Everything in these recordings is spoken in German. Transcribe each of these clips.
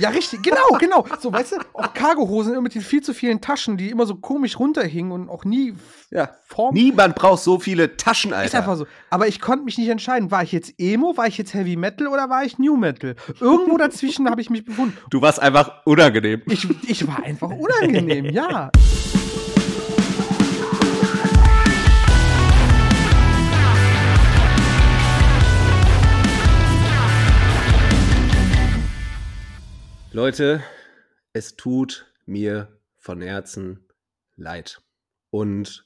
Ja, richtig, genau, genau. So, weißt du, auch Cargohosen mit den viel zu vielen Taschen, die immer so komisch runterhingen und auch nie ja. Form. Niemand braucht so viele Taschen, Alter. Ist einfach so. Aber ich konnte mich nicht entscheiden. War ich jetzt Emo, war ich jetzt Heavy Metal oder war ich New Metal? Irgendwo dazwischen habe ich mich befunden. Du warst einfach unangenehm. Ich, ich war einfach unangenehm, ja. Leute, es tut mir von Herzen leid. Und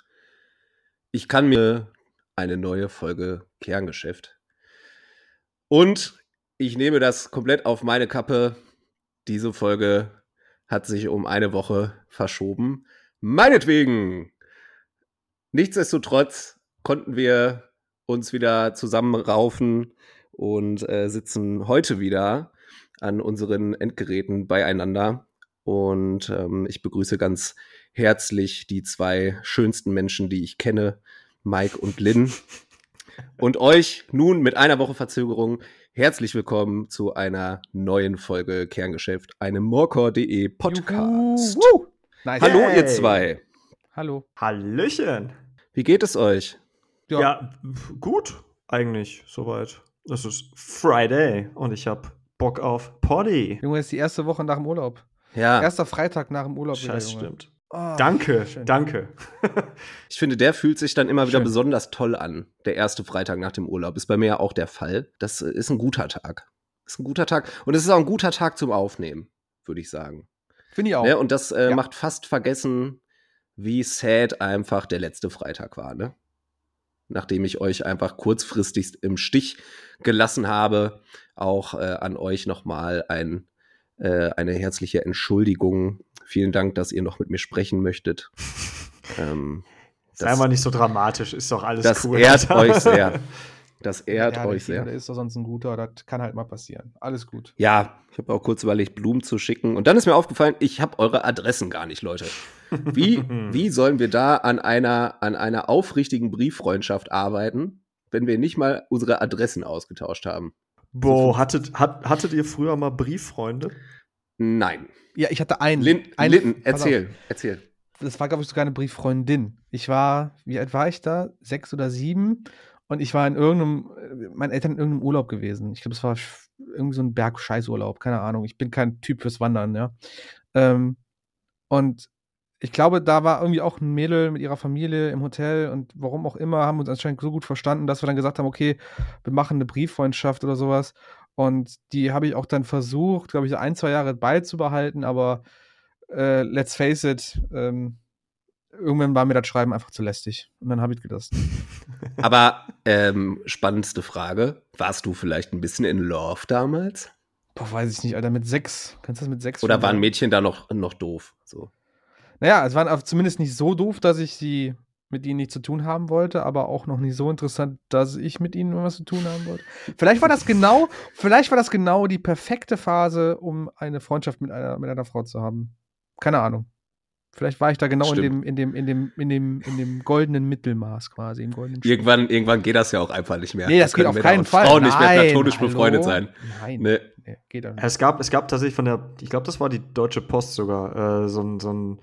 ich kann mir eine neue Folge Kerngeschäft. Und ich nehme das komplett auf meine Kappe. Diese Folge hat sich um eine Woche verschoben. Meinetwegen! Nichtsdestotrotz konnten wir uns wieder zusammenraufen und äh, sitzen heute wieder an unseren Endgeräten beieinander. Und ähm, ich begrüße ganz herzlich die zwei schönsten Menschen, die ich kenne, Mike und Lynn. Und euch nun mit einer Woche Verzögerung herzlich willkommen zu einer neuen Folge Kerngeschäft, einem Morcor.de Podcast. Nice. Hallo, hey. ihr zwei. Hallo. Hallöchen. Wie geht es euch? Ja, ja gut, eigentlich, soweit. Es ist Friday und ich habe Bock auf Poddy. Junge, ist die erste Woche nach dem Urlaub. Ja. Erster Freitag nach dem Urlaub. Scheiß, wieder, stimmt. Oh, danke, schön. danke. ich finde, der fühlt sich dann immer wieder schön. besonders toll an. Der erste Freitag nach dem Urlaub ist bei mir ja auch der Fall. Das ist ein guter Tag. Ist ein guter Tag. Und es ist auch ein guter Tag zum Aufnehmen, würde ich sagen. Finde ich auch. Ne? Und das äh, ja. macht fast vergessen, wie sad einfach der letzte Freitag war, ne? Nachdem ich euch einfach kurzfristig im Stich gelassen habe, auch äh, an euch nochmal ein, äh, eine herzliche Entschuldigung. Vielen Dank, dass ihr noch mit mir sprechen möchtet. ähm, Sei das, mal nicht so dramatisch, ist doch alles das cool. Das ehrt euch sehr. Das ehrt ja, euch sehr. Der ist doch sonst ein guter, das kann halt mal passieren. Alles gut. Ja, ich habe auch kurz überlegt, Blumen zu schicken. Und dann ist mir aufgefallen, ich habe eure Adressen gar nicht, Leute. Wie, wie sollen wir da an einer, an einer aufrichtigen Brieffreundschaft arbeiten, wenn wir nicht mal unsere Adressen ausgetauscht haben? Boah, hattet, hat, hattet ihr früher mal Brieffreunde? Nein. Ja, ich hatte einen. Lin, einen Linden, erzähl, erzähl. Das war, glaube ich, sogar eine Brieffreundin. Ich war, wie alt war ich da? Sechs oder sieben. Und ich war in irgendeinem, meine Eltern in irgendeinem Urlaub gewesen. Ich glaube, es war irgendwie so ein Bergscheißurlaub, keine Ahnung. Ich bin kein Typ fürs Wandern, ja. Ähm, und ich glaube, da war irgendwie auch ein Mädel mit ihrer Familie im Hotel und warum auch immer haben uns anscheinend so gut verstanden, dass wir dann gesagt haben, okay, wir machen eine Brieffreundschaft oder sowas. Und die habe ich auch dann versucht, glaube ich, ein, zwei Jahre beizubehalten, aber äh, let's face it, ähm, irgendwann war mir das Schreiben einfach zu lästig. Und dann habe ich gelassen. Aber ähm, spannendste Frage: Warst du vielleicht ein bisschen in Love damals? Boah, weiß ich nicht, Alter, mit sechs. Kannst du das mit sechs? Oder waren Mädchen da noch, noch doof? So. Naja, es waren zumindest nicht so doof, dass ich sie mit ihnen nichts zu tun haben wollte, aber auch noch nicht so interessant, dass ich mit ihnen was zu tun haben wollte. Vielleicht war das genau, vielleicht war das genau die perfekte Phase, um eine Freundschaft mit einer, mit einer Frau zu haben. Keine Ahnung. Vielleicht war ich da genau in dem, in dem, in dem, in dem, in dem goldenen Mittelmaß quasi. Im goldenen irgendwann, irgendwann geht das ja auch einfach nicht mehr. Nee, das, das geht auf keinen Fall. Frauen nicht mehr platonisch hallo? befreundet sein. Nein. Nee. nee geht nicht. Es gab, es gab tatsächlich von der, ich glaube, das war die Deutsche Post sogar, äh, so ein, so ein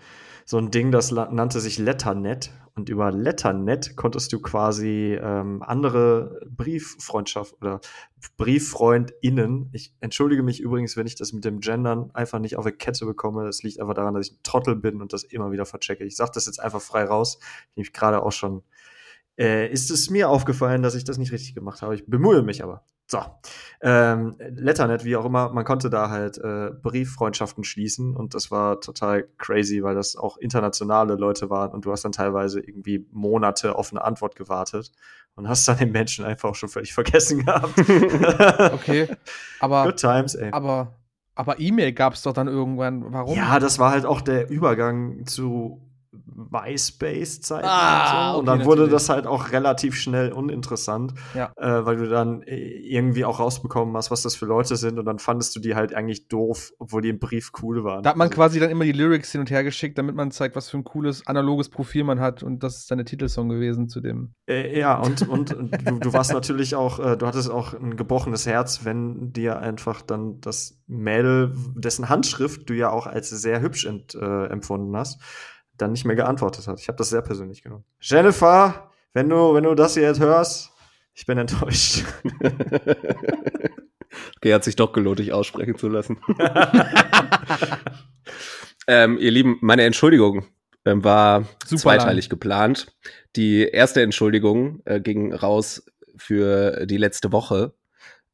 so ein Ding, das nannte sich Letternet. Und über Letternet konntest du quasi ähm, andere Brieffreundschaft oder BrieffreundInnen. Ich entschuldige mich übrigens, wenn ich das mit dem Gendern einfach nicht auf eine Kette bekomme. Das liegt einfach daran, dass ich ein Trottel bin und das immer wieder verchecke. Ich sage das jetzt einfach frei raus. Ich gerade auch schon äh, ist es mir aufgefallen, dass ich das nicht richtig gemacht habe. Ich bemühe mich aber. So. Ähm, Letternet, wie auch immer, man konnte da halt äh, Brieffreundschaften schließen und das war total crazy, weil das auch internationale Leute waren und du hast dann teilweise irgendwie Monate auf eine Antwort gewartet und hast dann den Menschen einfach auch schon völlig vergessen gehabt. okay. Aber. Good times, ey. Aber, aber E-Mail gab es doch dann irgendwann. Warum? Ja, das war halt auch der Übergang zu MySpace-Zeiten Ah, und so. Und okay, dann wurde natürlich. das halt auch relativ schnell uninteressant, Ja. äh, weil du dann äh, irgendwie auch rausbekommen hast, was das für Leute sind und dann fandest du die halt eigentlich doof, obwohl die im Brief cool waren. Da hat man Also, quasi dann immer die Lyrics hin und her geschickt, damit man zeigt, was für ein cooles analoges Profil man hat. Und das ist dann der Titelsong gewesen zu dem. Äh, ja, und, und du, du warst natürlich auch, äh, du hattest auch ein gebrochenes Herz, wenn dir einfach dann das Mädel, dessen Handschrift du ja auch als sehr hübsch ent, äh, empfunden hast, dann nicht mehr geantwortet hat. Ich habe das sehr persönlich genommen. Jennifer, wenn du, wenn du das hier jetzt hörst, ich bin enttäuscht. Okay, hat sich doch gelohnt, dich aussprechen zu lassen. ähm, ihr Lieben, meine Entschuldigung ähm, war Super zweiteilig geplant. Die erste Entschuldigung äh, ging raus für die letzte Woche.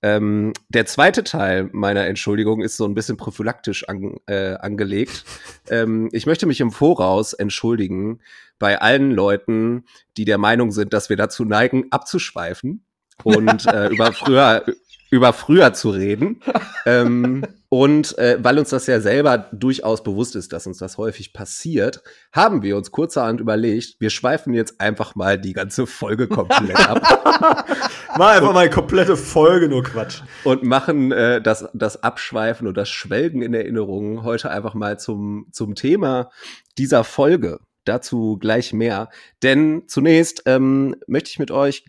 Ähm, der zweite Teil meiner Entschuldigung ist so ein bisschen prophylaktisch an, äh, angelegt. ähm, ich möchte mich im Voraus entschuldigen bei allen Leuten, die der Meinung sind, dass wir dazu neigen, abzuschweifen und äh, über früher über früher zu reden. ähm, und äh, weil uns das ja selber durchaus bewusst ist, dass uns das häufig passiert, haben wir uns kurzerhand überlegt, wir schweifen jetzt einfach mal die ganze Folge komplett ab Mach einfach mal eine komplette Folge nur Quatsch. und machen äh, das, das Abschweifen und das Schwelgen in Erinnerungen heute einfach mal zum, zum Thema dieser Folge. Dazu gleich mehr. Denn zunächst ähm, möchte ich mit euch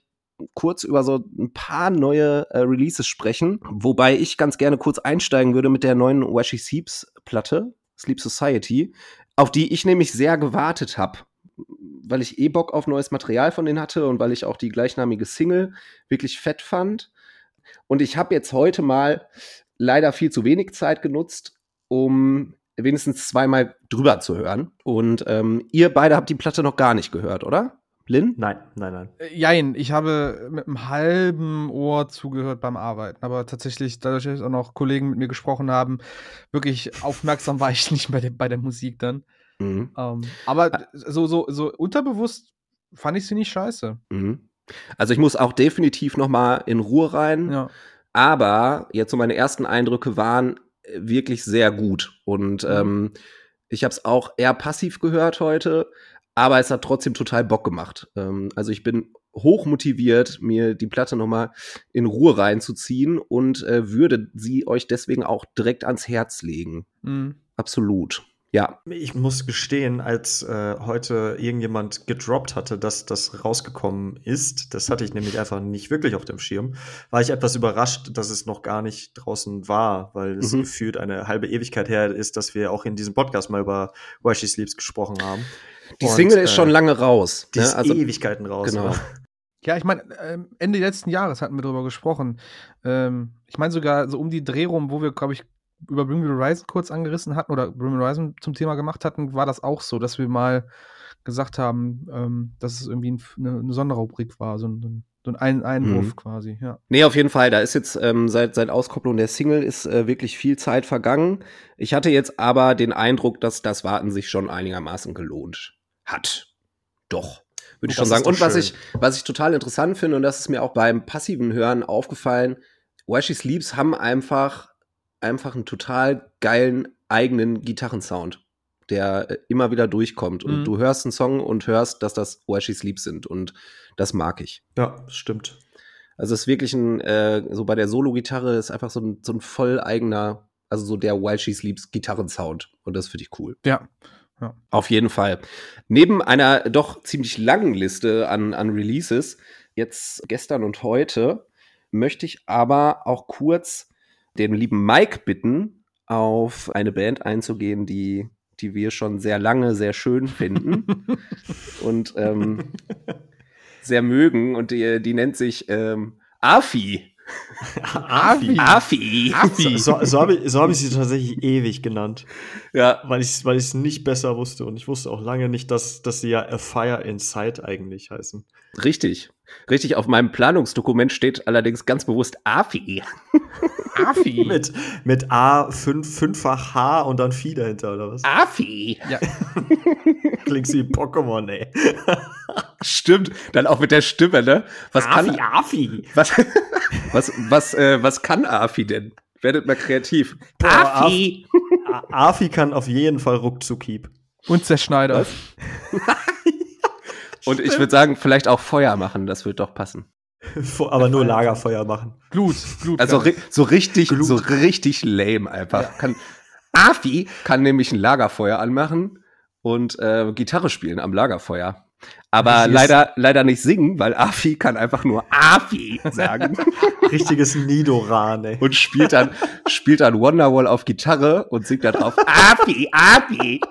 kurz über so ein paar neue äh, Releases sprechen, wobei ich ganz gerne kurz einsteigen würde mit der neuen Washi Sleeps Platte, Sleep Society, auf die ich nämlich sehr gewartet habe, weil ich eh Bock auf neues Material von denen hatte und weil ich auch die gleichnamige Single wirklich fett fand. Und ich habe jetzt heute mal leider viel zu wenig Zeit genutzt, um wenigstens zweimal drüber zu hören. Und ähm, ihr beide habt die Platte noch gar nicht gehört, oder? Lynn? Nein, nein, nein. Äh, Jein, ich habe mit einem halben Ohr zugehört beim Arbeiten. Aber tatsächlich, dadurch, dass auch noch Kollegen mit mir gesprochen haben, wirklich aufmerksam war ich nicht bei der, bei der Musik dann. Mhm. Ähm, aber so, so, so unterbewusst fand ich sie nicht scheiße. Mhm. Also ich muss auch definitiv noch mal in Ruhe rein. Ja. Aber jetzt so meine ersten Eindrücke waren äh, wirklich sehr gut. Und Mhm. ähm, ich habe es auch eher passiv gehört heute, aber es hat trotzdem total Bock gemacht. Ähm, also ich bin hoch motiviert, mir die Platte noch mal in Ruhe reinzuziehen und äh, würde sie euch deswegen auch direkt ans Herz legen. Mhm. Absolut. Ja. Ich muss gestehen, als äh, heute irgendjemand gedroppt hatte, dass das rausgekommen ist, das hatte ich nämlich einfach nicht wirklich auf dem Schirm, war ich etwas überrascht, dass es noch gar nicht draußen war, weil es Mhm. gefühlt eine halbe Ewigkeit her ist, dass wir auch in diesem Podcast mal über Why She Sleeps gesprochen haben. Die Und, Single ist äh, schon lange raus. Die ne? ist Also, Ewigkeiten raus. genau. oder? Ja, ich meine, ähm, Ende letzten Jahres hatten wir darüber gesprochen. Ähm, ich meine sogar so um die Dreh rum, wo wir, glaube ich, über Bring Me Horizon kurz angerissen hatten oder Bring Me Horizon zum Thema gemacht hatten, war das auch so, dass wir mal gesagt haben, ähm, dass es irgendwie ein, eine, eine Sonderrubrik war, so ein, so ein ein Einwurf Mhm. quasi, ja. Nee, auf jeden Fall. Da ist jetzt ähm, seit, seit Auskopplung der Single ist äh, wirklich viel Zeit vergangen. Ich hatte jetzt aber den Eindruck, dass das Warten sich schon einigermaßen gelohnt hat. Doch. Würde ich schon sagen. Und was schön. ich, was ich total interessant finde, und das ist mir auch beim passiven Hören aufgefallen, Why She Sleeps haben einfach, einfach einen total geilen eigenen Gitarrensound, der äh, immer wieder durchkommt. Und Mhm. du hörst einen Song und hörst, dass das Why She Sleeps sind. Und das mag ich. Ja, stimmt. Also es ist wirklich ein, äh, so bei der Solo-Gitarre ist einfach so ein, so ein voll eigener, also so der While She Sleeps Gitarrensound. Und das finde ich cool. Ja. Auf jeden Fall. Neben einer doch ziemlich langen Liste an, an Releases, jetzt gestern und heute, möchte ich aber auch kurz den lieben Mike bitten, auf eine Band einzugehen, die, die wir schon sehr lange sehr schön finden und ähm, sehr mögen. Und die, die nennt sich ähm, Afi. Afi. Afi. Afi. So, so habe ich, so hab ich sie tatsächlich ewig genannt, Ja, weil ich es weil ich's nicht besser wusste. Und ich wusste auch lange nicht, dass, dass sie ja A Fire Inside eigentlich heißen. richtig. Richtig, auf meinem Planungsdokument steht allerdings ganz bewusst Afi. Afi. Mit, mit A, fünf, fünffach H und dann Vieh dahinter, oder was? Afi. ja. Klingt wie Pokémon, ey. Stimmt, dann auch mit der Stimme, ne? Was kann Afi. was was was äh, was kann Afi denn? Werdet mal kreativ. Boah, Afi. A- Afi kann auf jeden Fall ruckzuck Keep. Und Zerschneider. Und ich würde sagen, vielleicht auch Feuer machen, das wird doch passen. Aber nur Lagerfeuer machen. Glut, Glut. Also ri so richtig, Glut. so richtig lame einfach. Kann, Afi kann nämlich ein Lagerfeuer anmachen und äh, Gitarre spielen am Lagerfeuer. Aber Richtiges- leider, leider nicht singen, weil Afi kann einfach nur Afi sagen Richtiges Nidoran, ey. und spielt dann, spielt dann Wonderwall auf Gitarre und singt da drauf Afi, Afi.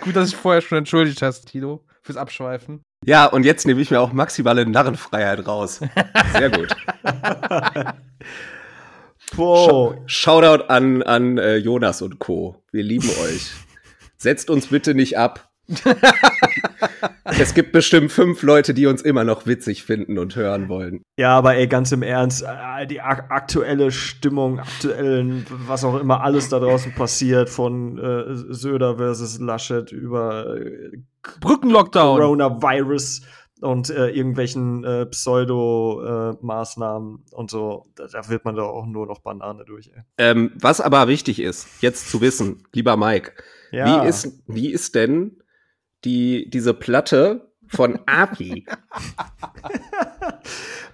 Gut, dass ich vorher schon entschuldigt hast, Tito, fürs Abschweifen. Ja, und jetzt nehme ich mir auch maximale Narrenfreiheit raus. Sehr gut. Boah. Shoutout an, an äh, Jonas und Co. Wir lieben euch. Setzt uns bitte nicht ab. es gibt bestimmt fünf Leute, die uns immer noch witzig finden und hören wollen. Ja, aber ey, ganz im Ernst, äh, die ak aktuelle Stimmung, aktuellen, was auch immer alles da draußen passiert, von äh, Söder versus Laschet über äh, Brückenlockdown. Coronavirus und äh, irgendwelchen äh, Pseudo-Maßnahmen und so, da, da wird man doch auch nur noch Banane durch, ey. Ähm, was aber wichtig ist, jetzt zu wissen, lieber Mike, Ja. wie, ist, wie ist denn die, diese Platte von Api?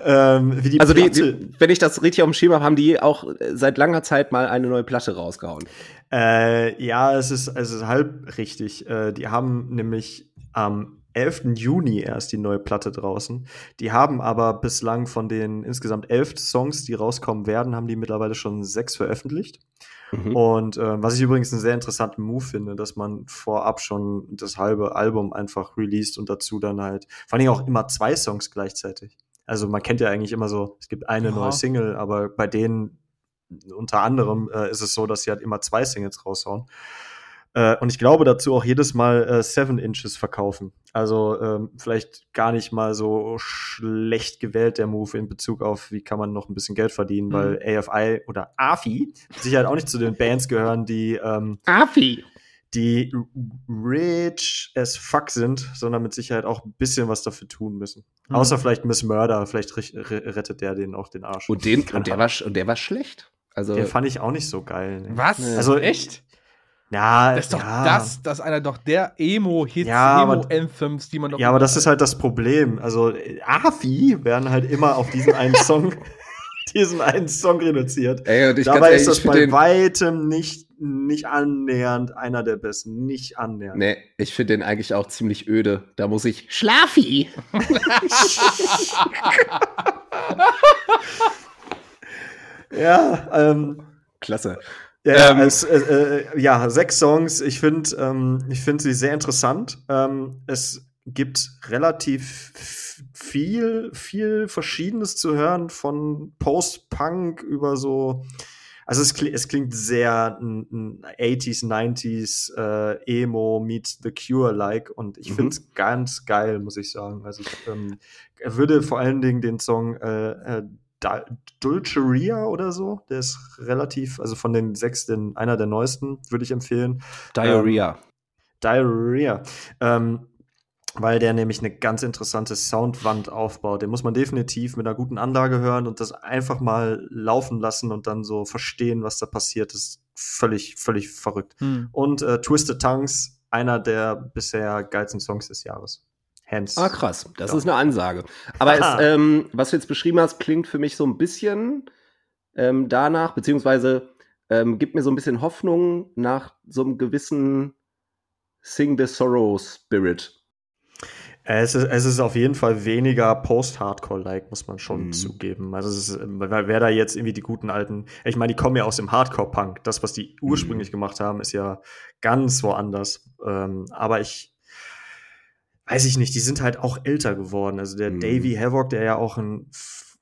ähm, die also, die, die, wenn ich das richtig auf dem Schirm habe, haben die auch äh, seit langer Zeit mal eine neue Platte rausgehauen. Äh, ja, es ist, es ist halb richtig. Äh, die haben nämlich am 11. Juni erst die neue Platte draußen. Die haben aber bislang von den insgesamt elf Songs, die rauskommen werden, haben die mittlerweile schon sechs veröffentlicht. Mhm. Und äh, was ich übrigens einen sehr interessanten Move finde, dass man vorab schon das halbe Album einfach released und dazu dann halt, vor allem auch immer zwei Songs gleichzeitig. Also man kennt ja eigentlich immer so, es gibt eine Ja. neue Single, aber bei denen unter anderem äh, ist es so, dass sie halt immer zwei Singles raushauen. Äh, und ich glaube dazu auch jedes Mal äh, Seven Inches verkaufen. Also ähm, vielleicht gar nicht mal so schlecht gewählt der Move in Bezug auf, wie kann man noch ein bisschen Geld verdienen, Mhm. weil AFI oder AFI sicher auch nicht zu den Bands gehören, die ähm, Api. die rich as fuck sind, sondern mit Sicherheit auch ein bisschen was dafür tun müssen. Mhm. Außer vielleicht Miss Murder, vielleicht rettet der den auch den Arsch. Und, den, und, der war, und der war schlecht. Also, den fand ich auch nicht so geil. Ne? Was? Also- echt? Ja, Das ist doch ja. das, das ist einer doch der Emo-Hits, Ja, aber- Emo-Anthems, die man doch. Ja, aber das ist halt das Problem. Also AFI werden halt immer auf diesen einen Song, diesen einen Song reduziert. ey, und ich Dabei ehrlich, ist das bei weitem nicht, nicht annähernd einer der besten. Nicht annähernd. nee, ich finde den eigentlich auch ziemlich öde. Da muss ich Schlafi. Ja, ähm, Klasse. Ja, Ähm, es, äh, äh, ja, sechs Songs. Ich finde, ähm, ich finde sie sehr interessant. Ähm, es gibt relativ viel, viel Verschiedenes zu hören von Post-Punk über so. Also es, kli es klingt sehr n- n- 80s, 90s äh, Emo meets The Cure-like und ich Mhm. finde es ganz geil, muss ich sagen. Also ich ähm, würde vor allen Dingen den Song äh, äh, Dulceria oder so, der ist relativ, also von den sechs, den, einer der neuesten, würde ich empfehlen. Diarrhea. Diarrhea. Ähm, weil der nämlich eine ganz interessante Soundwand aufbaut. Den muss man definitiv mit einer guten Anlage hören und das einfach mal laufen lassen und dann so verstehen, was da passiert. Das ist völlig, völlig verrückt. Hm. Und äh, Twisted Tongues, einer der bisher geilsten Songs des Jahres. Hands. Ah, krass. Das Ja. ist eine Ansage. Aber es, ähm, was du jetzt beschrieben hast, klingt für mich so ein bisschen ähm, danach, beziehungsweise ähm, gibt mir so ein bisschen Hoffnung nach so einem gewissen Sing the Sorrow Spirit. Es ist, es ist auf jeden Fall weniger Post-Hardcore-like, muss man schon Mhm. zugeben. Also, es ist, weil wer da jetzt irgendwie die guten alten, ich meine, die kommen ja aus dem Hardcore-Punk. Das, was die ursprünglich gemacht haben, ist ja ganz woanders. Ähm, aber ich weiß ich nicht, die sind halt auch älter geworden. Also der Mhm. Davy Havoc, der ja auch ein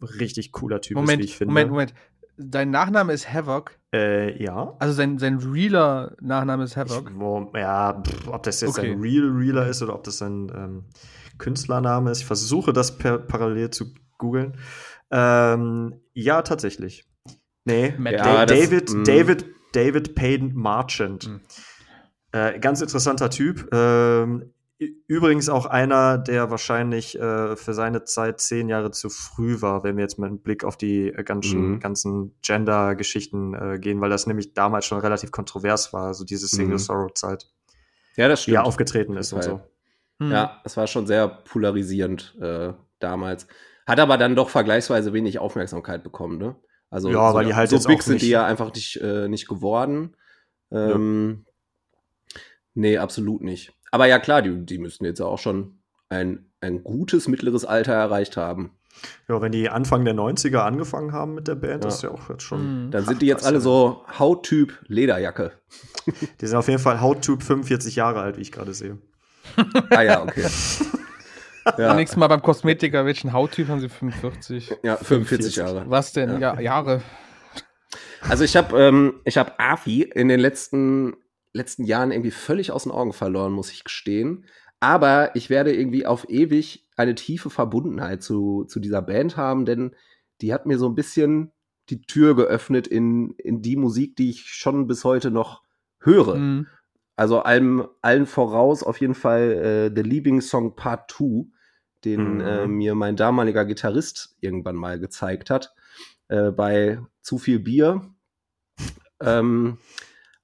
richtig cooler Typ ist, wie Moment, ich finde. Moment, Moment. Dein Nachname ist Havoc. Äh, ja. Also sein, sein realer Nachname ist Havoc. Ich, wo, ja, pff, ob das jetzt Okay. ein Real Realer ist oder ob das ein ähm, Künstlername ist. Ich versuche das per parallel zu googeln. Ähm, ja, tatsächlich. Nee, Matt Da das- David, mm. David, David Payne Marchant. Mm. Äh, ganz interessanter Typ. Ähm, Übrigens auch einer, der wahrscheinlich äh, für seine Zeit zehn Jahre zu früh war, wenn wir jetzt mit einem Blick auf die äh, ganzen, Mhm. ganzen Gender-Geschichten äh, gehen, weil das nämlich damals schon relativ kontrovers war, so diese Single Mhm. Sorrow-Zeit, Ja, das die stimmt. ja aufgetreten ist und so. Hm. Ja, es war schon sehr polarisierend äh, damals. Hat aber dann doch vergleichsweise wenig Aufmerksamkeit bekommen, ne? Also Ja, so, weil die halt so jetzt big auch sind die ja einfach nicht, äh, nicht geworden. Ähm, Nee, absolut nicht. Aber ja, klar, die, die müssten jetzt ja auch schon ein, ein gutes mittleres Alter erreicht haben. Ja, wenn die Anfang der 90er angefangen haben mit der Band, Ja. das ist ja auch jetzt schon. Hm. Dann sind die jetzt alle so Hauttyp Lederjacke. Die sind auf jeden Fall Hauttyp 45 Jahre alt, wie ich gerade sehe. Ah ja, okay. ja, Nächstes Mal beim Kosmetiker, welchen Hauttyp haben sie? 45. ja 45 Jahre. Was denn? Ja, Jahre. Also ich habe ähm, ich habe Afi in den letzten letzten Jahren irgendwie völlig aus den Augen verloren, muss ich gestehen. Aber ich werde irgendwie auf ewig eine tiefe Verbundenheit zu, zu dieser Band haben, denn die hat mir so ein bisschen die Tür geöffnet in, in die Musik, die ich schon bis heute noch höre. Hm. Also allem, allen voraus auf jeden Fall äh, The Leaving Song Part 2, den Mhm. äh, mir mein damaliger Gitarrist irgendwann mal gezeigt hat, äh, bei zu viel Bier. Ähm,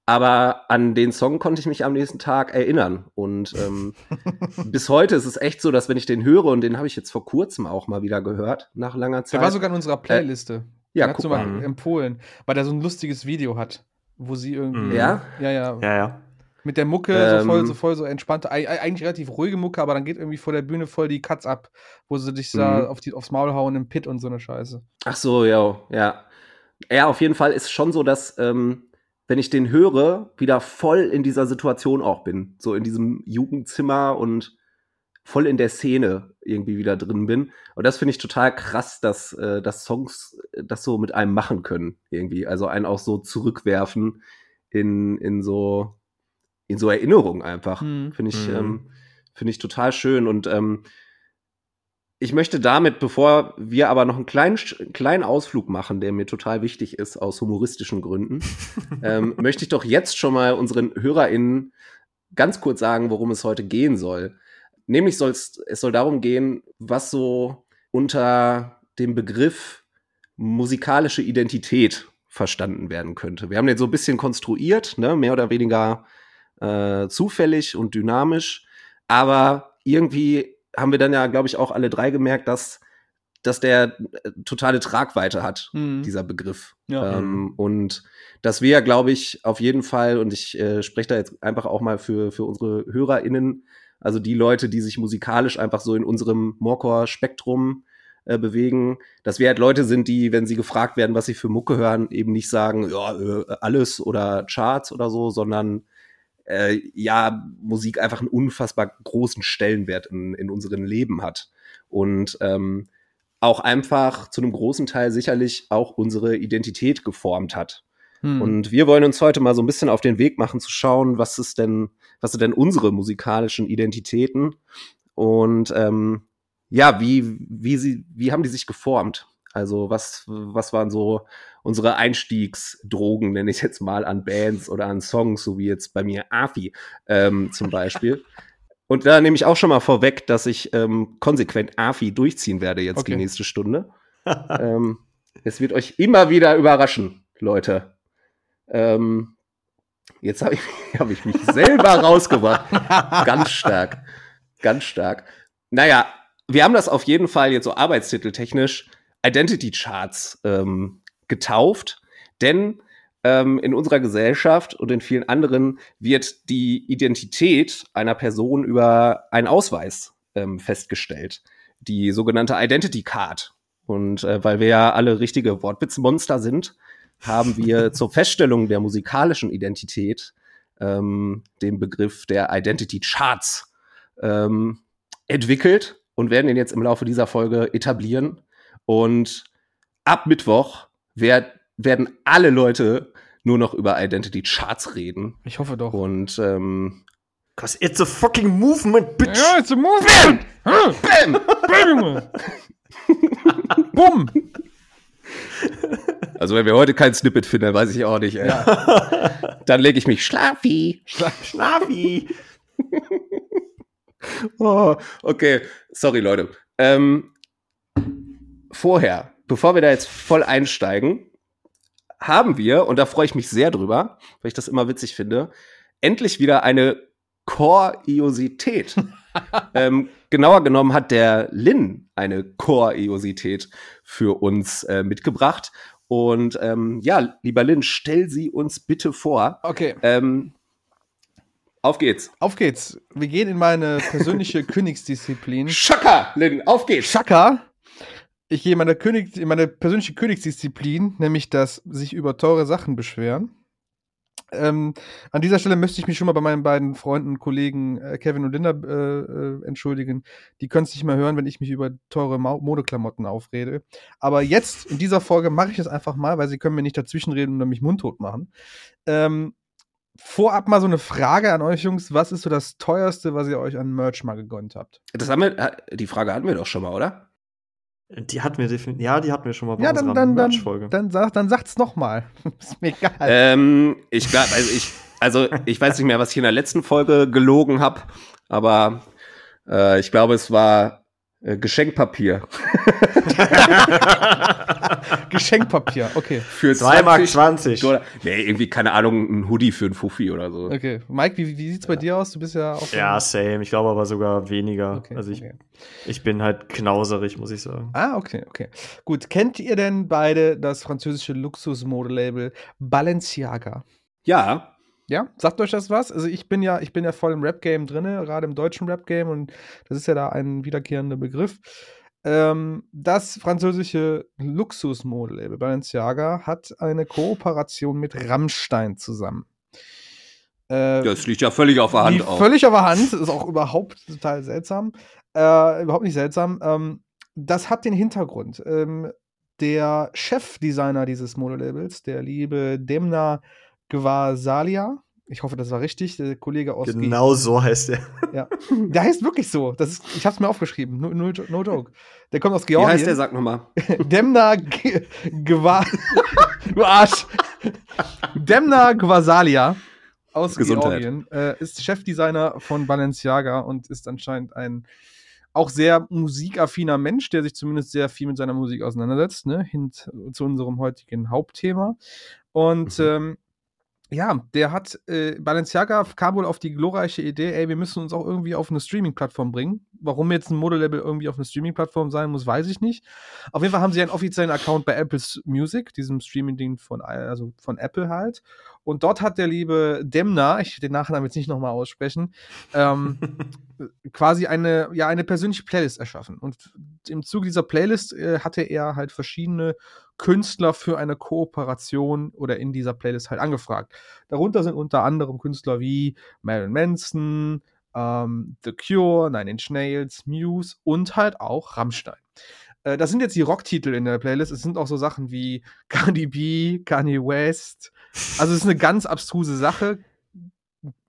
aber an den Song konnte ich mich am nächsten Tag erinnern. Und ähm, bis heute ist es echt so, dass wenn ich den höre, und den habe ich jetzt vor kurzem auch mal wieder gehört, nach langer Zeit. Der war sogar in unserer Playliste. ja, Den guck du mal mal. empfohlen, weil der so ein lustiges Video hat, wo sie irgendwie. Ja? Ja, ja. Ja, ja. Mit der Mucke so voll, Ähm. so voll, so entspannte, ei- ei- eigentlich relativ ruhige Mucke, aber dann geht irgendwie vor der Bühne voll die Cuts ab, wo sie dich da Mhm. auf die, aufs Maul hauen im Pit und so eine Scheiße. Ach so, ja, ja. Ja, auf jeden Fall ist schon so, dass, ähm, wenn ich den höre, wieder voll in dieser Situation auch bin. So in diesem Jugendzimmer und voll in der Szene irgendwie wieder drin bin. Und das finde ich total krass, dass, äh, dass Songs äh, das so mit einem machen können, irgendwie. Also einen auch so zurückwerfen in, in so, in so Erinnerungen einfach. Mhm. Finde ich, Mhm. ähm, finde ich total schön. Und ähm, ich möchte damit, bevor wir aber noch einen kleinen, kleinen Ausflug machen, der mir total wichtig ist, aus humoristischen Gründen, ähm, möchte ich doch jetzt schon mal unseren HörerInnen ganz kurz sagen, worum es heute gehen soll. Nämlich soll es, es soll darum gehen, was so unter dem Begriff musikalische Identität verstanden werden könnte. Wir haben den so ein bisschen konstruiert, ne, mehr oder weniger äh, zufällig und dynamisch, aber irgendwie haben wir dann ja, glaube ich, auch alle drei gemerkt, dass, dass der äh, totale Tragweite hat, Mhm. dieser Begriff. Ja. Ähm, und dass wir, glaube ich, auf jeden Fall, und ich äh, spreche da jetzt einfach auch mal für, für unsere HörerInnen, also die Leute, die sich musikalisch einfach so in unserem Morcor-Spektrum äh, bewegen, dass wir halt Leute sind, die, wenn sie gefragt werden, was sie für Mucke hören, eben nicht sagen, ja, äh, alles oder Charts oder so, sondern äh, ja, Musik einfach einen unfassbar großen Stellenwert in, in unserem Leben hat. Und ähm, auch einfach zu einem großen Teil sicherlich auch unsere Identität geformt hat. Hm. Und wir wollen uns heute mal so ein bisschen auf den Weg machen, zu schauen, was ist denn, was sind denn unsere musikalischen Identitäten und ähm, ja, wie, wie sie, wie haben die sich geformt? Also was, was waren so unsere Einstiegsdrogen, nenne ich jetzt mal, an Bands oder an Songs, so wie jetzt bei mir Afi ähm, zum Beispiel. Und da nehme ich auch schon mal vorweg, dass ich ähm, konsequent Afi durchziehen werde jetzt Okay. die nächste Stunde. ähm, es wird euch immer wieder überraschen, Leute. Ähm, jetzt habe ich, hab ich mich selber rausgebracht. Ganz stark. Ganz stark. Naja, wir haben das auf jeden Fall jetzt so arbeitstiteltechnisch Identity Charts ähm, getauft, denn ähm, in unserer Gesellschaft und in vielen anderen wird die Identität einer Person über einen Ausweis ähm, festgestellt, die sogenannte Identity Card. Und äh, weil wir ja alle richtige Wortwitzmonster sind, haben wir zur Feststellung der musikalischen Identität ähm, den Begriff der Identity Charts ähm, entwickelt und werden ihn jetzt im Laufe dieser Folge etablieren. Und ab Mittwoch werd, werden alle Leute nur noch über Identity Charts reden. ich hoffe doch. Und ähm, Cause it's a fucking movement, bitch. Ja, it's a movement! bam! Bam, Junge! Bumm! Also wenn wir heute kein Snippet finden, dann weiß ich auch nicht. Ey. Dann lege ich mich schlafi. Schlafi. oh, okay, sorry Leute. Ähm, vorher, bevor wir da jetzt voll einsteigen, haben wir, und da freue ich mich sehr drüber, weil ich das immer witzig finde, endlich wieder eine Choriosität. ähm, genauer genommen hat der Lin eine Choriosität für uns äh, mitgebracht. Und ähm, ja, lieber Lin, stell sie uns bitte vor. Okay. Ähm, auf geht's. Auf geht's. Wir gehen in meine persönliche Königsdisziplin. Schaka, Lin, auf geht's. Schaka. Ich gehe in meine, König, in meine persönliche Königsdisziplin, nämlich das sich über teure Sachen beschweren. Ähm, an dieser Stelle möchte ich mich schon mal bei meinen beiden Freunden und Kollegen äh, Kevin und Linda äh, äh, entschuldigen. Die können es nicht mehr hören, wenn ich mich über teure Mo Modeklamotten aufrede. Aber jetzt, in dieser Folge, mache ich es einfach mal, weil sie können mir nicht dazwischenreden und mich mundtot machen. Ähm, vorab mal so eine Frage an euch, Jungs. Was ist so das teuerste, was ihr euch an Merch mal gegönnt habt? Das haben wir, die Frage hatten wir doch schon mal, oder? Die hatten wir definitiv. Ja, die hatten wir schon mal bei ja, dann, unserer dann, dann, Merch-Folge. dann, sag, dann sagt's nochmal. ist mir egal. Ähm, ich glaube, also ich, also ich weiß nicht mehr, was ich in der letzten Folge gelogen habe, aber äh, ich glaube, es war Geschenkpapier. Geschenkpapier, okay. Für 2 Mark 20. Oder, nee, irgendwie, keine Ahnung, ein Hoodie für einen Fuffi oder so. Okay. Mike, wie, wie sieht's bei dir aus? Du bist ja auch. Ja, same. Ich glaube aber sogar weniger. Okay, also ich, okay. ich bin halt knauserig, muss ich sagen. Ah, okay, okay. Gut. Kennt ihr denn beide das französische Luxusmodelabel Balenciaga? Ja, Ja, sagt euch das was? Also ich bin ja, ich bin ja voll im Rap-Game drinne, gerade im deutschen Rap-Game und das ist ja da ein wiederkehrender Begriff. Ähm, das französische Luxusmodelabel Balenciaga hat eine Kooperation mit Rammstein zusammen. Äh, das liegt ja völlig auf der Hand auch. Völlig auf der Hand, ist auch überhaupt total seltsam. Äh, überhaupt nicht seltsam. Ähm, das hat den Hintergrund. Ähm, der Chefdesigner dieses Modelabels, der liebe Demna Gvasalia, ich hoffe, das war richtig, der Kollege aus Ge- Genau so heißt er. ja. Der heißt wirklich so. Das ist, ich habe es mir aufgeschrieben. No, no, no joke. Der kommt aus Wie Georgien. heißt der, sag nochmal. Demna G- Gva Du Arsch. Demna Gvasalia aus Gesundheit. Georgien äh, ist Chefdesigner von Balenciaga und ist anscheinend ein auch sehr musikaffiner Mensch, der sich zumindest sehr viel mit seiner Musik auseinandersetzt, ne? hin zu unserem heutigen Hauptthema. Und Mhm. ähm, ja, der hat, äh, Balenciaga kam wohl auf die glorreiche Idee, ey, wir müssen uns auch irgendwie auf eine Streaming-Plattform bringen. Warum jetzt ein Modelabel irgendwie auf eine Streaming-Plattform sein muss, weiß ich nicht. Auf jeden Fall haben sie einen offiziellen Account bei Apple's Music, diesem Streaming-Ding von, also von Apple halt. Und dort hat der liebe Demna, ich den Nachnamen jetzt nicht nochmal aussprechen, ähm, quasi eine, ja, eine persönliche Playlist erschaffen. Und im Zuge dieser Playlist äh, hatte er halt verschiedene Künstler für eine Kooperation oder in dieser Playlist halt angefragt. Darunter sind unter anderem Künstler wie Marilyn Manson, ähm, The Cure, Nine Inch Nails, Muse und halt auch Rammstein. Äh, das sind jetzt die Rocktitel in der Playlist. Es sind auch so Sachen wie Cardi B, Kanye West. Also es ist eine ganz abstruse Sache.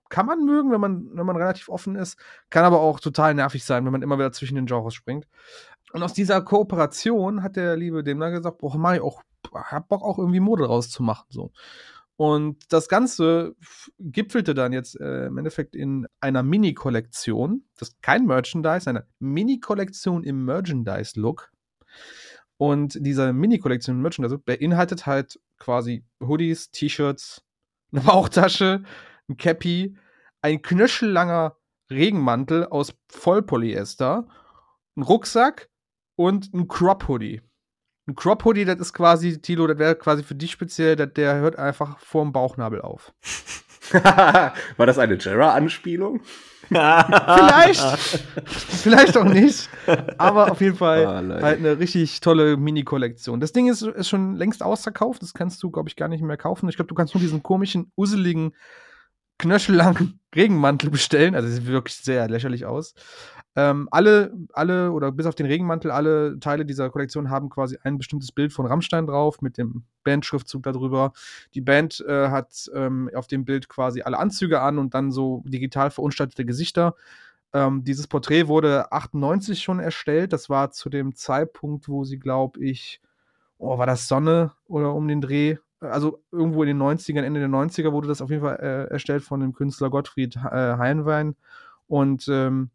Kann man mögen, wenn man, wenn man relativ offen ist. Kann aber auch total nervig sein, wenn man immer wieder zwischen den Genres springt. Und aus dieser Kooperation hat der liebe Demner gesagt, boah, mach ich auch, hab Bock auch irgendwie Mode rauszumachen, so. Und das Ganze gipfelte dann jetzt äh, im Endeffekt in einer Mini-Kollektion. Das ist kein Merchandise, eine Mini-Kollektion im Merchandise-Look. Und diese Mini-Kollektion im Merchandise-Look beinhaltet halt quasi Hoodies, T-Shirts, eine Bauchtasche, ein Cappy, ein knöchellanger Regenmantel aus Vollpolyester, ein Rucksack und ein Crop-Hoodie. Ein Crop-Hoodie, das ist quasi, Tilo, das wäre quasi für dich speziell, das, der hört einfach vorm Bauchnabel auf. War das eine Jera-Anspielung? Vielleicht, vielleicht auch nicht, aber auf jeden Fall Ah, halt eine richtig tolle Mini-Kollektion. Das Ding ist, ist schon längst ausverkauft, das kannst du, glaube ich, gar nicht mehr kaufen. Ich glaube, du kannst nur diesen komischen, useligen, knöchellangen Regenmantel bestellen. Also, es sieht wirklich sehr lächerlich aus. Ähm, alle, alle oder bis auf den Regenmantel, alle Teile dieser Kollektion haben quasi ein bestimmtes Bild von Rammstein drauf mit dem Bandschriftzug darüber. Die Band äh, hat ähm, auf dem Bild quasi alle Anzüge an und dann so digital verunstaltete Gesichter. Ähm, dieses Porträt wurde 98 schon erstellt. Das war zu dem Zeitpunkt, wo sie, glaube ich, oh, war das Sonne oder um den Dreh? Also irgendwo in den 90ern, Ende der 90er wurde das auf jeden Fall äh, erstellt von dem Künstler Gottfried äh, Heinwein. Und ähm,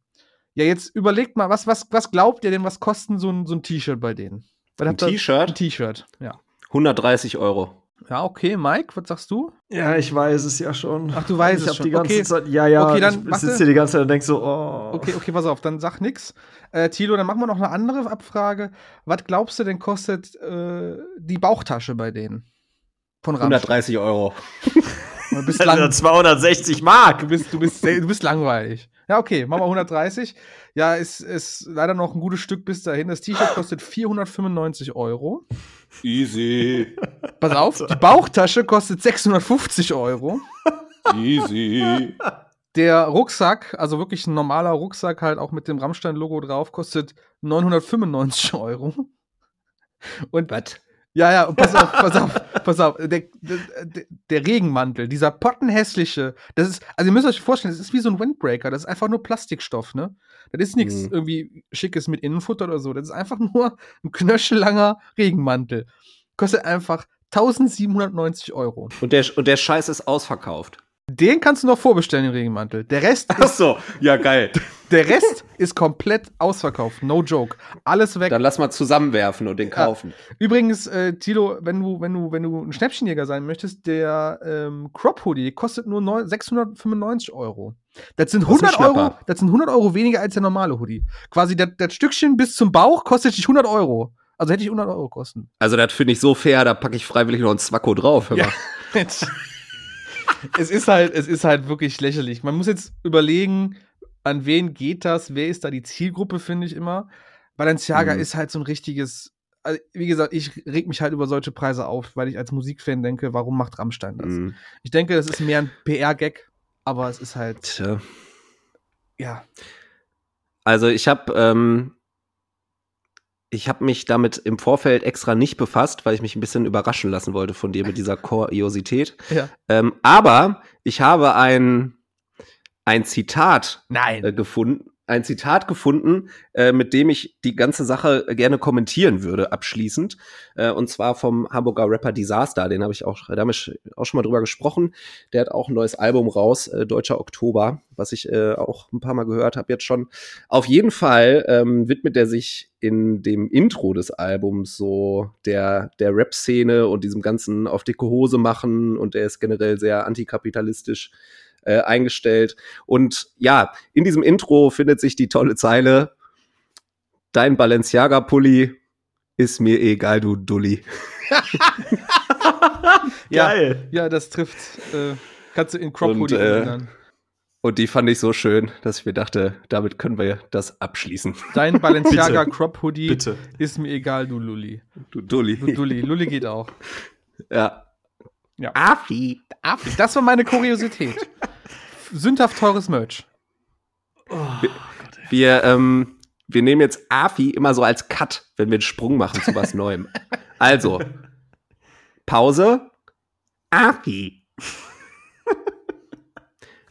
Ja, jetzt überlegt mal, was, was, was glaubt ihr denn, was kosten so ein, so ein T-Shirt bei denen? Ein T-Shirt? Ein T-Shirt, ja. 130 Euro. Ja, okay, Mike, was sagst du? Ja, ich weiß es ja schon. Ach, du weißt ich es hab schon. die ganze Okay. Zeit. Ja, ja. Okay, dann ich sitze hier die ganze Zeit und denk so, oh. Okay, okay, pass auf, dann sag nix. Äh, Tilo, dann machen wir noch eine andere Abfrage. Was glaubst du denn kostet äh, die Bauchtasche bei denen? Von Rammstein. 130 Euro. Du bist, Das sind lang, 260 Mark. du, bist, du, bist, du bist langweilig. Ja, okay, machen wir 130. Ja, ist, ist leider noch ein gutes Stück bis dahin. Das T-Shirt kostet 495 Euro. Easy. Pass auf, die Bauchtasche kostet 650 Euro. Easy. Der Rucksack, also wirklich ein normaler Rucksack, halt auch mit dem Rammstein-Logo drauf, kostet 995 Euro. Und Was? Ja, ja, und pass auf, pass auf, pass auf. Der, der, der Regenmantel, dieser pottenhässliche, das ist, also ihr müsst euch vorstellen, das ist wie so ein Windbreaker, das ist einfach nur Plastikstoff, ne? Das ist nichts Mhm. irgendwie Schickes mit Innenfutter oder so. Das ist einfach nur ein knöchellanger Regenmantel. Kostet einfach 1790 Euro. Und der, und der Scheiß ist ausverkauft. Den kannst du noch vorbestellen, den Regenmantel. Der Rest Ach so, ja geil. Der Rest ist komplett ausverkauft. No joke. Alles weg. Dann lass mal zusammenwerfen und den kaufen. Übrigens, äh, Tilo, wenn du, wenn du, wenn du ein Schnäppchenjäger sein möchtest, der ähm, Crop Hoodie kostet nur neun- 695 Euro. Das sind Das ist ein 100 Euro, das sind 100 Euro weniger als der normale Hoodie. Quasi das, das Stückchen bis zum Bauch kostet dich 100 Euro. Also hätte ich 100 Euro kosten. Also, das finde ich so fair, da packe ich freiwillig noch ein Zwacko drauf. Hör mal. Ja. Es ist halt, es ist halt wirklich lächerlich. Man muss jetzt überlegen, an wen geht das, wer ist da die Zielgruppe, finde ich immer. Balenciaga Mhm. ist halt so ein richtiges, also, wie gesagt, ich reg mich halt über solche Preise auf, weil ich als Musikfan denke, warum macht Rammstein das? Mhm. Ich denke, das ist mehr ein PR-Gag, aber es ist halt, Tja. ja. Also ich habe ähm, ich habe mich damit im Vorfeld extra nicht befasst, weil ich mich ein bisschen überraschen lassen wollte von dir mit dieser Kuriosität. ja. Ähm, aber ich habe ein ein Zitat Nein. äh, gefunden, ein Zitat gefunden, äh, mit dem ich die ganze Sache gerne kommentieren würde, abschließend. Äh, und zwar vom Hamburger Rapper Disaster, den habe ich auch, da auch schon mal drüber gesprochen. Der hat auch ein neues Album raus, äh, Deutscher Oktober, was ich äh, auch ein paar Mal gehört habe jetzt schon. Auf jeden Fall ähm, widmet er sich in dem Intro des Albums so der, der Rap-Szene und diesem ganzen auf dicke Hose machen und er ist generell sehr antikapitalistisch äh, eingestellt. Und ja, in diesem Intro findet sich die tolle Zeile: Dein Balenciaga-Pulli ist mir egal, du Dulli. ja, Geil. ja, das trifft, äh, kannst du in Crop Und, Hoodie äh, ändern. Und die fand ich so schön, dass ich mir dachte, damit können wir das abschließen. Dein Balenciaga Crop Hoodie Bitte. ist mir egal, du Lulli. Du Dulli. Du Dulli. Lulli geht auch. Ja. Ja. Afi. Das war meine Kuriosität. Sündhaft teures Merch. Wir, ähm, wir nehmen jetzt Afi immer so als Cut, wenn wir einen Sprung machen zu was Neuem. Also, Pause. Afi.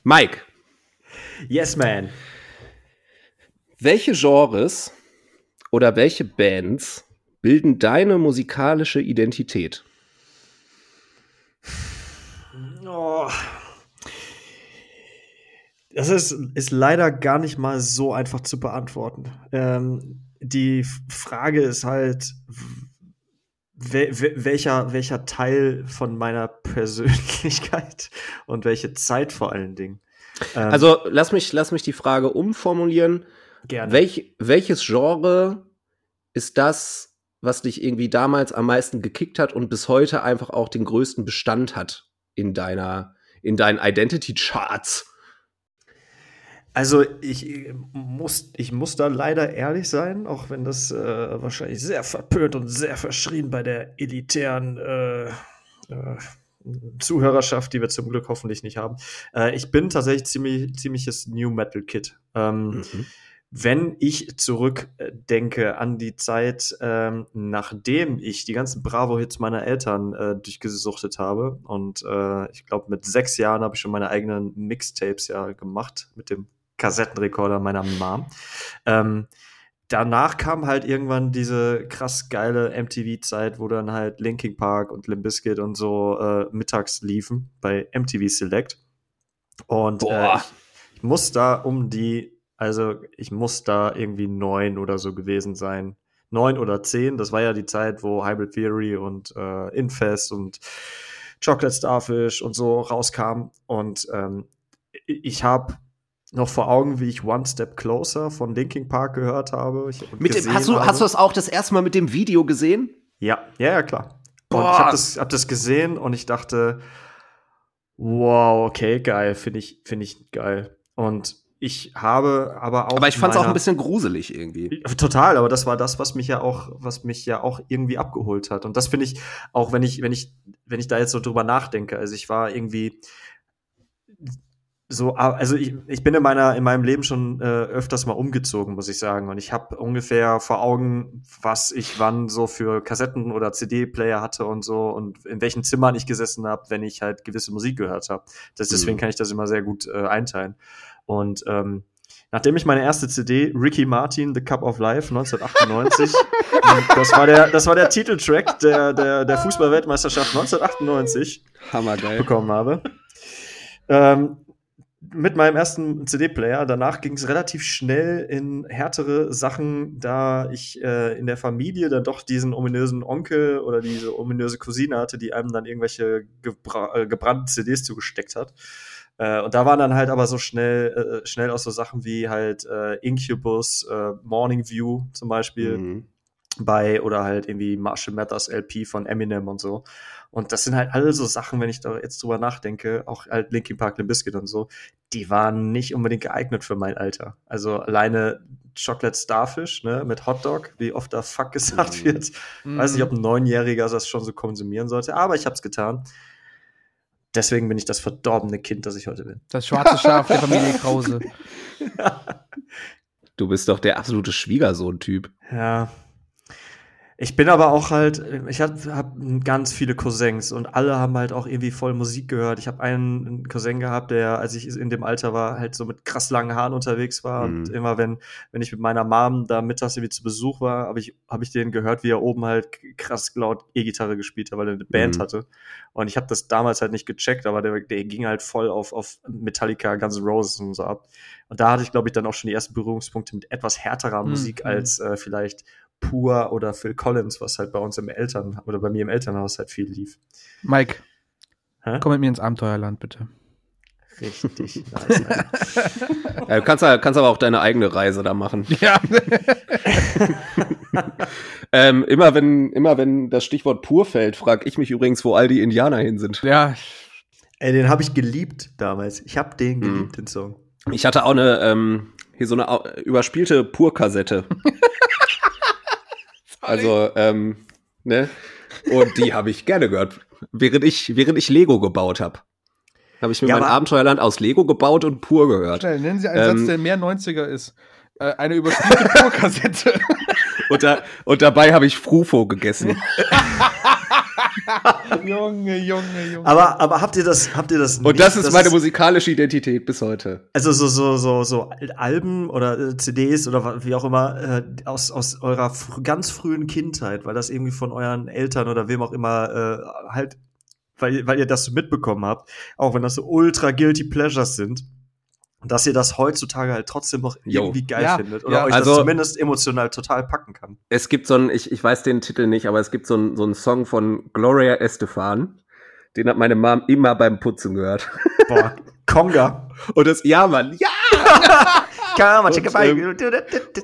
Mike, Yes, man. welche Genres oder welche Bands bilden deine musikalische Identität? Oh. Das ist, ist leider gar nicht mal so einfach zu beantworten. Ähm, die Frage ist halt, wel, wel- welcher, welcher Teil von meiner Persönlichkeit und welche Zeit vor allen Dingen. Ähm, Also, lass mich, lass mich die Frage umformulieren. gerne. Welch, welches Genre ist das, was dich irgendwie damals am meisten gekickt hat und bis heute einfach auch den größten Bestand hat in deiner, in deinen Identity Charts? Also ich äh, muss, ich muss da leider ehrlich sein, auch wenn das äh, wahrscheinlich sehr verpönt und sehr verschrien bei der elitären äh, äh, Zuhörerschaft, die wir zum Glück hoffentlich nicht haben. Äh, ich bin tatsächlich ziemlich, ziemliches New Metal Kid. Ähm, Mhm. wenn ich zurückdenke an die Zeit, ähm, nachdem ich die ganzen Bravo-Hits meiner Eltern äh, durchgesuchtet habe und äh, ich glaube mit sechs Jahren habe ich schon meine eigenen Mixtapes ja gemacht mit dem Kassettenrekorder meiner Mom. Ähm, danach kam halt irgendwann diese krass geile MTV-Zeit, wo dann halt Linkin Park und Limp Bizkit und so äh, mittags liefen bei MTV Select. Und äh, ich muss da um die Also ich muss da irgendwie neun oder so gewesen sein. Neun oder zehn, das war ja die Zeit, wo Hybrid Theory und äh, Infest und Chocolate Starfish und so rauskam. Und ähm, ich habe noch vor Augen, wie ich One Step Closer von Linkin Park gehört habe. Mit dem, hast, du, habe. hast du das auch das erste Mal mit dem Video gesehen? Ja, ja, ja, klar. Ich habe das, hab das gesehen und ich dachte, wow, okay, geil, finde ich, finde ich geil. Und ich habe aber auch. Aber ich fand es auch ein bisschen gruselig irgendwie. Total, aber das war das, was mich ja auch, was mich ja auch irgendwie abgeholt hat. Und das finde ich, auch wenn ich, wenn ich, wenn ich da jetzt so drüber nachdenke, also ich war irgendwie so, also ich, ich bin in meiner, in meinem Leben schon äh, öfters mal umgezogen, muss ich sagen. Und ich habe ungefähr vor Augen, was ich wann so für Kassetten oder CD-Player hatte und so und in welchen Zimmern ich gesessen habe, wenn ich halt gewisse Musik gehört habe. Deswegen mhm. kann ich das immer sehr gut äh, einteilen. Und ähm, nachdem ich meine erste CD, Ricky Martin, The Cup of Life, 1998, das war der, das war der Titeltrack der, der, der Fußballweltmeisterschaft 1998 Hammergeil. bekommen habe. Ähm, mit meinem ersten CD-Player. Danach ging es relativ schnell in härtere Sachen, da ich äh, in der Familie dann doch diesen ominösen Onkel oder diese ominöse Cousine hatte, die einem dann irgendwelche gebra äh, gebrannten CDs zugesteckt hat. Äh, und da waren dann halt aber so schnell, äh, schnell auch so Sachen wie halt äh, Incubus, äh, Morning View zum Beispiel. Mhm. Bei oder halt irgendwie Marshall Mathers LP von Eminem und so. Und das sind halt alle so Sachen, wenn ich da jetzt drüber nachdenke, auch halt Linkin Park, Limp Bizkit und so, die waren nicht unbedingt geeignet für mein Alter. Also alleine Chocolate Starfish, ne, mit Hotdog, wie oft da Fuck gesagt mm. wird. Mm. Weiß nicht, ob ein Neunjähriger das schon so konsumieren sollte, aber ich hab's getan. Deswegen bin ich das verdorbene Kind, das ich heute bin. Das schwarze Schaf der Familie Krause. Du bist doch der absolute Schwiegersohn-Typ. Ja, ich bin aber auch halt, ich habe hab ganz viele Cousins und alle haben halt auch irgendwie voll Musik gehört. Ich habe einen Cousin gehabt, der, als ich in dem Alter war, halt so mit krass langen Haaren unterwegs war. Mhm. Und immer wenn, wenn ich mit meiner Mom da mittags irgendwie zu Besuch war, habe ich, hab ich den gehört, wie er oben halt krass laut E-Gitarre gespielt hat, weil er eine Band mhm. hatte. Und ich habe das damals halt nicht gecheckt, aber der, der ging halt voll auf, auf Metallica, Guns N' Roses und so ab. Und da hatte ich, glaube ich, dann auch schon die ersten Berührungspunkte mit etwas härterer mhm. Musik als äh, vielleicht Pur oder Phil Collins, was halt bei uns im Eltern oder bei mir im Elternhaus halt viel lief. Mike, Hä? komm mit mir ins Abenteuerland, bitte. Richtig nice. ja, du kannst, kannst aber auch deine eigene Reise da machen. Ja. ähm, immer, wenn, immer wenn das Stichwort pur fällt, frage ich mich übrigens, wo all die Indianer hin sind. Ja. Ey, den habe ich geliebt damals. Ich habe den geliebt, mhm. den Song. Ich hatte auch eine, ähm, hier so eine überspielte Pur-Kassette. Also, ähm, ne? Und die habe ich gerne gehört, während ich, während ich Lego gebaut habe. Habe ich mir ja, mein Abenteuerland aus Lego gebaut und pur gehört. Schnell, nennen Sie einen ähm, Satz, der mehr 90er ist. Äh, eine überspielte Purkassette. und, da, und dabei habe ich Frufo gegessen. Junge, Junge, Junge. Aber, aber habt ihr das, habt ihr das Und das ist meine ist, musikalische Identität bis heute. Also so, so, so, so Alben oder äh, CDs oder wie auch immer äh, aus, aus eurer fr ganz frühen Kindheit, weil das irgendwie von euren Eltern oder wem auch immer äh, halt, weil, weil ihr das so mitbekommen habt, auch wenn das so ultra guilty pleasures sind dass ihr das heutzutage halt trotzdem noch irgendwie jo. geil ja, findet oder ja. euch also, das zumindest emotional total packen kann. Es gibt so ein, ich, ich weiß den Titel nicht, aber es gibt so ein, so einen Song von Gloria Estefan. Den hat meine Mom immer beim Putzen gehört. Boah, Konga. Und das, ja, Mann, ja! und, ähm,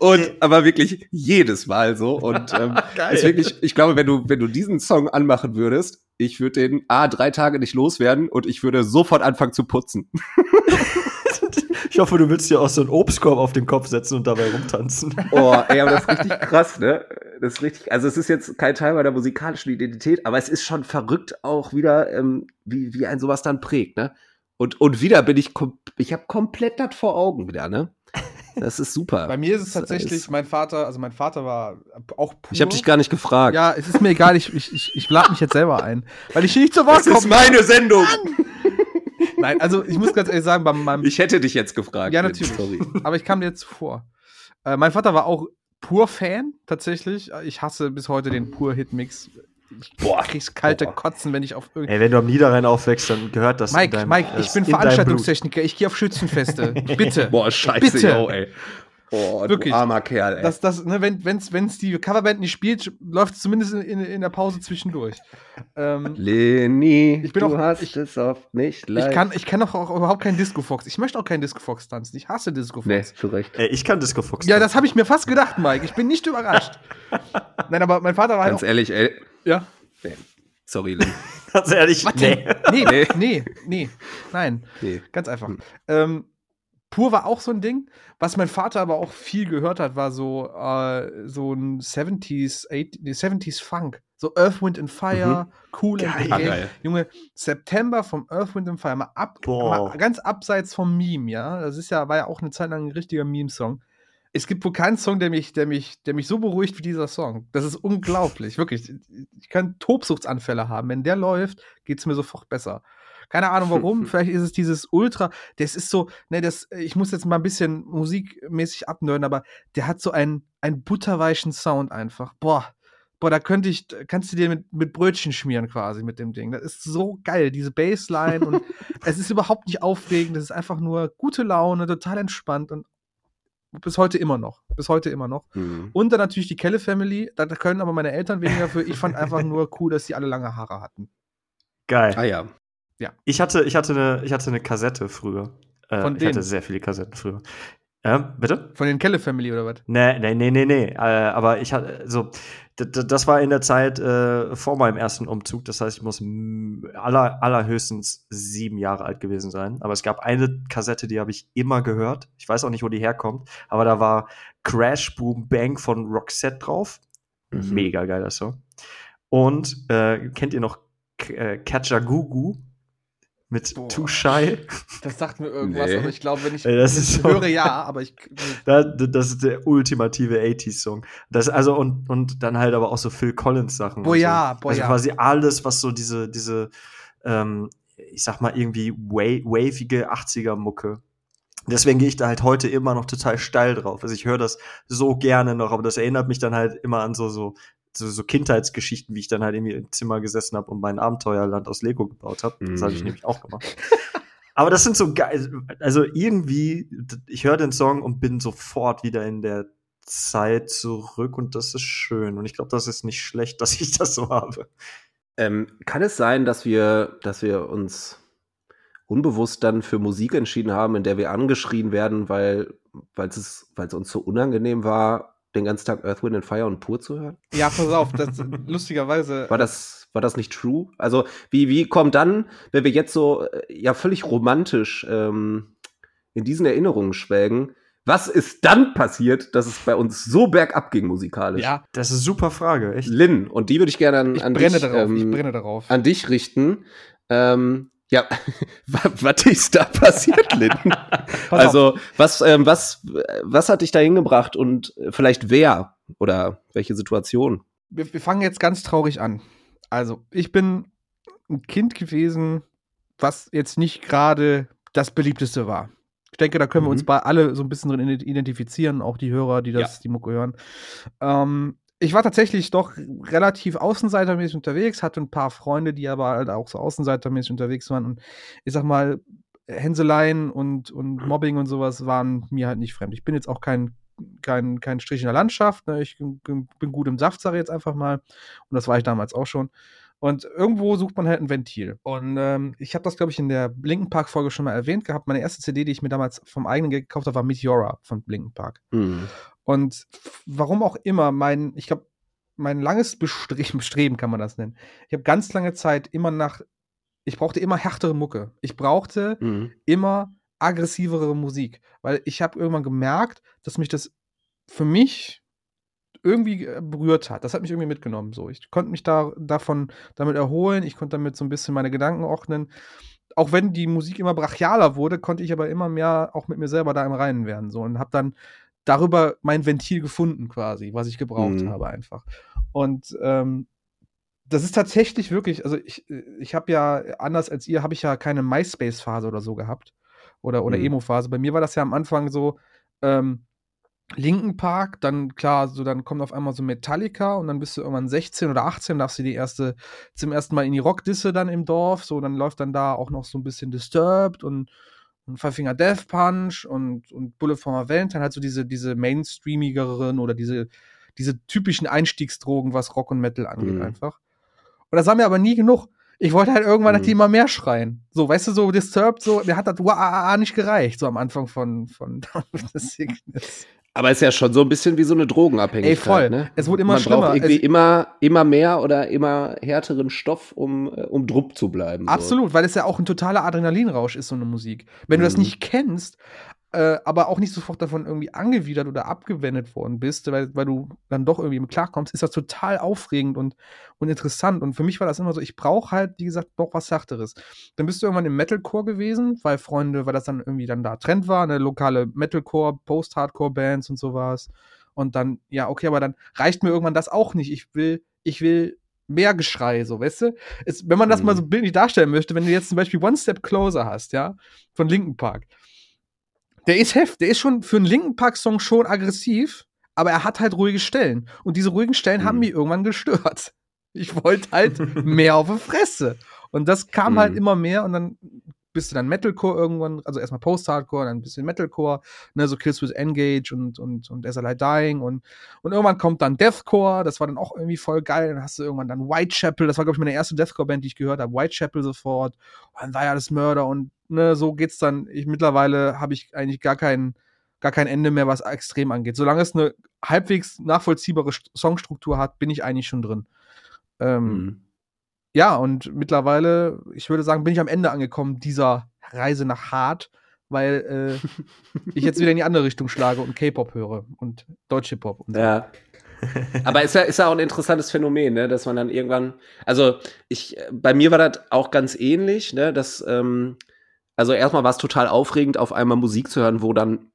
und aber wirklich jedes Mal so. Und ähm, ist wirklich, ich glaube, wenn du, wenn du diesen Song anmachen würdest, ich würde den A drei Tage nicht loswerden und ich würde sofort anfangen zu putzen. Ich hoffe, du willst dir auch so einen Obstkorb auf den Kopf setzen und dabei rumtanzen. Oh, ey, aber das ist richtig krass, ne? Das ist richtig, also es ist jetzt kein Teil meiner musikalischen Identität, aber es ist schon verrückt auch wieder, ähm, wie, wie ein sowas dann prägt, ne? Und, und wieder bin ich, ich habe komplett das vor Augen wieder, ne? Das ist super. Bei mir ist es tatsächlich, mein Vater, also mein Vater war auch pur. Ich habe dich gar nicht gefragt. Ja, es ist mir egal, ich, ich, ich, ich lade mich jetzt selber ein, weil ich hier nicht zur Wort komme. Das ist meine Sendung. Nein, also ich muss ganz ehrlich sagen, bei meinem. Ich hätte dich jetzt gefragt. Ja, natürlich. Sorry. Aber ich kam dir jetzt vor. Äh, mein Vater war auch pur Fan, tatsächlich. Ich hasse bis heute den pur Hitmix. Boah, kriegst kalte boah. Kotzen, wenn ich auf irgendwie. Ey, wenn du am Niederrhein aufwächst, dann gehört das Mike, deinem, Mike, ich bin Veranstaltungstechniker, ich gehe auf Schützenfeste. Bitte. Boah, scheiße, Bitte. Yo, ey. Oh, Wirklich. armer Kerl, ey. Das, das, ne, wenn wenn's, wenn's die Coverband nicht spielt, läuft es zumindest in, in, in, der Pause zwischendurch. Ähm, Leni, ich bin du auch, hast ich, es oft nicht leicht. Ich kann, ich kann auch, auch überhaupt keinen Disco Fox. Ich möchte auch keinen Disco Fox tanzen. Ich hasse Disco Fox. Nee, zu Recht. Ey, ich kann Disco Fox tanzen. Ja, das habe ich mir fast gedacht, Mike. Ich bin nicht überrascht. Nein, aber mein Vater war halt Ganz halt ehrlich, ey. Ja. Nee. Sorry, Lynn. Ganz ehrlich, nee. nee. Nee, nee, nee, nein. Nee. Ganz einfach. Hm. Ähm, Pur war auch so ein Ding. Was mein Vater aber auch viel gehört hat, war so, äh, so ein 70s, 80, 70s Funk. So Earth, Wind and Fire, mhm. Cool geil. and geil. Junge, September vom Earth, Wind and Fire, mal, ab, mal ganz abseits vom Meme, ja. Das ist ja, war ja auch eine Zeit lang ein richtiger Meme-Song. Es gibt wohl keinen Song, der mich, der mich, der mich so beruhigt wie dieser Song. Das ist unglaublich, wirklich. Ich kann Tobsuchtsanfälle haben. Wenn der läuft, geht es mir sofort besser. Keine Ahnung warum. Vielleicht ist es dieses Ultra. Das ist so, ne, das, ich muss jetzt mal ein bisschen musikmäßig abnörden, aber der hat so einen, einen butterweichen Sound einfach. Boah. Boah, da könnte ich, kannst du dir mit, mit Brötchen schmieren quasi mit dem Ding. Das ist so geil, diese Bassline und es ist überhaupt nicht aufregend, es ist einfach nur gute Laune, total entspannt und bis heute immer noch. Bis heute immer noch. Mhm. Und dann natürlich die Kelle Family. Da können aber meine Eltern weniger für. Ich fand einfach nur cool, dass sie alle lange Haare hatten. Geil. Ah ja. Ja. Ich hatte, ich hatte, eine, ich hatte eine Kassette früher. Äh, Von ich denen? hatte sehr viele Kassetten früher. Ja, bitte? Von den Kelle Family oder was? Nee, nee, nee, nee, nee. Äh, aber ich hatte, so, das war in der Zeit äh, vor meinem ersten Umzug. Das heißt, ich muss aller, allerhöchstens sieben Jahre alt gewesen sein. Aber es gab eine Kassette, die habe ich immer gehört. Ich weiß auch nicht, wo die herkommt. Aber da war Crash Boom Bang von Roxette drauf. Mhm. Mega geiler Song. Und äh, kennt ihr noch K äh, Catcher Gugu? Mit Boah. Too Shy. Das sagt mir irgendwas, nee. aber ich glaube, wenn ich das ist höre, ja, aber ich. das, das ist der ultimative 80s-Song. Das, also, und, und dann halt aber auch so Phil Collins-Sachen. Boah, ja, boah, also quasi alles, was so diese, diese, ähm, ich sag mal, irgendwie wa wavige 80er-Mucke. Deswegen gehe ich da halt heute immer noch total steil drauf. Also ich höre das so gerne noch, aber das erinnert mich dann halt immer an so, so so, so Kindheitsgeschichten, wie ich dann halt irgendwie im Zimmer gesessen habe und mein Abenteuerland aus Lego gebaut habe. Das habe ich mhm. nämlich auch gemacht. Aber das sind so geil, also irgendwie, ich höre den Song und bin sofort wieder in der Zeit zurück und das ist schön. Und ich glaube, das ist nicht schlecht, dass ich das so habe. Ähm, kann es sein, dass wir, dass wir uns unbewusst dann für Musik entschieden haben, in der wir angeschrien werden, weil es uns so unangenehm war, den ganzen Tag Earth, Wind and Fire und Pur zu hören? Ja, pass auf, das, lustigerweise. War das, war das nicht true? Also, wie, wie kommt dann, wenn wir jetzt so äh, ja völlig romantisch ähm, in diesen Erinnerungen schwelgen, was ist dann passiert, dass es bei uns so bergab ging musikalisch? Ja, das ist eine super Frage, echt. Lynn, und die würde ich gerne an, an dich, darauf, ähm, ich brenne darauf. an dich richten. Ähm, ja, was ist da passiert, Lynn? also, was, ähm, was, was hat dich da hingebracht und vielleicht wer oder welche Situation? Wir, wir fangen jetzt ganz traurig an. Also, ich bin ein Kind gewesen, was jetzt nicht gerade das beliebteste war. Ich denke, da können wir uns mhm. bei alle so ein bisschen drin identifizieren, auch die Hörer, die das, ja. die Mucke hören. Ähm, ich war tatsächlich doch relativ außenseitermäßig unterwegs, hatte ein paar Freunde, die aber halt auch so außenseitermäßig unterwegs waren. Und ich sag mal, Hänseleien und, und Mobbing und sowas waren mir halt nicht fremd. Ich bin jetzt auch kein, kein, kein Strich in der Landschaft. Ne? Ich bin gut im Saft, sage ich jetzt einfach mal. Und das war ich damals auch schon. Und irgendwo sucht man halt ein Ventil. Und ähm, ich habe das, glaube ich, in der Blinken Park-Folge schon mal erwähnt gehabt. Meine erste CD, die ich mir damals vom eigenen gekauft habe, war Meteora von Blinken Park. Mhm. Und warum auch immer, mein, ich glaube, mein langes Bestreben, kann man das nennen. Ich habe ganz lange Zeit immer nach, ich brauchte immer härtere Mucke. Ich brauchte mhm. immer aggressivere Musik, weil ich habe irgendwann gemerkt, dass mich das für mich irgendwie äh, berührt hat. Das hat mich irgendwie mitgenommen. So, ich konnte mich da davon damit erholen. Ich konnte damit so ein bisschen meine Gedanken ordnen. Auch wenn die Musik immer brachialer wurde, konnte ich aber immer mehr auch mit mir selber da im Reinen werden. So und habe dann darüber mein Ventil gefunden, quasi, was ich gebraucht mhm. habe einfach. Und ähm, das ist tatsächlich wirklich, also ich, ich habe ja, anders als ihr, habe ich ja keine MySpace-Phase oder so gehabt. Oder, oder mhm. Emo-Phase. Bei mir war das ja am Anfang so, ähm, Linken Park, dann klar, so dann kommt auf einmal so Metallica und dann bist du irgendwann 16 oder 18, darfst du die erste, zum ersten Mal in die Rockdisse dann im Dorf, so, dann läuft dann da auch noch so ein bisschen Disturbed und, und Five Finger Death Punch und, und Bullet for my Valentine, halt so diese, diese mainstreamigeren oder diese, diese typischen Einstiegsdrogen, was Rock und Metal angeht, Mhm. einfach. Und das war mir aber nie genug. Ich wollte halt irgendwann, Mhm. die immer mehr schreien. So, weißt du, so Disturbed, so, der hat das Wah nicht gereicht, so am Anfang von, von Down with the Sickness. Aber ist ja schon so ein bisschen wie so eine Drogenabhängigkeit. Ey, voll. Ne? Es wurde immer Man schlimmer. braucht irgendwie Es- immer, immer mehr oder immer härteren Stoff, um, äh, um drupp zu bleiben. So. Absolut, weil es ja auch ein totaler Adrenalinrausch ist, so eine Musik. Wenn du das Mhm. nicht kennst, äh, aber auch nicht sofort davon irgendwie angewidert oder abgewendet worden bist, weil, weil du dann doch irgendwie klarkommst, ist das total aufregend und, und interessant. Und für mich war das immer so, ich brauche halt, wie gesagt, noch was Sachteres. Dann bist du irgendwann im Metalcore gewesen, weil Freunde, weil das dann irgendwie dann da Trend war, eine lokale Metalcore, Post-Hardcore-Bands und sowas. Und dann, ja, okay, aber dann reicht mir irgendwann das auch nicht. Ich will, ich will mehr Geschrei, so, weißt du? Es, wenn man das Mhm. mal so bildlich darstellen möchte, wenn du jetzt zum Beispiel One Step Closer hast, ja, von Linken Park, der ist heftig, der ist schon für einen Linken Park-Song schon aggressiv, aber er hat halt ruhige Stellen. Und diese ruhigen Stellen haben Mhm. mich irgendwann gestört. Ich wollte halt mehr auf die Fresse. Und das kam halt Mhm. immer mehr und dann bist du dann Metalcore irgendwann, also erstmal Post-Hardcore, dann ein bisschen Metalcore, ne, so Kills with Engage und, und, und As I Lie Dying und, und irgendwann kommt dann Deathcore, das war dann auch irgendwie voll geil, dann hast du irgendwann dann Whitechapel, das war glaube ich meine erste Deathcore-Band, die ich gehört habe, Whitechapel sofort, und dann war ja das Mörder und ne, so geht's dann, ich mittlerweile habe ich eigentlich gar kein, gar kein Ende mehr, was extrem angeht. Solange es eine halbwegs nachvollziehbare St- Songstruktur hat, bin ich eigentlich schon drin. Ähm, Mhm. ja, und mittlerweile, ich würde sagen, bin ich am Ende angekommen dieser Reise nach Hart, weil äh, ich jetzt wieder in die andere Richtung schlage und K-Pop höre und Deutsch-Hip-Hop. und so. Ja. Aber ist ja, ist ja auch ein interessantes Phänomen, ne? dass man dann irgendwann, also ich, bei mir war das auch ganz ähnlich, ne? dass, ähm, also erstmal war es total aufregend, auf einmal Musik zu hören, wo dann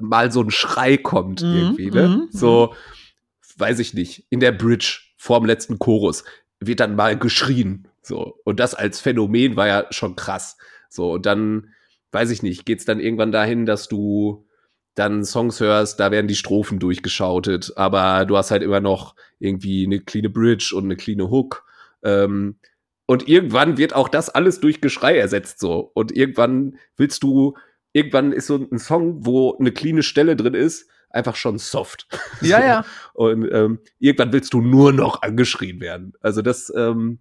mal so ein Schrei kommt Mhm, irgendwie, ne? mhm, So, weiß ich nicht, in der Bridge vorm letzten Chorus wird dann mal geschrien, so. Und das als Phänomen war ja schon krass. So, und dann, weiß ich nicht, geht's dann irgendwann dahin, dass du dann Songs hörst, da werden die Strophen durchgeschautet, aber du hast halt immer noch irgendwie eine cleane Bridge und eine cleane Hook. Ähm, und irgendwann wird auch das alles durch Geschrei ersetzt so. Und irgendwann willst du, irgendwann ist so ein Song, wo eine cleane Stelle drin ist, einfach schon soft. Ja, so. ja. Und ähm, irgendwann willst du nur noch angeschrien werden. Also das, ähm,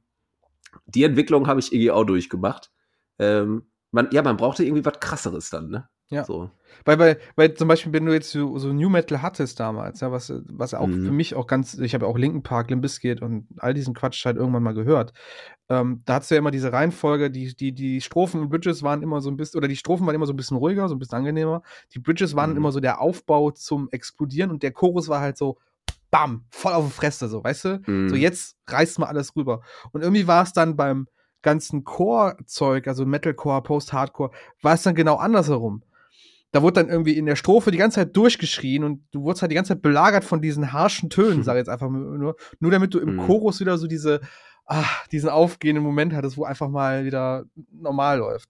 die Entwicklung habe ich irgendwie auch durchgemacht. Ähm, man, ja, man brauchte irgendwie was krasseres dann, ne? Ja. So. Weil, weil, weil zum Beispiel, wenn du jetzt so, so New Metal hattest damals, ja, was, was auch Mhm. für mich auch ganz, ich habe ja auch Linken Park, Limp Bizkit und all diesen Quatsch halt irgendwann mal gehört. Ähm, da hattest du ja immer diese Reihenfolge, die, die, die Strophen und Bridges waren immer so ein bisschen, oder die Strophen waren immer so ein bisschen ruhiger, so ein bisschen angenehmer. Die Bridges waren Mhm. immer so der Aufbau zum Explodieren und der Chorus war halt so, bam, voll auf die Fresse, so, weißt du? Mhm. So, jetzt reißt mal alles rüber. Und irgendwie war es dann beim ganzen Core-Zeug, also Metalcore, Post-Hardcore, war es dann genau andersherum. Da wurde dann irgendwie in der Strophe die ganze Zeit durchgeschrien und du wurdest halt die ganze Zeit belagert von diesen harschen Tönen, sag ich jetzt einfach nur, nur damit du im Mhm. Chorus wieder so diese, ah, diesen aufgehenden Moment hattest, wo einfach mal wieder normal läuft.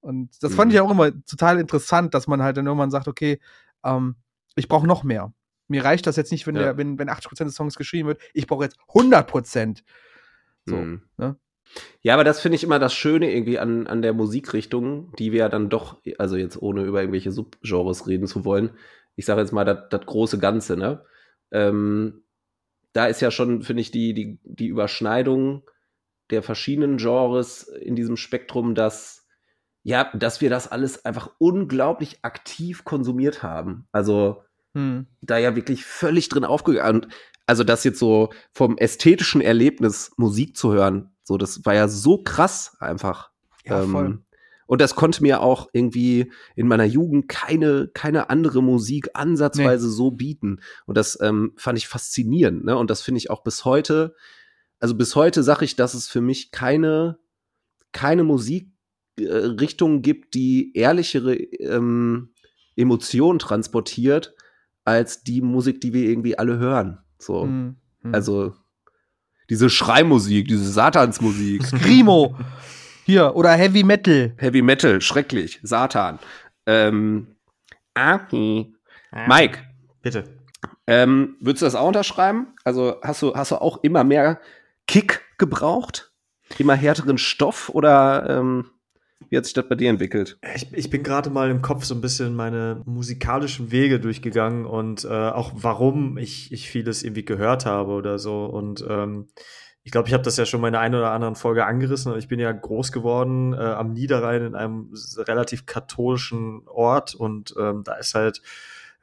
Und das fand Mhm. ich auch immer total interessant, dass man halt dann irgendwann sagt, okay, ähm, ich brauche noch mehr. Mir reicht das jetzt nicht, wenn, Ja. der, wenn, wenn 80% des Songs geschrieben wird. Ich brauche jetzt 100%. So, Mhm. ne? Ja, aber das finde ich immer das Schöne irgendwie an, an der Musikrichtung, die wir ja dann doch, also jetzt ohne über irgendwelche Subgenres reden zu wollen, ich sage jetzt mal das große Ganze, ne? Ähm, da ist ja schon, finde ich, die, die, die Überschneidung der verschiedenen Genres in diesem Spektrum, dass, ja, dass wir das alles einfach unglaublich aktiv konsumiert haben. Also, Hm. da ja wirklich völlig drin aufgegangen. Also das jetzt so vom ästhetischen Erlebnis Musik zu hören, so das war ja so krass einfach. Ja, voll. Ähm, und das konnte mir auch irgendwie in meiner Jugend keine, keine andere Musik ansatzweise so bieten. Und das ähm, fand ich faszinierend. Ne? Und das finde ich auch bis heute, also bis heute sage ich, dass es für mich keine, keine Musikrichtung gibt, die ehrlichere ähm, Emotionen transportiert, als die Musik, die wir irgendwie alle hören. So. Hm. Hm. Also diese Schreimusik, diese Satansmusik. Screamo. Hier, oder Heavy Metal. Heavy Metal, schrecklich, Satan. Ähm, ah, hm. Mike, Bitte. Ähm, würdest du das auch unterschreiben? Also hast du, hast du auch immer mehr Kick gebraucht? Immer härteren Stoff oder ähm, wie hat sich das bei dir entwickelt? Ich, ich bin gerade mal im Kopf so ein bisschen meine musikalischen Wege durchgegangen und äh, auch warum ich, ich vieles irgendwie gehört habe oder so. Und ähm, ich glaube, ich habe das ja schon mal in der einen oder anderen Folge angerissen, aber ich bin ja groß geworden äh, am Niederrhein in einem relativ katholischen Ort und ähm, da ist halt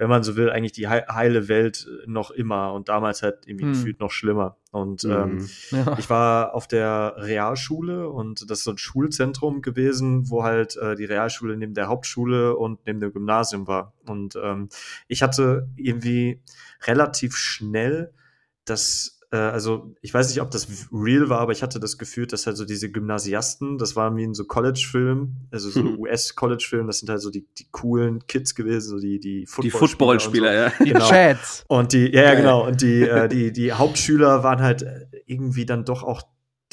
wenn man so will, eigentlich die heile Welt noch immer und damals halt irgendwie hm. gefühlt noch schlimmer. Und mhm. ähm, ja. ich war auf der Realschule und das ist so ein Schulzentrum gewesen, wo halt äh, die Realschule neben der Hauptschule und neben dem Gymnasium war. Und ähm, ich hatte irgendwie relativ schnell das äh, also ich weiß nicht, ob das real war, aber ich hatte das Gefühl, dass halt so diese Gymnasiasten, das war wie in so College-Filmen, also so hm. US-College-Filmen, das sind halt so die, die coolen Kids gewesen, so die, die Footballspieler. Die Footballspieler, so. ja. Die genau. Chats. Und die, ja, ja, genau. Und die, äh, die, die Hauptschüler waren halt irgendwie dann doch auch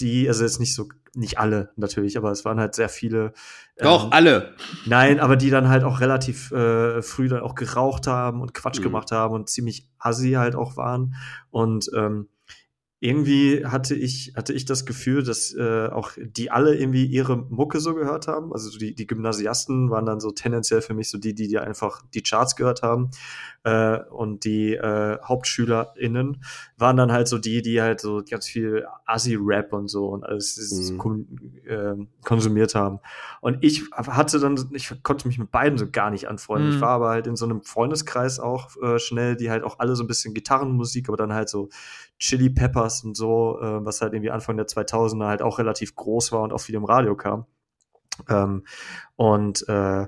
die, also jetzt nicht so, nicht alle natürlich, aber es waren halt sehr viele. Doch, ähm, alle. Nein, aber die dann halt auch relativ äh, früh dann auch geraucht haben und Quatsch mhm. gemacht haben und ziemlich assi halt auch waren. Und ähm, irgendwie hatte ich, hatte ich das Gefühl, dass äh, auch die alle irgendwie ihre Mucke so gehört haben. Also die, die Gymnasiasten waren dann so tendenziell für mich so die, die, die einfach die Charts gehört haben. Äh, und die äh, HauptschülerInnen waren dann halt so die, die halt so ganz viel Assi-Rap und so und alles mhm. äh, konsumiert haben. Und ich hatte dann, ich konnte mich mit beiden so gar nicht anfreunden. Mhm. Ich war aber halt in so einem Freundeskreis auch äh, schnell, die halt auch alle so ein bisschen Gitarrenmusik, aber dann halt so Chili Peppers und so, äh, was halt irgendwie Anfang der 2000er halt auch relativ groß war und auch viel im Radio kam. Ähm, und äh,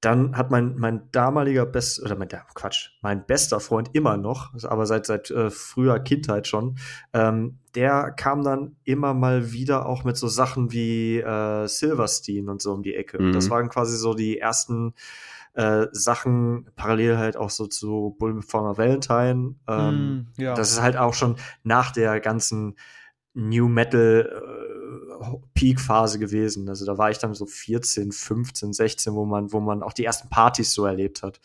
dann hat mein, mein damaliger Best, oder mein, Quatsch, mein bester Freund immer noch, aber seit, seit äh, früher Kindheit schon, ähm, der kam dann immer mal wieder auch mit so Sachen wie äh, Silverstein und so um die Ecke. Mhm. Das waren quasi so die ersten äh, Sachen parallel halt auch so zu Bullformer Valentine. Ähm, mm, ja. Das ist halt auch schon nach der ganzen New Metal äh, Peak-Phase gewesen. Also da war ich dann so 14, 15, 16, wo man, wo man auch die ersten Partys so erlebt hat.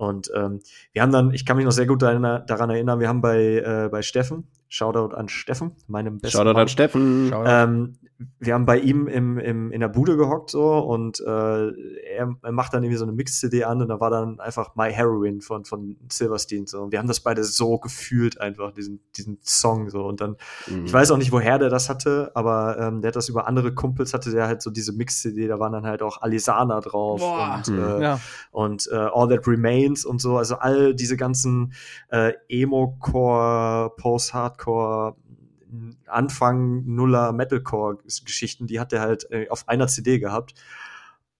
Und ähm, wir haben dann, ich kann mich noch sehr gut daran, erinnern, wir haben bei, äh, bei Steffen, Shoutout an Steffen, meinem besten Shoutout Mann. an Steffen. Ähm, wir haben bei ihm im, im, in der Bude gehockt so und äh, er, er macht dann irgendwie so eine Mix-CD an und da war dann einfach My Heroin von, von Silverstein so. Und wir haben das beide so gefühlt einfach, diesen, diesen Song so. Und dann, mhm. ich weiß auch nicht, woher der das hatte, aber ähm, der hat das über andere Kumpels, hatte der halt so diese Mix-CD, da waren dann halt auch Alisana drauf Boah. und, mhm. äh, ja. und äh, All That Remains und so. Also all diese ganzen äh, Emo-Core, Post-Hardcore, Anfang Nuller Metalcore-Geschichten, die hat er halt äh, auf einer CD gehabt.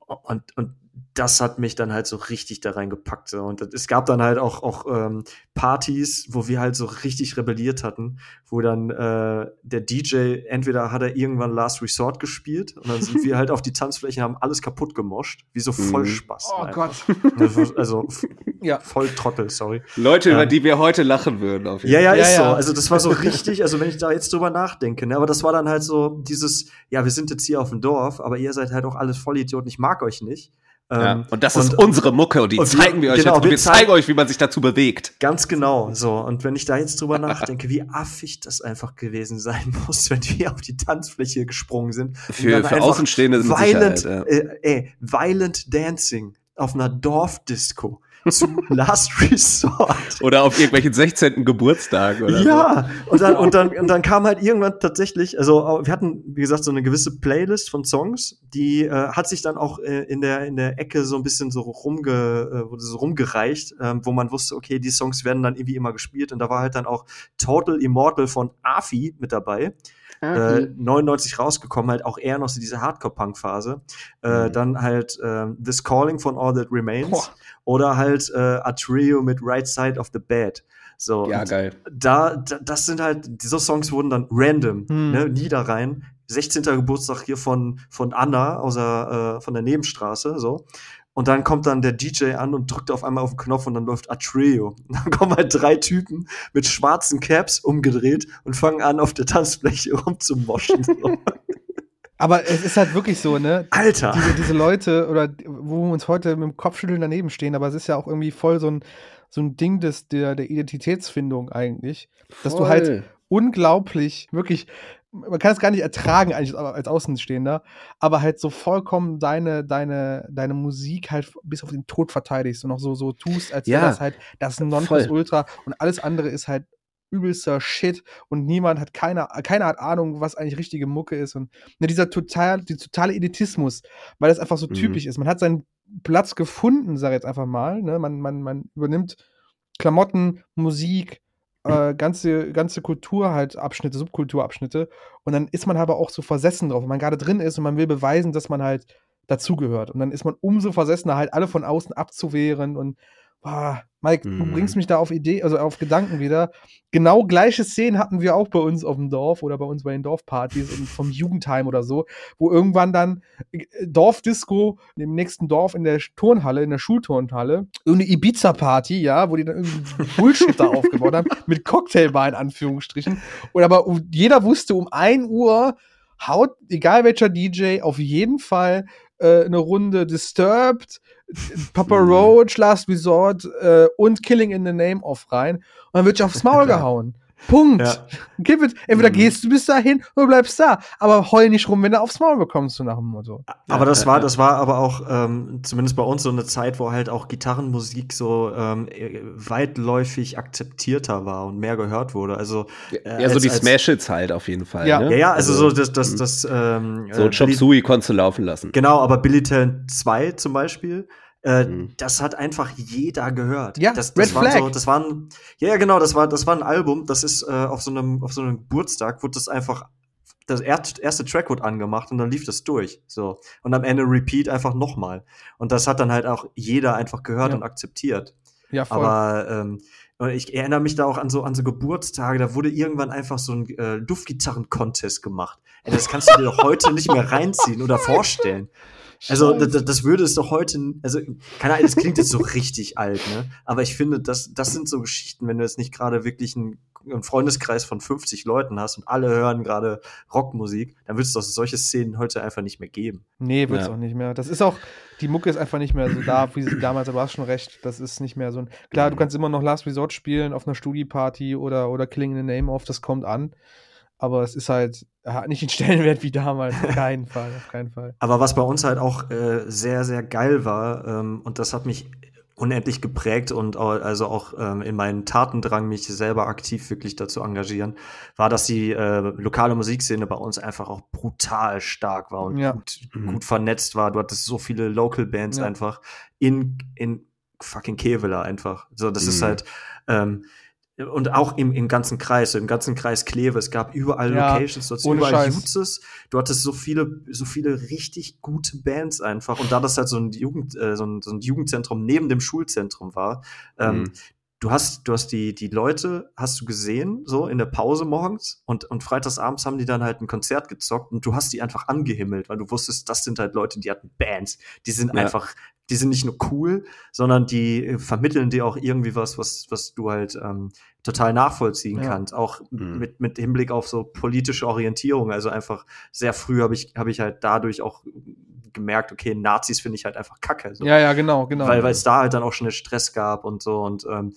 Und, und das hat mich dann halt so richtig da reingepackt. So. Und es gab dann halt auch, auch ähm, Partys, wo wir halt so richtig rebelliert hatten, wo dann äh, der DJ, entweder hat er irgendwann Last Resort gespielt und dann sind wir halt auf die Tanzfläche und haben alles kaputt gemoscht, wie so voll mhm. Spaß. Oh einfach. Gott. Also ja. voll Trottel, sorry. Leute, ähm, über die wir heute lachen würden. Auf jeden ja, ja, ist ja, so. Also das war so richtig, also wenn ich da jetzt drüber nachdenke, ne, aber das war dann halt so dieses, ja, wir sind jetzt hier auf dem Dorf, aber ihr seid halt auch alles Vollidioten, ich mag euch nicht. Ja, ähm, und das ist unsere Mucke und die und zeigen wir, euch genau, jetzt. Und wir, wir zeigen euch, wie man sich dazu bewegt. Ganz genau, so. Und wenn ich da jetzt drüber nachdenke, wie affig das einfach gewesen sein muss, wenn wir auf die Tanzfläche gesprungen sind. Für, für Außenstehende violent, ja. äh, äh, violent Dancing auf einer Dorfdisco zu Last Resort. Oder auf irgendwelchen 16. Geburtstag oder Ja, so. und dann, und dann, und dann kam halt irgendwann tatsächlich, also wir hatten, wie gesagt, so eine gewisse Playlist von Songs, die äh, hat sich dann auch äh, in der, in der Ecke so ein bisschen so rumge, äh, wurde so rumgereicht, äh, wo man wusste, okay, die Songs werden dann irgendwie immer gespielt und da war halt dann auch Total Immortal von Afi mit dabei. Äh, 99 rausgekommen, halt auch eher noch so diese Hardcore-Punk-Phase. Äh, mhm. Dann halt äh, This Calling von All That Remains. Boah. Oder halt äh, A Trio mit Right Side of the Bed. So, ja, geil. Da, da, das sind halt, diese Songs wurden dann random, hm. ne, niederrein. 16. Geburtstag hier von, von Anna aus der, äh, von der Nebenstraße, so. Und dann kommt dann der DJ an und drückt auf einmal auf den Knopf und dann läuft Atreo. Und dann kommen halt drei Typen mit schwarzen Caps umgedreht und fangen an, auf der Tanzfläche rumzumoschen. Aber es ist halt wirklich so, ne? Alter! Diese, diese Leute, oder wo wir uns heute mit dem Kopfschütteln daneben stehen, aber es ist ja auch irgendwie voll so ein, so ein Ding des, der, der Identitätsfindung eigentlich. Dass du halt unglaublich, wirklich, man kann es gar nicht ertragen eigentlich als Außenstehender, aber halt so vollkommen deine, deine, deine Musik halt bis auf den Tod verteidigst und auch so, so tust, als wäre Ja, das halt das Nonplusultra und alles andere ist halt übelster Shit und niemand hat keine, keine Art Ahnung, was eigentlich richtige Mucke ist und ne, dieser total, die totale Elitismus, weil das einfach so Mhm. typisch ist. Man hat seinen Platz gefunden, sag ich jetzt einfach mal, ne? man, man, man übernimmt Klamotten, Musik, äh, ganze, ganze Kultur halt Abschnitte, Subkulturabschnitte. Und dann ist man aber auch so versessen drauf, wenn man gerade drin ist und man will beweisen, dass man halt dazugehört. Und dann ist man umso versessener halt alle von außen abzuwehren und boah, Mike, du Mhm. bringst mich da auf Idee, also auf Gedanken wieder. Genau gleiche Szenen hatten wir auch bei uns auf dem Dorf oder bei uns bei den Dorfpartys und vom Jugendheim oder so, wo irgendwann dann äh, Dorfdisco im nächsten Dorf in der Turnhalle, in der Schulturnhalle, irgendeine Ibiza-Party, ja, wo die dann irgendwie Bullshit da aufgebaut haben, mit Cocktailbar in Anführungsstrichen. Und aber jeder wusste, um 1 Uhr haut, egal welcher DJ, auf jeden Fall äh, eine Runde Disturbed, Papa. Roach, Last Resort äh, und Killing in the Name of rein. Und dann wird sich aufs Maul gehauen. Punkt. Ja. Gib it. Entweder Mhm. gehst du bis dahin oder bleibst da. Aber heul nicht rum, wenn du aufs Maul bekommst, so nach dem Motto. Aber das war, das war aber auch ähm, zumindest bei uns so eine Zeit, wo halt auch Gitarrenmusik so ähm, äh, weitläufig akzeptierter war und mehr gehört wurde. Also äh, Ja, so als- die Smash-Hits halt auf jeden Fall. Ja. ne? Ja, ja, also, so das, das, mhm. das ähm, So äh, Chop Suey konntest du laufen lassen. Genau, aber Billy Talent 2 zum Beispiel, äh, Mhm. das hat einfach jeder gehört. Ja, das, das Red waren Flag. So, das waren, ja, ja, genau, das war, das war ein Album, das ist äh, auf so einem, auf so einem Geburtstag, wurde das einfach, das er- erste Track wurde angemacht und dann lief das durch, so. Und am Ende Repeat einfach nochmal. Und das hat dann halt auch jeder einfach gehört Ja. und akzeptiert. Ja, voll. Aber ähm, ich erinnere mich da auch an so an so Geburtstage, da wurde irgendwann einfach so ein äh, Luftgitarren-Contest gemacht. Ey, das kannst du dir doch heute nicht mehr reinziehen oder vorstellen. Also das, das würde es doch heute, also keine Ahnung, das klingt jetzt so richtig alt, ne? Aber ich finde, das, das sind so Geschichten, wenn du jetzt nicht gerade wirklich einen, einen Freundeskreis von 50 Leuten hast und alle hören gerade Rockmusik, dann würde es doch solche Szenen heute einfach nicht mehr geben. Nee, wird's Ja. auch nicht mehr. Das ist auch, die Mucke ist einfach nicht mehr so da, wie sie damals, aber du hast schon recht, das ist nicht mehr so ein. Klar, du kannst immer noch Last Resort spielen auf einer Studi-Party oder, oder Killing in the Name of, das kommt an. Aber es ist halt, hat nicht den Stellenwert wie damals, auf keinen Fall, auf keinen Fall. Aber was bei uns halt auch äh, sehr, sehr geil war, ähm, und das hat mich unendlich geprägt und au- also auch ähm, in meinen Tatendrang, mich selber aktiv wirklich dazu engagieren, war, dass die äh, lokale Musikszene bei uns einfach auch brutal stark war und Ja. gut, Mhm. gut vernetzt war. Du hattest so viele Local Bands Ja. einfach in, in fucking Kevela einfach. So, das ist Mhm. halt, ähm, und auch im, im ganzen Kreis, im ganzen Kreis Kleve, es gab überall Ja, Locations, du hattest überall Scheiß. Jutzes, du hattest so viele, so viele richtig gute Bands einfach. Und da das halt so ein Jugend, äh, so ein, so ein Jugendzentrum neben dem Schulzentrum war, ähm, Mhm. Du hast, du hast die, die Leute, hast du gesehen, so in der Pause morgens und, und freitagsabends haben die dann halt ein Konzert gezockt und du hast die einfach angehimmelt, weil du wusstest, das sind halt Leute, die hatten Bands. Die sind Ja. einfach, die sind nicht nur cool, sondern die äh, vermitteln dir auch irgendwie was, was, was du halt ähm, total nachvollziehen Ja. kannst. Auch Mhm. mit, mit Hinblick auf so politische Orientierung. Also einfach sehr früh habe ich, habe ich halt dadurch auch gemerkt, okay, Nazis finde ich halt einfach kacke. So Ja, ja, genau, genau. weil weil es da halt dann auch schnell Stress gab und so und ähm,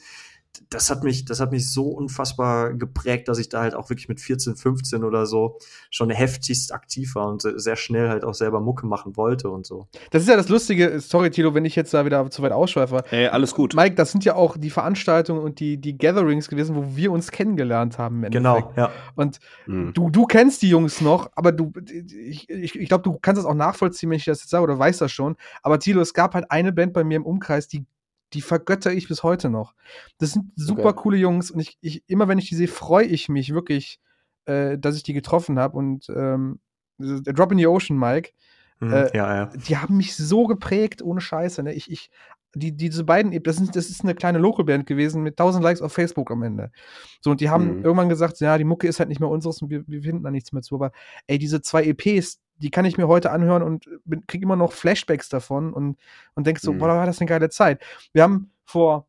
das hat mich das hat mich so unfassbar geprägt, dass ich da halt auch wirklich mit 14, 15 oder so schon heftigst aktiv war und se- sehr schnell halt auch selber Mucke machen wollte und so. das ist ja das Lustige, sorry Tilo, wenn ich jetzt da wieder zu weit ausschweife. Ey, alles gut. Mike, das sind ja auch die Veranstaltungen und die, die Gatherings gewesen, wo wir uns kennengelernt haben. im Genau, Endeffekt. ja. Und Mhm. du, du kennst die Jungs noch, aber du, ich, ich, ich glaube, du kannst das auch nachvollziehen, wenn ich das jetzt sage, oder weißt das schon. Aber Tilo, es gab halt eine Band bei mir im Umkreis, die, die vergötter ich bis heute noch. Das sind super Okay. coole Jungs und ich, ich, immer wenn ich die sehe, freue ich mich wirklich, äh, dass ich die getroffen habe. Und ähm, der Drop in the Ocean, Mike, Mhm, Äh, ja, ja. die haben mich so geprägt, ohne Scheiße. Ne? Ich, ich, die, diese beiden, das, sind, das ist eine kleine Local-Band gewesen mit 1000 Likes auf Facebook am Ende. So, und die haben Mhm. irgendwann gesagt, ja, die Mucke ist halt nicht mehr unseres und wir, wir finden da nichts mehr zu. Aber ey, diese zwei EPs, die kann ich mir heute anhören und bin- krieg immer noch Flashbacks davon und, und denk so, Mhm. boah, war das eine geile Zeit. Wir haben vor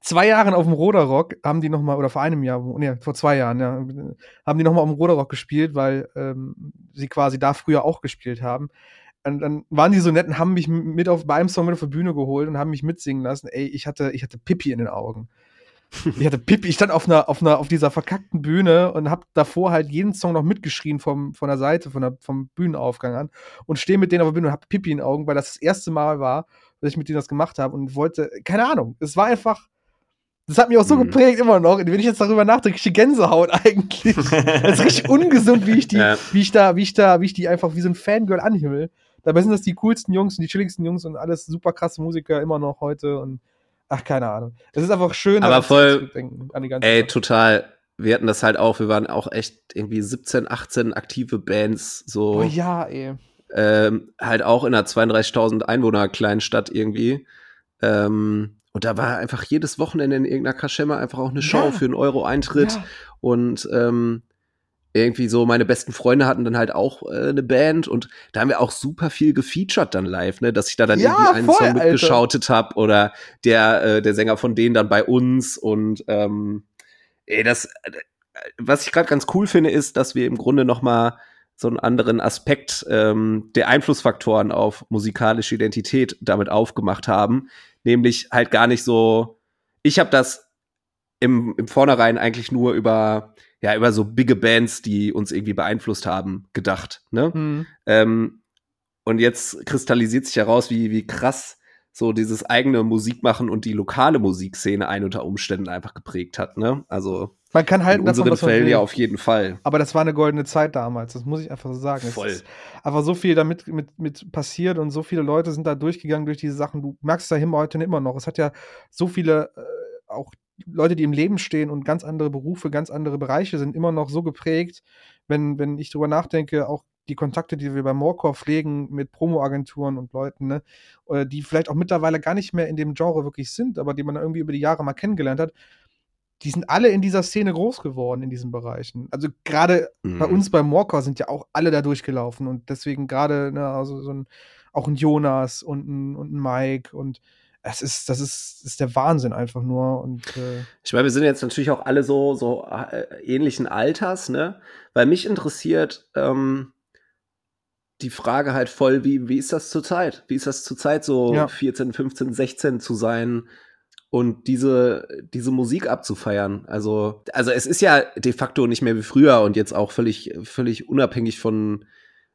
zwei Jahren auf dem Roderrock, haben die nochmal, oder vor einem Jahr, nee, vor zwei Jahren, ja, haben die nochmal auf dem Roderrock gespielt, weil ähm, sie quasi da früher auch gespielt haben. Und dann waren die so nett und haben mich mit auf, bei einem Song mit auf die Bühne geholt und haben mich mitsingen lassen. Ey, ich hatte, ich hatte Pippi in den Augen. Ich hatte Pippi, ich stand auf einer, auf einer, auf dieser verkackten Bühne und hab davor halt jeden Song noch mitgeschrien vom, von der Seite, von der, vom Bühnenaufgang an und stehe mit denen auf der Bühne und hab Pippi in den Augen, weil das das erste Mal war, dass ich mit denen das gemacht habe und wollte, keine Ahnung, es war einfach, das hat mich auch so mhm. geprägt immer noch. Wenn ich jetzt darüber nachdenke, ich die Gänsehaut eigentlich. das ist richtig ungesund, wie ich die, ja. wie ich da, wie ich da, wie ich die einfach wie so ein Fangirl anhimmel. Dabei sind das die coolsten Jungs und die chilligsten Jungs und alles super krasse Musiker immer noch heute und ach, keine Ahnung. Es ist einfach schön, aber voll, an die ganze ey, Zeit. total. Wir hatten das halt auch, wir waren auch echt irgendwie 17, 18 aktive Bands, so. Oh ja, ey. Ähm, halt auch in einer 32.000 Einwohner kleinen Stadt irgendwie. Ähm, und da war einfach jedes Wochenende in irgendeiner Kaschemme einfach auch eine Show ja. für einen Euro Eintritt. Ja. Und ähm, irgendwie so, meine besten Freunde hatten dann halt auch äh, eine Band und da haben wir auch super viel gefeatured dann live, ne, dass ich da dann ja, irgendwie einen voll, Song mitgeschautet habe oder der, äh, der Sänger von denen dann bei uns und ähm, ey, das, äh, was ich gerade ganz cool finde, ist, dass wir im Grunde noch mal so einen anderen Aspekt ähm, der Einflussfaktoren auf musikalische Identität damit aufgemacht haben, nämlich halt gar nicht so, ich habe das im, im Vornherein eigentlich nur über ja, über so bigge Bands, die uns irgendwie beeinflusst haben, gedacht. Ne? Mhm. Ähm, und jetzt kristallisiert sich heraus, wie, wie krass so dieses eigene Musikmachen und die lokale Musikszene ein unter Umständen einfach geprägt hat. Ne? Also man kann halten in unseren davon, Fällen ja auf jeden Fall. Aber das war eine goldene Zeit damals, das muss ich einfach so sagen. Voll. Es ist einfach so viel damit mit, mit passiert und so viele Leute sind da durchgegangen durch diese Sachen. Du merkst da heute immer noch. Es hat ja so viele äh, auch Leute, die im Leben stehen und ganz andere Berufe, ganz andere Bereiche sind immer noch so geprägt, wenn, wenn ich drüber nachdenke, auch die Kontakte, die wir bei Morkor pflegen mit Promo-Agenturen und Leuten, ne, die vielleicht auch mittlerweile gar nicht mehr in dem Genre wirklich sind, aber die man irgendwie über die Jahre mal kennengelernt hat, die sind alle in dieser Szene groß geworden, in diesen Bereichen. Also gerade mhm. bei uns bei Morkor sind ja auch alle da durchgelaufen und deswegen gerade, ne, also so ein, auch ein Jonas und ein, und ein Mike und es ist, das ist, das ist der Wahnsinn einfach nur. Und, äh ich meine, wir sind jetzt natürlich auch alle so, so äh, ähnlichen Alters, ne? Weil mich interessiert ähm, die Frage halt voll, wie, wie ist das zurzeit? Wie ist das zurzeit so ja. 14, 15, 16 zu sein? und diese, diese Musik abzufeiern. Also, also es ist ja de facto nicht mehr wie früher und jetzt auch völlig, völlig unabhängig von,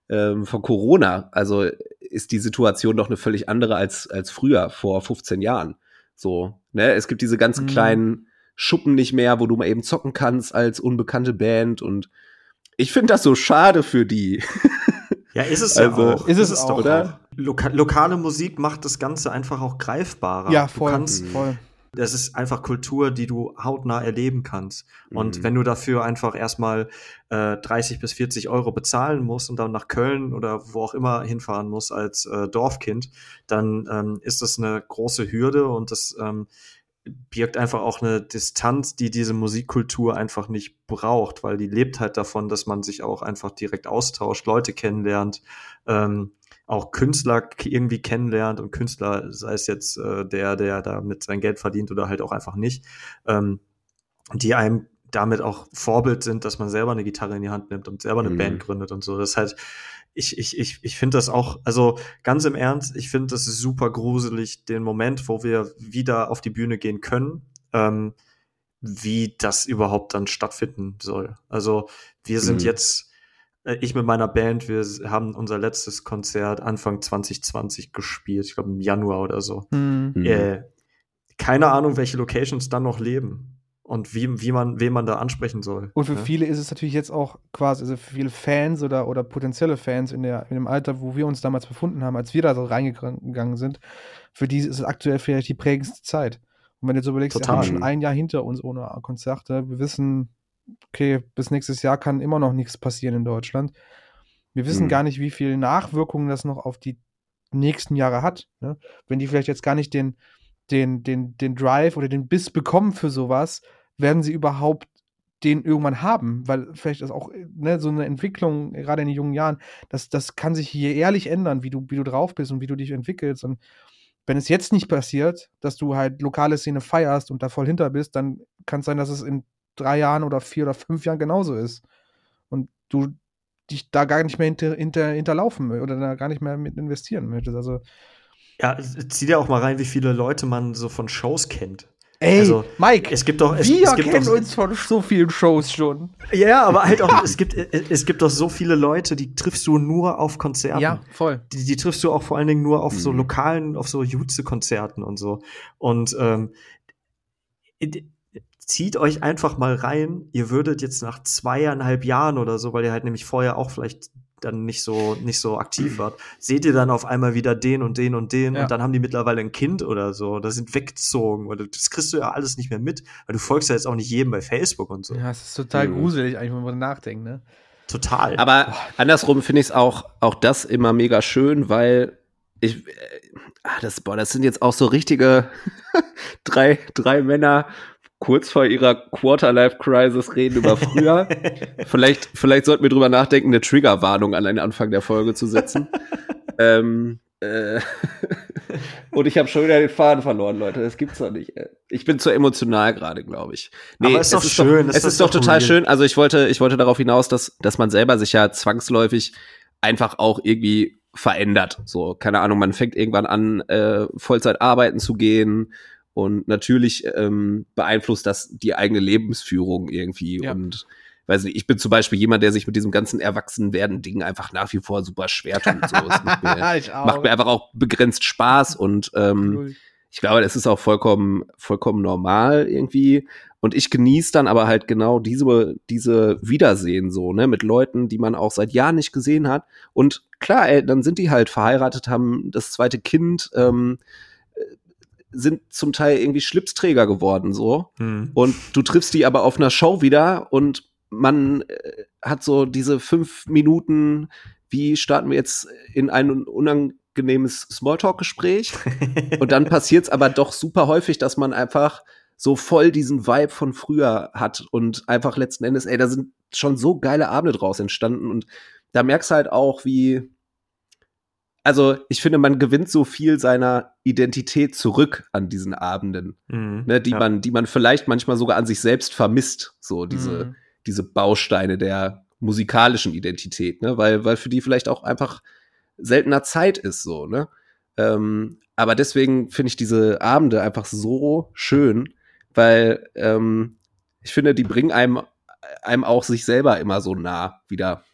ähm, von Corona. Also ist die Situation doch eine völlig andere als, als früher, vor 15 Jahren. So, ne? Es gibt diese ganzen mhm. kleinen Schuppen nicht mehr, wo du mal eben zocken kannst als unbekannte Band und ich finde das so schade für die. Ja, ist es also, ja auch. Ist es, ist es auch, oder? Loka lokale Musik macht das Ganze einfach auch greifbarer. Ja, voll. Du kannst, voll das ist einfach Kultur, die du hautnah erleben kannst. Und mhm. wenn du dafür einfach erstmal äh, 30 bis 40 Euro bezahlen musst und dann nach Köln oder wo auch immer hinfahren musst als äh, Dorfkind, dann ähm, ist das eine große Hürde und das ähm, birgt einfach auch eine Distanz, die diese Musikkultur einfach nicht braucht, weil die lebt halt davon, dass man sich auch einfach direkt austauscht, Leute kennenlernt, ähm, auch Künstler irgendwie kennenlernt und Künstler, sei es jetzt äh, der, der damit sein Geld verdient oder halt auch einfach nicht, ähm, die einem damit auch Vorbild sind, dass man selber eine Gitarre in die Hand nimmt und selber eine mhm. Band gründet und so. Das ist halt, ich, ich, ich, ich finde das auch, also ganz im Ernst, ich finde das super gruselig, den Moment, wo wir wieder auf die Bühne gehen können, ähm, wie das überhaupt dann stattfinden soll. Also wir sind mhm. jetzt ich mit meiner Band, wir haben unser letztes Konzert Anfang 2020 gespielt, ich glaube im Januar oder so. Mhm. Äh, keine Ahnung, welche Locations dann noch leben und wie, wie man, wen man da ansprechen soll. Und für ja? viele ist es natürlich jetzt auch quasi, also für viele Fans oder, oder potenzielle Fans in, der, in dem Alter, wo wir uns damals befunden haben, als wir da so reingegangen sind, für die ist es aktuell vielleicht die prägendste Zeit. Und wenn du jetzt überlegst, Total. wir haben schon ein Jahr hinter uns ohne Konzerte, wir wissen, okay, bis nächstes Jahr kann immer noch nichts passieren in Deutschland. Wir wissen hm. gar nicht, wie viel Nachwirkungen das noch auf die nächsten Jahre hat. Ne? Wenn die vielleicht jetzt gar nicht den, den, den, den Drive oder den Biss bekommen für sowas, werden sie überhaupt den irgendwann haben, weil vielleicht ist auch ne, so eine Entwicklung, gerade in den jungen Jahren, das, das kann sich hier ehrlich ändern, wie du, wie du drauf bist und wie du dich entwickelst. Und wenn es jetzt nicht passiert, dass du halt lokale Szene feierst und da voll hinter bist, dann kann es sein, dass es in drei Jahren oder vier oder fünf Jahren genauso ist. Und du dich da gar nicht mehr hinter, hinter, hinterlaufen oder da gar nicht mehr mit investieren möchtest. Also ja, zieh dir auch mal rein, wie viele Leute man so von Shows kennt. Ey, also, Mike, es gibt doch, es, wir es gibt kennen doch, uns von so vielen Shows schon. Ja, aber halt auch, es gibt, es gibt doch so viele Leute, die triffst du nur auf Konzerten. Ja, voll. Die, die triffst du auch vor allen Dingen nur auf mhm. so lokalen, auf so Jutze-Konzerten und so. Und ähm, zieht euch einfach mal rein. Ihr würdet jetzt nach zweieinhalb Jahren oder so, weil ihr halt nämlich vorher auch vielleicht dann nicht so nicht so aktiv wart, seht ihr dann auf einmal wieder den und den und den ja. und dann haben die mittlerweile ein Kind oder so, da sind weggezogen oder das kriegst du ja alles nicht mehr mit, weil du folgst ja jetzt auch nicht jedem bei Facebook und so. Ja, es ist total mhm. gruselig eigentlich, wenn man nachdenkt, ne? Total. Aber Boah. andersrum finde ich es auch auch das immer mega schön, weil ich äh, ah, das boah, das sind jetzt auch so richtige drei drei Männer kurz vor ihrer Quarter-Life-Crisis reden über früher. vielleicht, vielleicht sollten wir drüber nachdenken, eine Triggerwarnung an den Anfang der Folge zu setzen. ähm, äh und ich habe schon wieder den Faden verloren, Leute. Das gibt's doch nicht. Ich bin zu emotional gerade, glaube ich. Nee, Aber ist doch es schön. Doch, es ist doch total schön. Also ich wollte, ich wollte darauf hinaus, dass, dass man selber sich ja zwangsläufig einfach auch irgendwie verändert. So, keine Ahnung, man fängt irgendwann an, äh, Vollzeit arbeiten zu gehen und natürlich ähm, beeinflusst das die eigene Lebensführung irgendwie. Ja. Und weiß nicht, ich bin zum Beispiel jemand, der sich mit diesem ganzen Erwachsenwerden-Ding einfach nach wie vor super schwer tut. So. Es macht, mir, macht mir einfach auch begrenzt Spaß und ähm, cool. ich glaube, das ist auch vollkommen, vollkommen normal irgendwie. Und ich genieße dann aber halt genau diese, diese Wiedersehen so, ne, mit Leuten, die man auch seit Jahren nicht gesehen hat. Und klar, ey, dann sind die halt verheiratet, haben das zweite Kind, ähm, sind zum Teil irgendwie Schlipsträger geworden, so. Hm. Und du triffst die aber auf einer Show wieder und man äh, hat so diese fünf Minuten, wie starten wir jetzt in ein unangenehmes Smalltalk-Gespräch? und dann passiert es aber doch super häufig, dass man einfach so voll diesen Vibe von früher hat und einfach letzten Endes, ey, da sind schon so geile Abende draus entstanden und da merkst du halt auch, wie, also ich finde, man gewinnt so viel seiner Identität zurück an diesen Abenden, mhm, ne, die ja. man, die man vielleicht manchmal sogar an sich selbst vermisst, so diese, mhm. diese Bausteine der musikalischen Identität, ne, weil, weil für die vielleicht auch einfach seltener Zeit ist, so, ne. Ähm, aber deswegen finde ich diese Abende einfach so schön, weil ähm, ich finde, die bringen einem, einem auch sich selber immer so nah wieder.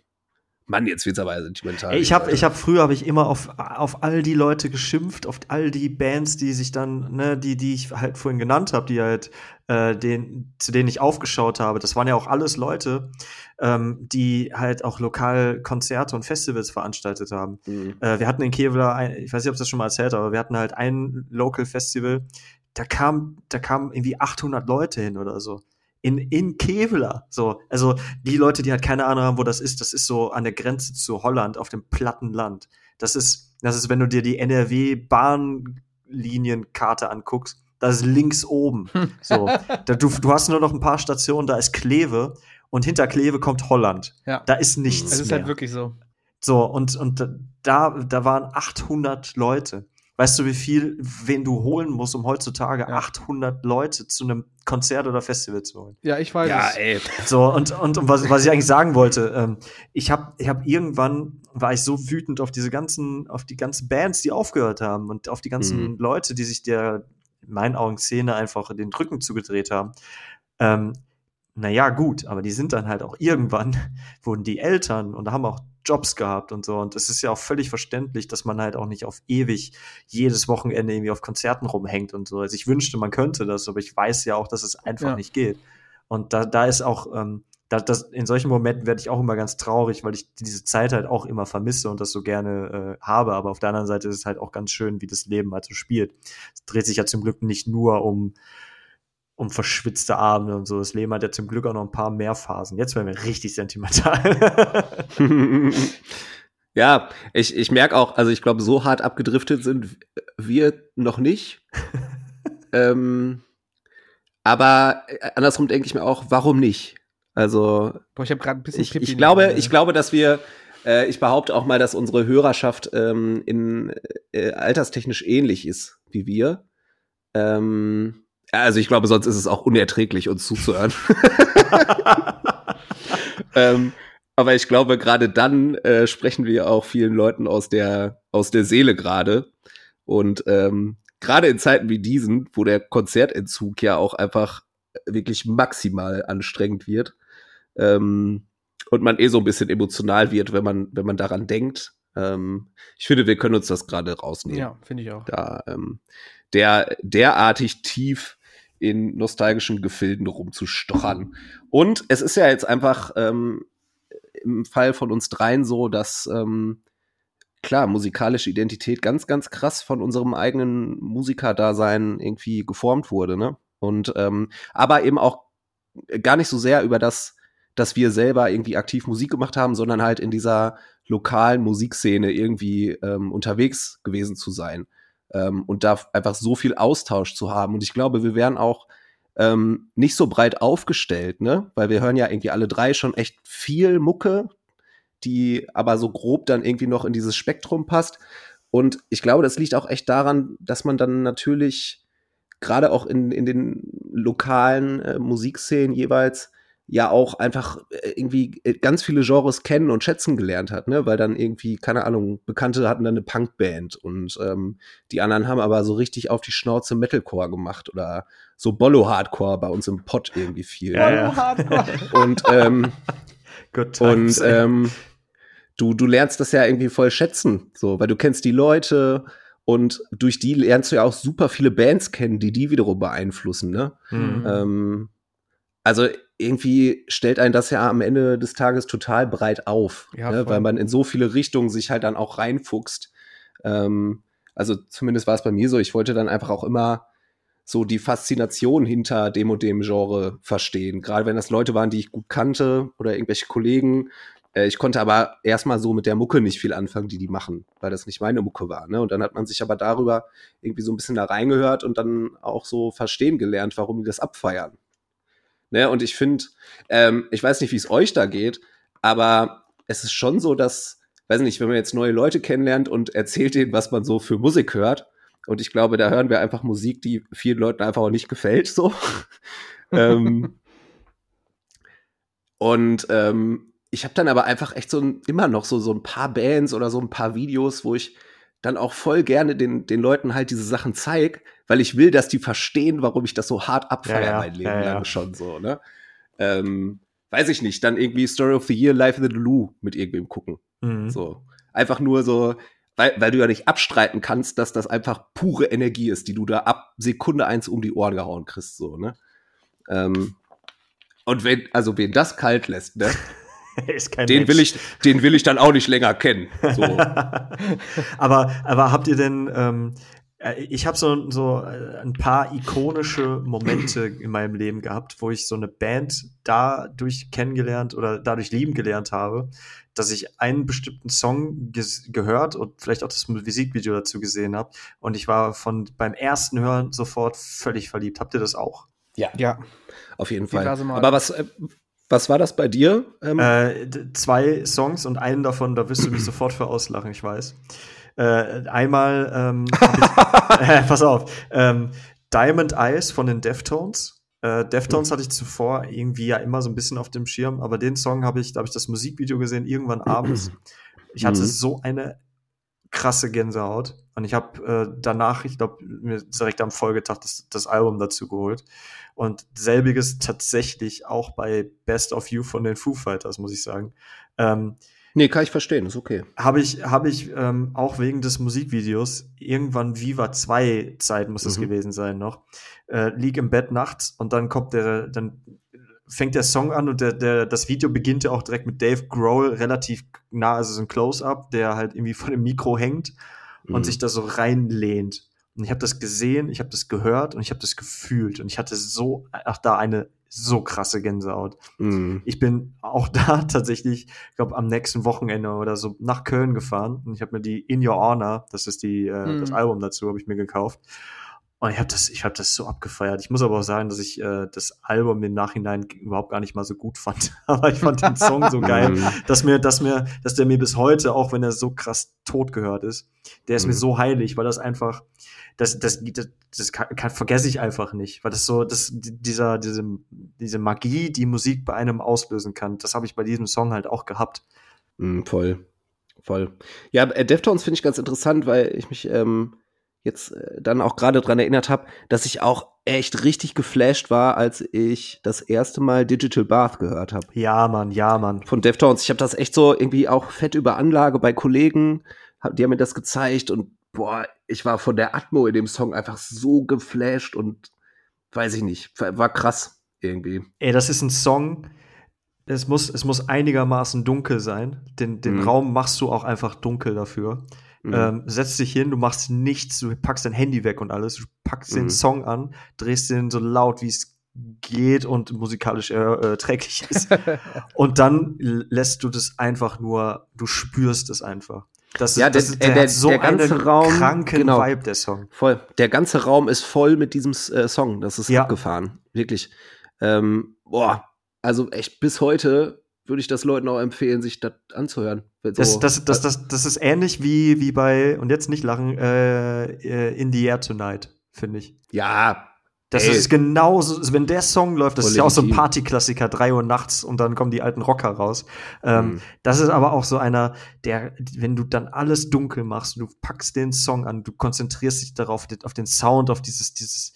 Mann, jetzt wird's aber sentimental. Ich habe ich hab früher habe ich immer auf, auf all die Leute geschimpft, auf all die Bands, die sich dann, ne, die die ich halt vorhin genannt habe, die halt äh, den zu denen ich aufgeschaut habe. Das waren ja auch alles Leute, ähm, die halt auch lokal Konzerte und Festivals veranstaltet haben. Mhm. Äh, wir hatten in Kevlar, ein, ich weiß nicht, ob ich das schon mal erzählt habe, aber wir hatten halt ein Local Festival. Da kam da kamen irgendwie 800 Leute hin oder so in, in Kevlar. So, also die Leute, die halt keine Ahnung haben, wo das ist, das ist so an der Grenze zu Holland auf dem platten Land. Das ist, das ist, wenn du dir die NRW-Bahnlinienkarte anguckst, das ist links oben. Hm. So, da, du, du hast nur noch ein paar Stationen, da ist Kleve und hinter Kleve kommt Holland. Ja. Da ist nichts. Das ist mehr. halt wirklich so. So, und, und da, da waren 800 Leute. Weißt du, wie viel, wen du holen musst, um heutzutage ja. 800 Leute zu einem Konzert oder Festival zu holen? Ja, ich weiß. Ja, ey. So, und, und, und was, was ich eigentlich sagen wollte, ähm, ich habe ich hab irgendwann, war ich so wütend auf diese ganzen, auf die ganzen Bands, die aufgehört haben und auf die ganzen mhm. Leute, die sich der, in meinen Augen, Szene einfach den Rücken zugedreht haben. Ähm, naja, gut, aber die sind dann halt auch irgendwann, wurden die Eltern und haben auch Jobs gehabt und so. Und es ist ja auch völlig verständlich, dass man halt auch nicht auf ewig jedes Wochenende irgendwie auf Konzerten rumhängt und so. Also ich wünschte, man könnte das, aber ich weiß ja auch, dass es einfach ja. nicht geht. Und da, da ist auch, ähm, da, das, in solchen Momenten werde ich auch immer ganz traurig, weil ich diese Zeit halt auch immer vermisse und das so gerne äh, habe. Aber auf der anderen Seite ist es halt auch ganz schön, wie das Leben halt so spielt. Es dreht sich ja zum Glück nicht nur um um verschwitzte Abende und so. Das Leben hat ja zum Glück auch noch ein paar mehr Phasen. Jetzt werden wir richtig sentimental. ja, ich, ich merke auch, also ich glaube, so hart abgedriftet sind wir noch nicht. ähm, aber äh, andersrum denke ich mir auch, warum nicht? Also, Boah, ich habe gerade ein bisschen ich, ich glaube, ich glaube, dass wir äh, ich behaupte auch mal, dass unsere Hörerschaft ähm, in äh, alterstechnisch ähnlich ist wie wir. Ähm, also ich glaube, sonst ist es auch unerträglich, uns zuzuhören. ähm, Aber ich glaube, gerade dann äh, sprechen wir auch vielen Leuten aus der, aus der Seele gerade. Und ähm, gerade in Zeiten wie diesen, wo der Konzertentzug ja auch einfach wirklich maximal anstrengend wird ähm, und man eh so ein bisschen emotional wird, wenn man, wenn man daran denkt. Ähm, ich finde, wir können uns das gerade rausnehmen. Ja, finde ich auch. Da, ähm, der, derartig tief in nostalgischen Gefilden rumzustochern. Und es ist ja jetzt einfach ähm, im Fall von uns dreien so, dass ähm, klar, musikalische Identität ganz, ganz krass von unserem eigenen Musikerdasein irgendwie geformt wurde, ne? Und ähm, aber eben auch gar nicht so sehr über das, dass wir selber irgendwie aktiv Musik gemacht haben, sondern halt in dieser lokalen Musikszene irgendwie ähm, unterwegs gewesen zu sein ähm, und da einfach so viel Austausch zu haben. Und ich glaube, wir wären auch ähm, nicht so breit aufgestellt, ne? Weil wir hören ja irgendwie alle drei schon echt viel Mucke, die aber so grob dann irgendwie noch in dieses Spektrum passt. Und ich glaube, das liegt auch echt daran, dass man dann natürlich gerade auch in, in den lokalen äh, Musikszenen jeweils ja auch einfach äh, irgendwie äh, ganz viele Genres kennen und schätzen gelernt hat, ne? Weil dann irgendwie, keine Ahnung, Bekannte hatten dann eine Punkband und ähm, die anderen haben aber so richtig auf die Schnauze Metalcore gemacht oder so Bollo-Hardcore bei uns im Pott irgendwie viel. Ja, ja. Hardcore. Und, ähm, Good und times, ey. ähm, du, du lernst das ja irgendwie voll schätzen, so, weil du kennst die Leute und durch die lernst du ja auch super viele Bands kennen, die die wiederum beeinflussen, ne? Mhm. Ähm, also irgendwie stellt einen das ja am Ende des Tages total breit auf, Ja, ne? weil man in so viele Richtungen sich halt dann auch reinfuchst. Ähm, also zumindest war es bei mir so, ich wollte dann einfach auch immer so die Faszination hinter dem und dem Genre verstehen. Gerade wenn das Leute waren, die ich gut kannte oder irgendwelche Kollegen. Äh, ich konnte aber erstmal so mit der Mucke nicht viel anfangen, die die machen, weil das nicht meine Mucke war. Ne? Und dann hat man sich aber darüber irgendwie so ein bisschen da reingehört und dann auch so verstehen gelernt, warum die das abfeiern. Ne? Und ich finde, ähm, ich weiß nicht, wie es euch da geht, aber es ist schon so, dass, weiß nicht, wenn man jetzt neue Leute kennenlernt und erzählt denen, was man so für Musik hört, und ich glaube, da hören wir einfach Musik, die vielen Leuten einfach auch nicht gefällt, so. ähm, und ähm, ich habe dann aber einfach echt so ein, immer noch so, so ein paar Bands oder so ein paar Videos, wo ich dann auch voll gerne den, den Leuten halt diese Sachen zeig, weil ich will, dass die verstehen, warum ich das so hart abfeiere Ja, ja, mein Leben ja, lang schon so, ne? Ähm, weiß ich nicht, dann irgendwie Story of the Year, Life in the Lou mit irgendwem gucken. Mhm. So. Einfach nur so, weil, weil du ja nicht abstreiten kannst, dass das einfach pure Energie ist, die du da ab Sekunde eins um die Ohren gehauen kriegst, so, ne? Ähm, und wenn, also wen das kalt lässt, ne? Ist kein Den Mensch. will ich, den will ich dann auch nicht länger kennen. So. aber, aber habt ihr denn, ähm, äh, ich habe so, so äh, ein paar ikonische Momente in meinem Leben gehabt, wo ich so eine Band dadurch kennengelernt oder dadurch lieben gelernt habe, dass ich einen bestimmten Song gehört und vielleicht auch das Musikvideo dazu gesehen habe. Und ich war von beim ersten Hören sofort völlig verliebt. Habt ihr das auch? Ja, Auf jeden Fall. Aber was, äh, was war das bei dir? Ähm, Äh, zwei Songs und einen davon, da wirst du mich sofort für auslachen, ich weiß. Äh, einmal, ähm, äh, pass auf, ähm, Diamond Eyes von den Deftones. Äh, Deftones hatte ich zuvor irgendwie ja immer so ein bisschen auf dem Schirm, aber den Song habe ich, da habe ich das Musikvideo gesehen, irgendwann abends. Ich hatte Mhm. so eine krasse Gänsehaut und ich habe äh, danach, ich glaube, mir direkt am Folgetag das, das Album dazu geholt. Und selbiges tatsächlich auch bei Best of You von den Foo Fighters, muss ich sagen. Ähm, nee, kann ich verstehen, ist okay. habe ich, habe ich ähm, auch wegen des Musikvideos irgendwann Viva 2 Zeit muss es Mhm. gewesen sein noch, äh, lieg im Bett nachts und dann kommt der, dann fängt der Song an und der, der, das Video beginnt ja auch direkt mit Dave Grohl relativ nah, also so ein Close-Up, der halt irgendwie vor dem Mikro hängt und Mhm. sich da so reinlehnt. Und ich habe das gesehen, ich habe das gehört und ich habe das gefühlt und ich hatte so, ach da eine so krasse Gänsehaut Mhm. ich bin auch da tatsächlich, ich glaube, am nächsten Wochenende oder so nach Köln gefahren und ich habe mir die In Your Honor, das ist die, äh, Mhm. das Album dazu, habe ich mir gekauft. Und ich habe das, ich habe das so abgefeiert. Ich muss aber auch sagen, dass ich äh, das Album im Nachhinein überhaupt gar nicht mal so gut fand. aber ich fand den Song so geil, Mhm. dass mir, dass mir, dass der mir bis heute, auch wenn er so krass tot gehört ist, der ist mir Mhm. so heilig, weil das einfach, das, das, das, das kann, kann, vergesse ich einfach nicht, weil das so, das, dieser, diese, diese Magie, die Musik bei einem auslösen kann, das habe ich bei diesem Song halt auch gehabt. Mm, voll. Voll. Ja, äh, Deftones finde ich ganz interessant, weil ich mich ähm, jetzt äh, dann auch gerade dran erinnert habe, dass ich auch echt richtig geflasht war, als ich das erste Mal Digital Bath gehört habe. Ja, Mann, ja, Mann. Von Deftones. Ich habe das echt so irgendwie auch fett über Anlage bei Kollegen, hab, die haben mir das gezeigt und boah, ich war von der Atmo in dem Song einfach so geflasht und weiß ich nicht, war krass irgendwie. Ey, das ist ein Song. Es muss, es muss einigermaßen dunkel sein. Den, den Mhm. Raum machst du auch einfach dunkel dafür. Mhm. Ähm, setzt dich hin, du machst nichts, du packst dein Handy weg und alles, du packst den Mhm. Song an, drehst den so laut, wie es geht und musikalisch äh, erträglich ist. und dann lässt du das einfach nur, du spürst es einfach. Das, Ja, das, der- der, der- so der ganze Raum, kranken genau. Vibe, der Song. Voll. Der ganze Raum ist voll mit diesem äh, Song. Das ist Ja. abgefahren. Wirklich. Ähm, boah, also echt bis heute würde ich das Leuten auch empfehlen, sich das anzuhören. Wenn Das, so- das, das, das, das ist ähnlich wie, wie bei, und jetzt nicht lachen, äh, äh, In the Air Tonight, finde ich. ja, Das Ey. ist genauso, wenn der Song läuft, das Voll ist ja auch so ein. Partyklassiker, drei Uhr nachts und dann kommen die alten Rocker raus. Ähm, Mhm. Das ist aber auch so einer, der, wenn du dann alles dunkel machst, du packst den Song an, du konzentrierst dich darauf, auf den Sound, auf dieses, dieses,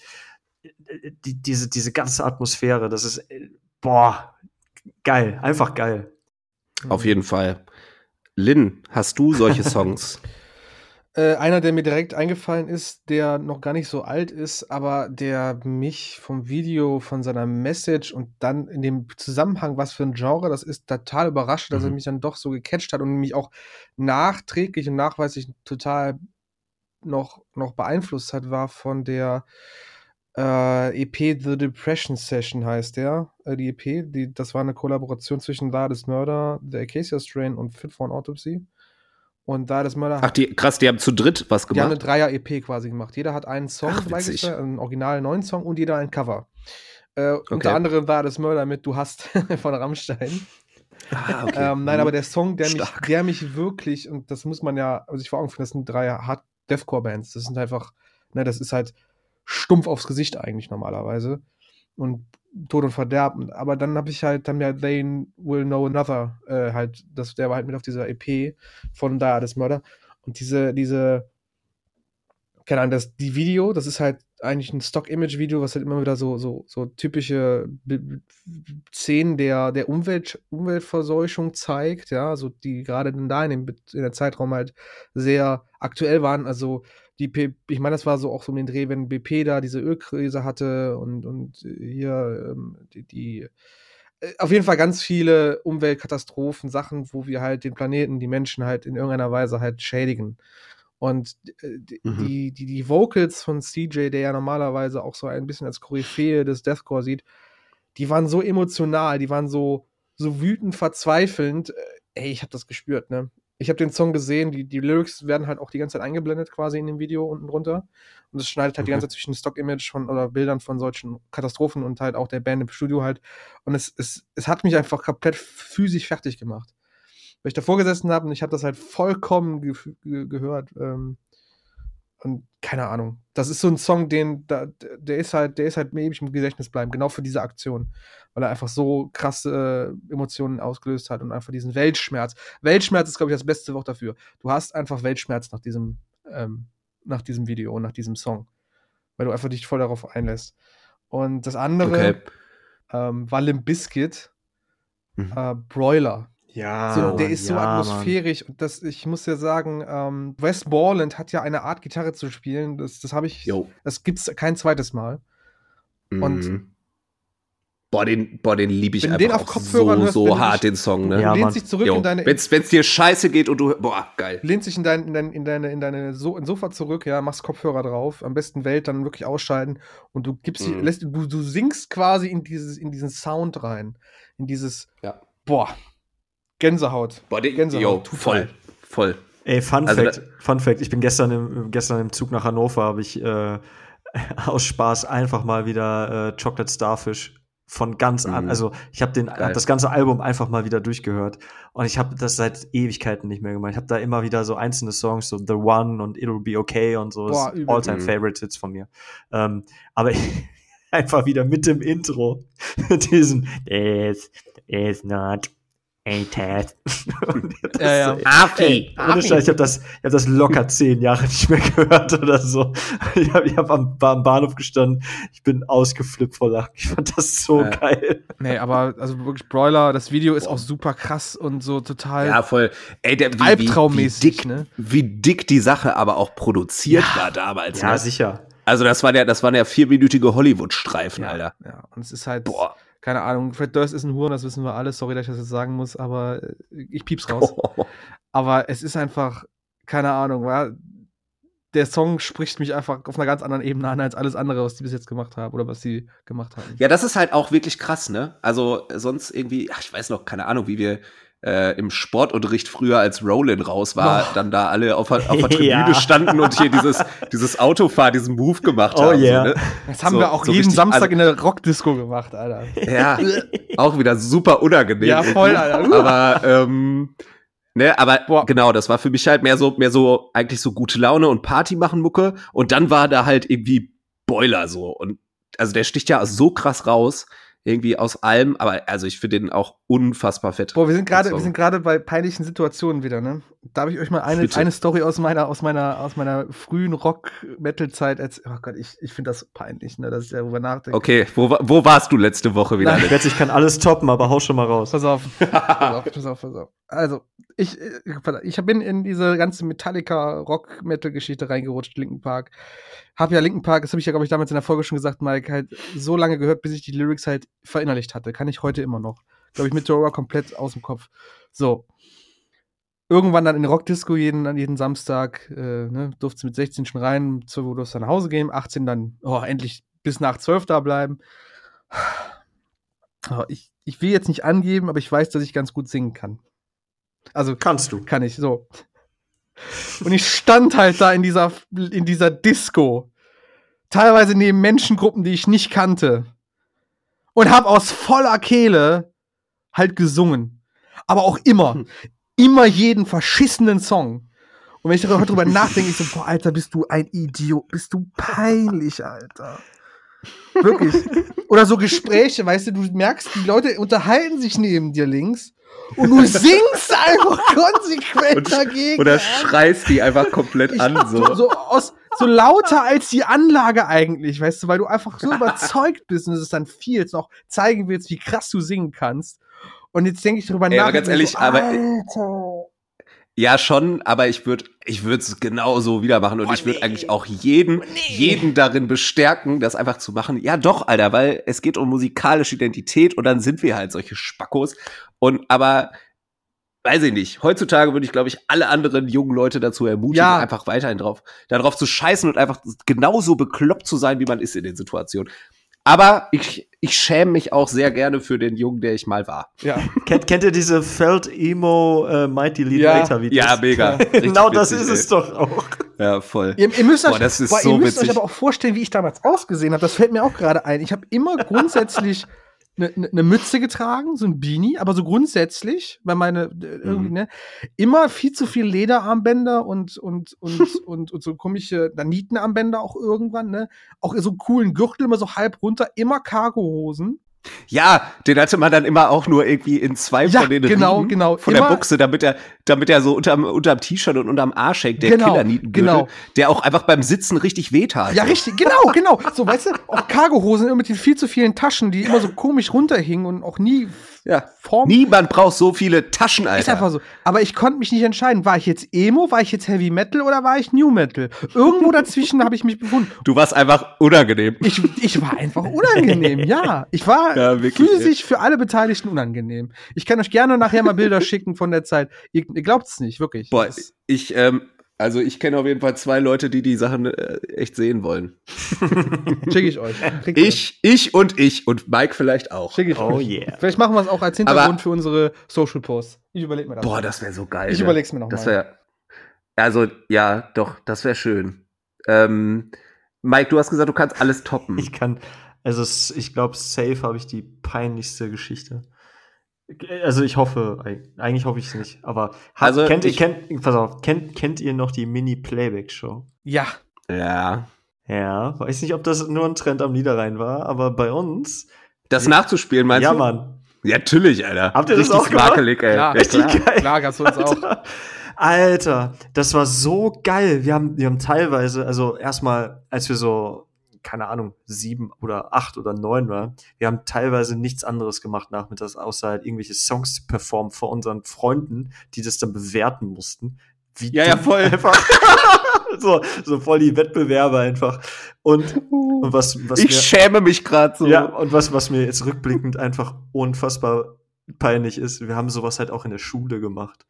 äh, die, diese, diese ganze Atmosphäre, das ist, äh, boah, geil, einfach geil. auf jeden Fall. Lynn, hast du solche Songs? Äh, einer, der mir direkt eingefallen ist, der noch gar nicht so alt ist, aber der mich vom Video, von seiner Message und dann in dem Zusammenhang, was für ein Genre das ist, total überrascht, dass er Mhm. mich dann doch so gecatcht hat und mich auch nachträglich und nachweislich total noch, noch beeinflusst hat, war von der äh, EP The Depression Session heißt der, äh, die EP, die, das war eine Kollaboration zwischen Da des Murder, The Acacia Strain und Fit for an Autopsy. Und Da des Murder Ach, die, krass, die haben zu dritt was die haben eine gemacht. Dreier-EP quasi gemacht. Jeder hat einen Song Ach, witzig. einen originalen neuen Song und jeder ein Cover. Äh, Okay. Unter anderem war das Mörder mit Du hast von Rammstein. Ah, okay. Ähm, nein, aber der Song, der mich, der mich wirklich, und das muss man ja sich vor Augen führen, das sind drei Hard Deathcore-Bands. Das sind einfach, ne, das ist halt stumpf aufs Gesicht eigentlich normalerweise. Und Tod und Verderben. Aber dann habe ich halt, dann ja They Will Know Another, äh, halt, das, der war halt mit auf dieser EP von Da des Mörder. Und diese, diese, keine Ahnung, das, die Video, das ist halt eigentlich ein Stock-Image-Video, was halt immer wieder so, so, so typische Szenen der, der Umwelt, Umweltverseuchung zeigt, ja, so die gerade da in dem, in der Zeitraum halt sehr aktuell waren. Also die, P ich meine, das war so auch so um den Dreh, wenn BP da diese Ölkrise hatte und, und hier ähm, die, die äh, auf jeden Fall ganz viele Umweltkatastrophen, Sachen, wo wir halt den Planeten, die Menschen halt in irgendeiner Weise halt schädigen. Und äh, die, Mhm. die, die, die Vocals von CJ, der ja normalerweise auch so ein bisschen als Koryphäe des Deathcore sieht, die waren so emotional, die waren so, so wütend, verzweifelnd. Äh, Ey, ich habe das gespürt, ne? Ich habe den Song gesehen, die, die Lyrics werden halt auch die ganze Zeit eingeblendet quasi in dem Video unten drunter. Und es schneidet halt die Mhm. ganze Zeit zwischen Stock-Image von oder Bildern von solchen Katastrophen und halt auch der Band im Studio halt. Und es, es, es hat mich einfach komplett physisch fertig gemacht. Weil ich davor gesessen habe und ich habe das halt vollkommen ge ge gehört. Ähm, und keine Ahnung. Das ist so ein Song, den, da, der ist halt, der ist halt mir ewig im Gedächtnis bleiben, genau für diese Aktion. Weil er einfach so krasse äh, Emotionen ausgelöst hat und einfach diesen Weltschmerz. Weltschmerz ist, glaube ich, das beste Wort dafür. Du hast einfach Weltschmerz nach diesem, ähm, nach diesem Video und nach diesem Song. Weil du einfach dich voll darauf einlässt. Und das andere Okay. ähm, war Limp Bizkit, Mhm. äh, Broiler. Ja, So, Mann, der ist so ja, Mann. atmosphärisch und das, ich muss ja sagen, ähm, Wes Borland hat ja eine Art Gitarre zu spielen, das, das habe ich, Jo. das gibt's kein zweites Mal. Und- Mhm. Boah, den, boah, den liebe ich Wenn einfach den auf auch Kopfhörern so, hörst, so wenn hart, den Song, ne? Ja, lehnst Mann. dich zurück Jo. in deine, Wenn's, wenn's dir scheiße geht und du, boah, geil. lehnst dich in dein, in dein, in deine, in deine so in Sofa zurück, ja, machst Kopfhörer drauf, am besten Welt dann wirklich ausschalten und du gibst Mhm. lässt, du, du singst quasi in dieses, in diesen Sound rein, in dieses, Ja. boah, Gänsehaut. Boah, den, Gänsehaut, total. voll, voll. Ey, Fun Also Fact, Fun Fact, ich bin gestern im, gestern im Zug nach Hannover, habe ich, äh, aus Spaß einfach mal wieder äh, Chocolate Starfish von ganz an. Mhm. Also ich habe den Geil. das ganze Album einfach mal wieder durchgehört und ich habe das seit Ewigkeiten nicht mehr gemacht. Ich habe da immer wieder so einzelne Songs, so The One und It'll Be Okay und so. All-Time Mhm. Favorite Hits von mir. Ähm, aber einfach wieder mit dem Intro diesen It's it's not Und das Ja, ja. Afi! Ey, ohne Scheiß, ich habe das, ich hab das locker zehn Jahre nicht mehr gehört oder so. Ich habe ich hab am, war am Bahnhof gestanden, ich bin ausgeflippt vor Lachen. Ich fand das so Ja. geil. Nee, aber also wirklich Broiler, das Video ist auch super krass und so total Ja, voll. Ey, der, wie, albtraummäßig, wie, dick, ne? wie dick die Sache aber auch produziert war damals. Ja, ne? sicher. Also das war der, das waren ja vierminütige Hollywood-Streifen, Ja, Alter. ja. Und es ist halt, Boah. Keine Ahnung, Fred Durst ist ein Huren, das wissen wir alle. Sorry, dass ich das jetzt sagen muss, aber äh, ich pieps raus. Aber es ist einfach, keine Ahnung, ja, der Song spricht mich einfach auf einer ganz anderen Ebene an als alles andere, was die bis jetzt gemacht haben oder was sie gemacht haben. Ja, das ist halt auch wirklich krass, ne? Also sonst irgendwie, ach, ich weiß noch, keine Ahnung, wie wir äh, im Sportunterricht früher, als Roland raus war, Oh. dann da alle auf, der- auf der Tribüne Ja. standen und hier dieses, dieses Autofahr, diesen Move gemacht Oh haben. yeah. So, ne? Das haben So- wir auch so jeden richtig- Samstag also- in der Rockdisco gemacht, Alter. Ja, auch wieder super unangenehm. Ja, voll. Alter. Aber, ähm, ne, aber Boah. genau, das war für mich halt mehr so, mehr so, eigentlich so gute Laune und Party machen Mucke. Und dann war da halt irgendwie Boiler so. Und also der sticht ja so krass raus, irgendwie aus allem. Aber also ich finde den auch unfassbar fett. Boah, wir sind gerade, wir sind gerade bei peinlichen Situationen wieder, ne? Darf ich euch mal eine, Bitte. eine Story aus meiner, aus meiner, aus meiner frühen Rock-Metal-Zeit erzählen? Oh Gott, ich, ich finde das peinlich, ne, dass ich darüber nachdenke. Okay, wo, wo warst du letzte Woche wieder? Nein. Ich, wette, ich kann alles toppen, aber hau schon mal raus. Pass auf, pass auf, pass auf, pass auf. Also, ich, ich- ich bin in diese ganze Metallica-Rock-Metal-Geschichte reingerutscht, Linken Park. Hab ja Linken Park, das habe ich ja, glaube ich, damals in der Folge schon gesagt, Mike, halt so lange gehört, bis ich die Lyrics halt verinnerlicht hatte. Kann ich heute immer noch. Glaube ich, mit Dora komplett aus dem Kopf. So. Irgendwann dann in Rockdisco jeden, jeden Samstag, äh, ne, durfte mit 16 schon rein, 12 Uhr durfte nach Hause gehen, 18 dann, oh, endlich bis nach 12 da bleiben. Oh, ich, ich will jetzt nicht angeben, aber ich weiß, dass ich ganz gut singen kann. Also Kannst du. kann ich so. Und ich stand halt da in dieser, in dieser Disco. Teilweise neben Menschengruppen, die ich nicht kannte. Und hab aus voller Kehle halt gesungen. Aber auch immer. Immer jeden verschissenen Song. Und wenn ich darüber drüber nachdenke, ich so, boah, Alter, bist du ein Idiot. Bist du peinlich, Alter. Wirklich. Oder so Gespräche, weißt du, du merkst, die Leute unterhalten sich neben dir links und du singst einfach konsequent Und- dagegen. Oder schreist die einfach komplett Ich- an, so, so. so, aus, so lauter als die Anlage eigentlich, weißt du, weil du einfach so überzeugt bist und es dann viel jetzt noch zeigen willst, wie krass du singen kannst. Und jetzt denke ich darüber Ey, nach. aber ganz ehrlich, aber- Alter. Ja, schon, aber ich würde ich würde es genauso wieder machen und Oh, ich würde nee. eigentlich auch jeden Nee. jeden darin bestärken, das einfach zu machen. Ja, doch, Alter, weil es geht um musikalische Identität und dann sind wir halt solche Spackos und aber weiß ich nicht. Heutzutage würde ich glaube ich alle anderen jungen Leute dazu ermutigen, Ja. einfach weiterhin drauf darauf zu scheißen und einfach genauso bekloppt zu sein, wie man ist in den Situationen. Aber ich, ich schäme mich auch sehr gerne für den Jungen, der ich mal war. Ja. Kennt, kennt ihr diese Felt Emo äh, Mighty Lead Ja. Later Videos? Ja, mega. Genau das witzig, ist ey. es doch auch. Ja, voll. Ihr, ihr müsst, Boah, euch, das ist boah, so ihr müsst euch aber auch vorstellen, wie ich damals ausgesehen habe. Das fällt mir auch gerade ein. Ich habe immer grundsätzlich eine ne, ne Mütze getragen, so ein Beanie, aber so grundsätzlich, weil meine äh, irgendwie, Mhm. ne, immer viel zu viel Lederarmbänder und und und und, und so komische Nietenarmbänder auch irgendwann, ne? Auch so coolen Gürtel immer so halb runter, immer Cargohosen. Ja, den hatte man dann immer auch nur irgendwie in zwei Ja, von den genau, Riemen genau. von Immer- der Buchse, damit er, damit er so unterm, unterm T-Shirt und unterm Arsch hängt, der Genau, Killernietengürtel, genau. der auch einfach beim Sitzen richtig wehtat. Ja, richtig, genau, genau. So, weißt du, auch Cargohosen immer mit den viel zu vielen Taschen, die immer so komisch runterhingen und auch nie Ja. Form Niemand braucht so viele Taschen, Alter. Ist einfach so. Aber ich konnte mich nicht entscheiden. War ich jetzt Emo, war ich jetzt Heavy Metal oder war ich New Metal? Irgendwo dazwischen habe ich mich befunden. Du warst einfach unangenehm. Ich, ich war einfach unangenehm, ja. Ich war Ja, wirklich, physisch für alle Beteiligten unangenehm. Ich kann euch gerne nachher mal Bilder schicken von der Zeit. Ihr, ihr glaubt es nicht, wirklich. Boah, Das ich, ähm, also ich kenne auf jeden Fall zwei Leute, die die Sachen äh, echt sehen wollen. Schicke ich euch. Kriegt ihr. Ich, ich und ich und Mike vielleicht auch. Schicke ich Oh euch. yeah. Vielleicht machen wir es auch als Hintergrund Aber- für unsere Social Posts. Ich überlege mir das. Boah, das wäre so geil. ich ne? überleg's mir noch Das mal. wäre, also ja, doch, das wäre schön. Ähm, Mike, du hast gesagt, du kannst alles toppen. Ich kann, also ich glaube, safe habe ich die peinlichste Geschichte. Also ich hoffe, eig- eigentlich hoffe ich es nicht, aber hat, Also kennt, ihr, ich- kennt, pass auf, kennt, kennt ihr noch die Mini-Playback-Show? Ja. ja. Ja, weiß nicht, ob das nur ein Trend am Niederrhein war, aber bei uns. Das nachzuspielen, meinst ja, du? Mann. Ja, natürlich, Alter. Habt ihr das Richtig auch gemacht? smakelig, ey. Klar. Ja, Richtig klar. geil. Klar, gab's uns auch. Alter, Alter, das war so geil. Wir haben, wir haben teilweise, also erstmal, als wir so, keine Ahnung, sieben oder acht oder neun waren, wir haben teilweise nichts anderes gemacht nachmittags, außer halt irgendwelche Songs zu performen vor unseren Freunden, die das dann bewerten mussten. Wie Ja, ja, voll. Einfach. so, so voll die Wettbewerbe einfach. Und, und was, was Ich mir- schäme mich gerade so. ja, und was, was mir jetzt rückblickend einfach unfassbar peinlich ist, wir haben sowas halt auch in der Schule gemacht.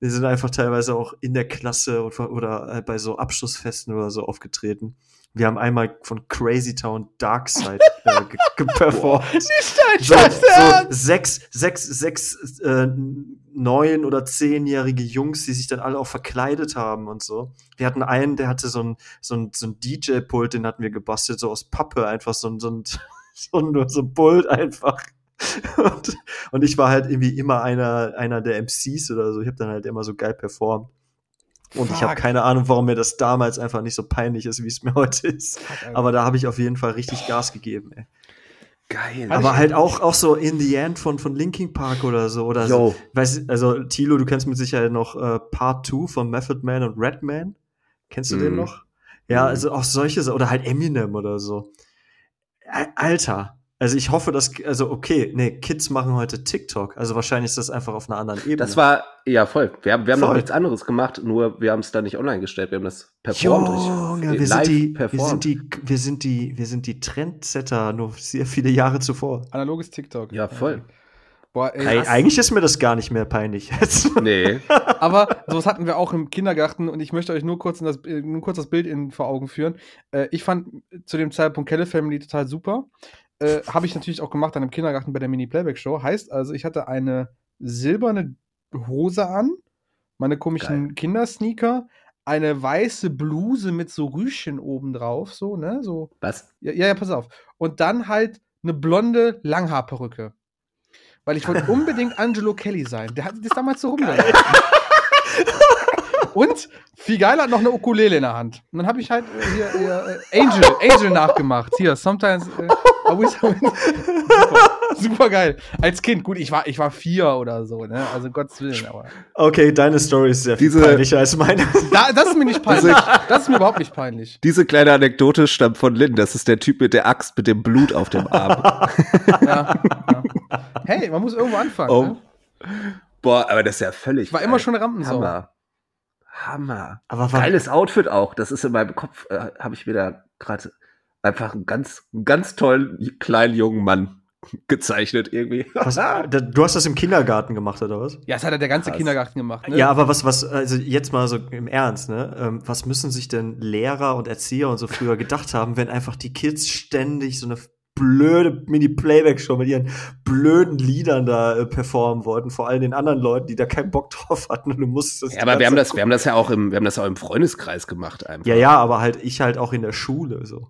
Wir sind einfach teilweise auch in der Klasse oder, äh, bei so Abschlussfesten oder so aufgetreten. Wir haben einmal von Crazy Town Darkside äh, ge- geperformt. Nicht dein So, so sechs, sechs, sechs, äh, neun oder zehnjährige Jungs, die sich dann alle auch verkleidet haben und so. Wir hatten einen, der hatte so ein, so ein, so ein DJ-Pult, den hatten wir gebastelt, so aus Pappe, einfach so ein, so ein, so ein, so ein Pult einfach. Und, und ich war halt irgendwie immer einer, einer der MCs oder so. Ich habe dann halt immer so geil performt. Und ich habe Fuck. keine Ahnung, warum mir das damals einfach nicht so peinlich ist, wie es mir heute ist. Fuck. Aber da habe ich auf jeden Fall richtig Gas gegeben, ey. Geil. Aber halt auch, auch so in the end von, von Linkin Park oder so. Oder Yo. so. Weiß, also, Tilo, du kennst mit Sicherheit noch äh, Part 2 von Method Man und Redman. Kennst du den Mhm. noch? Ja, Mhm. also auch solche, oder halt Eminem oder so. Alter. Also ich hoffe, dass, also okay, nee, Kids machen heute TikTok. Also wahrscheinlich ist das einfach auf einer anderen Ebene. Das war, ja, voll. Wir haben, wir haben noch Voll. nichts anderes gemacht, nur wir haben es da nicht online gestellt. Wir haben das performt. Junge, richtig, wir sind, die, wir performt. sind die, wir sind die, wir sind die Trendsetter nur sehr viele Jahre zuvor. Analoges TikTok. Ja, voll. Boah, ey, eigentlich ist mir das gar nicht mehr peinlich jetzt. Nee. Aber sowas hatten wir auch im Kindergarten und ich möchte euch nur kurz, in das, äh, nur kurz das Bild in, vor Augen führen. Äh, ich fand zu dem Zeitpunkt Kelle Family total super. Äh, Habe ich natürlich auch gemacht dann im Kindergarten bei der Mini-Playback-Show. Heißt also, ich hatte eine silberne Hose an, meine komischen Kindersneaker, eine weiße Bluse mit so Rüschen oben drauf, so, ne? So, Was? ja, ja, pass auf. Und dann halt eine blonde Langhaarperücke. Weil ich wollte unbedingt Angelo Kelly sein. Der hat das damals so rumgelaufen. Und viel geiler noch eine Ukulele in der Hand. Und dann habe ich halt äh, hier, hier äh, Angel, Angel nachgemacht. Hier, sometimes. Äh, super, super geil. Als Kind, gut, ich war, ich war vier oder so, ne? Also Gottes Willen, aber. Okay, deine Story ist sehr viel Diese- peinlicher als meine. Da, das ist mir nicht peinlich. Das ist mir überhaupt nicht peinlich. Diese kleine Anekdote stammt von Lynn. Das ist der Typ mit der Axt mit dem Blut auf dem Arm. Ja, ja. Hey, man muss irgendwo anfangen. Oh. Ne? Boah, aber das ist ja völlig. Ich war geil. immer schon Rampensau. Hammer. Hammer. Aber Geiles Outfit auch. Das ist in meinem Kopf, äh, habe ich wieder gerade einfach einen ganz, ganz tollen kleinen jungen Mann gezeichnet irgendwie. was, du hast das im Kindergarten gemacht, oder was? Ja, das hat ja der ganze Krass. Kindergarten gemacht. Ne? Ja, aber was, was, also jetzt mal so im Ernst, ne? Ähm, was müssen sich denn Lehrer und Erzieher und so früher gedacht haben, wenn einfach die Kids ständig so eine blöde Mini-Playback-Show mit ihren blöden Liedern da äh, performen wollten, vor allem den anderen Leuten, die da keinen Bock drauf hatten und du musstest das Ja, aber wir haben das, wir haben das ja auch im, wir haben das auch im Freundeskreis gemacht einfach. Ja, ja, aber halt ich halt auch in der Schule so.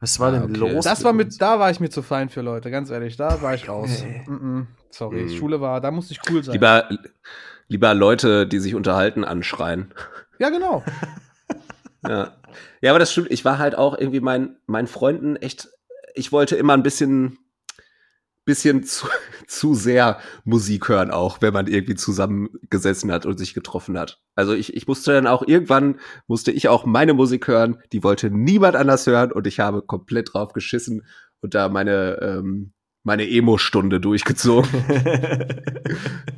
Was war Ah, denn okay. los? Das war mit, da war ich mir zu fein für Leute, ganz ehrlich, da war ich raus. Nee. Mm -mm, sorry, Mm. Schule war, da musste ich cool sein. Lieber, lieber Leute, die sich unterhalten, anschreien. ja, genau. Ja. ja, aber das stimmt. Ich war halt auch irgendwie mein, meinen Freunden echt, ich wollte immer ein bisschen, bisschen zu, zu sehr Musik hören, auch wenn man irgendwie zusammengesessen hat und sich getroffen hat. Also ich, ich musste dann auch irgendwann, musste ich auch meine Musik hören, die wollte niemand anders hören und ich habe komplett drauf geschissen und da meine, ähm, meine Emo-Stunde durchgezogen.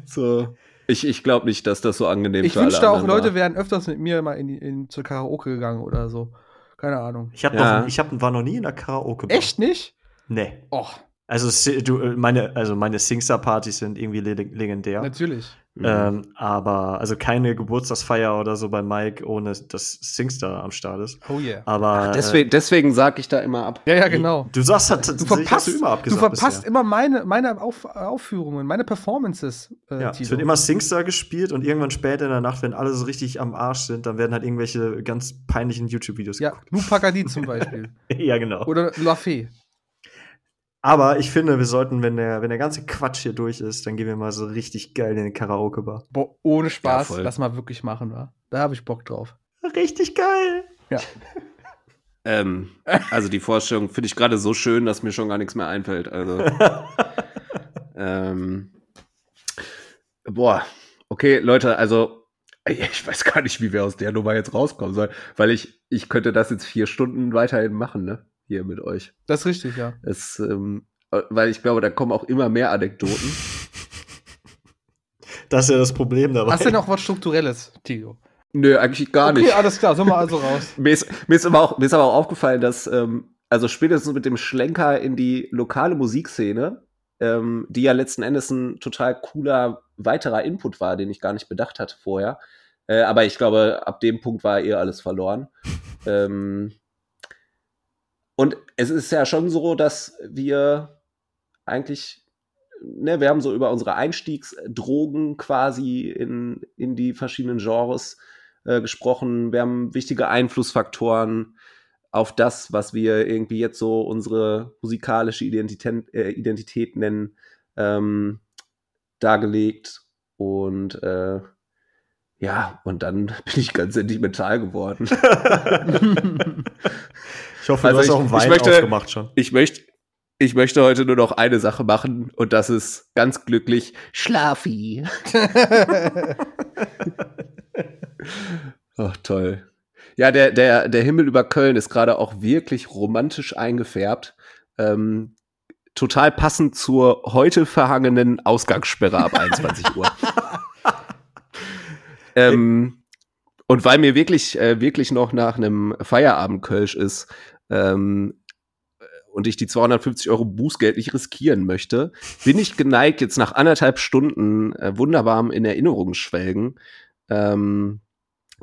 so. Ich, ich glaube nicht, dass das so angenehm Ich für alle wünschte auch, war. Leute wären öfters mit mir mal in, in, zur Karaoke gegangen oder so. Keine Ahnung. ich hab Ja. noch, ich hab, war noch nie in der Karaoke. Echt nicht? Nee. Och, Also si- du, äh, meine, also meine Singstar-Partys sind irgendwie le legendär. natürlich. Mhm. Ähm, aber, also keine Geburtstagsfeier oder so bei Mike, ohne dass Singstar am Start ist. Oh yeah. Aber. Ach, deswegen äh, deswegen sage ich da immer ab. Ja, ja, genau. Du sagst halt, du verpasst, du immer abgesagt. Du verpasst bisher. immer meine, meine Auf, Aufführungen, meine Performances. Äh, ja, es wird immer Singstar gespielt und irgendwann später in der Nacht, wenn alle so richtig am Arsch sind, dann werden halt irgendwelche ganz peinlichen YouTube-Videos ja, geguckt. Ja, Lou Pagadi zum Beispiel. ja, genau. Oder La Fee. Aber ich finde, wir sollten, wenn der, wenn der ganze Quatsch hier durch ist, dann gehen wir mal so richtig geil in den Karaoke-Bar. Boah, ohne Spaß, ja, lass mal wirklich machen, wa? Da habe ich Bock drauf. Richtig geil. Ja. ähm, also die Vorstellung finde ich gerade so schön, dass mir schon gar nichts mehr einfällt. Also. ähm, boah, okay, Leute, also ich weiß gar nicht, wie wir aus der Nummer jetzt rauskommen sollen, weil ich, ich könnte das jetzt vier Stunden weiterhin machen, ne? Hier mit euch. Das ist richtig, ja. Es, ähm, weil ich glaube, da kommen auch immer mehr Anekdoten. Das ist ja das Problem dabei. Hast du noch was Strukturelles, Tigo? Nö, eigentlich gar okay, nicht. Okay, alles klar, sollen wir also raus. mir, ist, mir, ist aber auch, mir ist aber auch aufgefallen, dass, ähm, also spätestens mit dem Schlenker in die lokale Musikszene, ähm, die ja letzten Endes ein total cooler weiterer Input war, den ich gar nicht bedacht hatte vorher. Äh, aber ich glaube, ab dem Punkt war eh alles verloren. ähm, es ist ja schon so, dass wir eigentlich, ne, wir haben so über unsere Einstiegsdrogen quasi in, in die verschiedenen Genres äh, gesprochen. Wir haben wichtige Einflussfaktoren auf das, was wir irgendwie jetzt so unsere musikalische Identität, äh, Identität nennen, ähm, dargelegt. Und äh, ja, und dann bin ich ganz sentimental geworden. Ich hoffe, also du hast ich, auch einen Wein möchte, aufgemacht schon. Ich möchte, ich möchte heute nur noch eine Sache machen und das ist ganz glücklich Schlafi. Ach, toll. Ja, der, der, der Himmel über Köln ist gerade auch wirklich romantisch eingefärbt. Ähm, total passend zur heute verhangenen Ausgangssperre ab 21 Uhr. ähm, und weil mir wirklich, äh, wirklich noch nach einem Feierabend-Kölsch ist ähm, und ich die 250 Euro Bußgeld nicht riskieren möchte, bin ich geneigt, jetzt nach anderthalb Stunden äh, wunderbarem in Erinnerung schwelgen, ähm,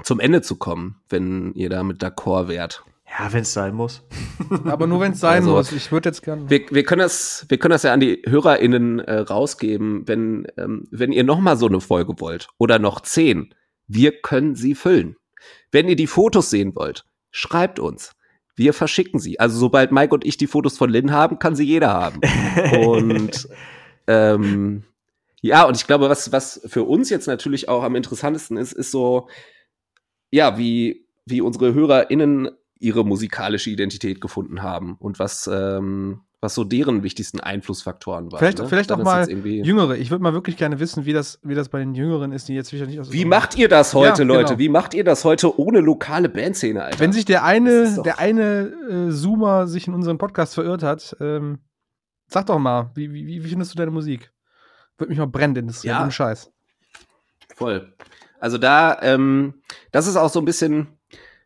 zum Ende zu kommen, wenn ihr damit d'accord wärt. Ja, wenn es sein muss. Aber nur wenn es sein also, muss. Ich würde jetzt gerne. Wir, wir, können das, wir können das ja an die HörerInnen äh, rausgeben, wenn, ähm, wenn ihr noch mal so eine Folge wollt oder noch zehn wir können sie füllen. Wenn ihr die Fotos sehen wollt, schreibt uns. Wir verschicken sie. Also sobald Mike und ich die Fotos von Lynn haben, kann sie jeder haben. und ähm, ja, und ich glaube, was, was für uns jetzt natürlich auch am interessantesten ist, ist so, ja, wie, wie unsere HörerInnen ihre musikalische Identität gefunden haben und was, ähm, was so deren wichtigsten Einflussfaktoren waren. Vielleicht, ne? vielleicht auch mal Jüngere. Ich würde mal wirklich gerne wissen, wie das, wie das bei den Jüngeren ist, die jetzt sicher nicht aus. Wie macht ihr das heute, ja, Leute? Genau. Wie macht ihr das heute ohne lokale Bandszene, Alter? Wenn sich der eine, der eine äh, Zoomer sich in unseren Podcast verirrt hat, ähm, sag doch mal, wie, wie, wie findest du deine Musik? Würde mich mal brennen, das ist ja ein Scheiß. Voll. Also da, ähm, das ist auch so ein bisschen,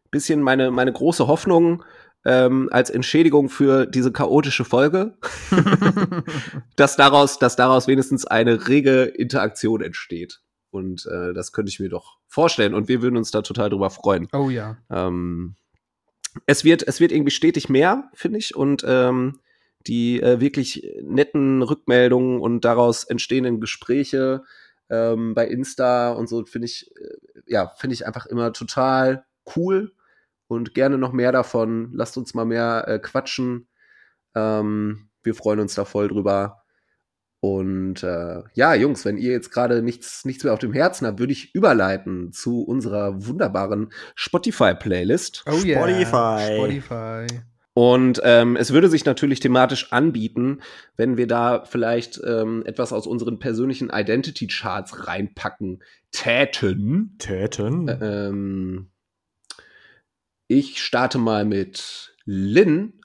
bisschen meine, meine große Hoffnung ähm, als Entschädigung für diese chaotische Folge, dass daraus, dass daraus wenigstens eine rege Interaktion entsteht. Und äh, das könnte ich mir doch vorstellen. Und wir würden uns da total drüber freuen. Oh ja. Ähm, es wird, es wird irgendwie stetig mehr, finde ich. Und ähm, die äh, wirklich netten Rückmeldungen und daraus entstehenden Gespräche ähm, bei Insta und so finde ich, äh, ja, finde ich einfach immer total cool und gerne noch mehr davon. Lasst uns mal mehr äh, quatschen. Ähm, wir freuen uns da voll drüber. Und äh, ja, Jungs, wenn ihr jetzt gerade nichts, nichts mehr auf dem Herzen habt, würde ich überleiten zu unserer wunderbaren Spotify-Playlist. Oh yeah. Spotify. Spotify. Und ähm, es würde sich natürlich thematisch anbieten, wenn wir da vielleicht ähm, etwas aus unseren persönlichen Identity-Charts reinpacken täten. Täten. ähm, ich starte mal mit Lynn,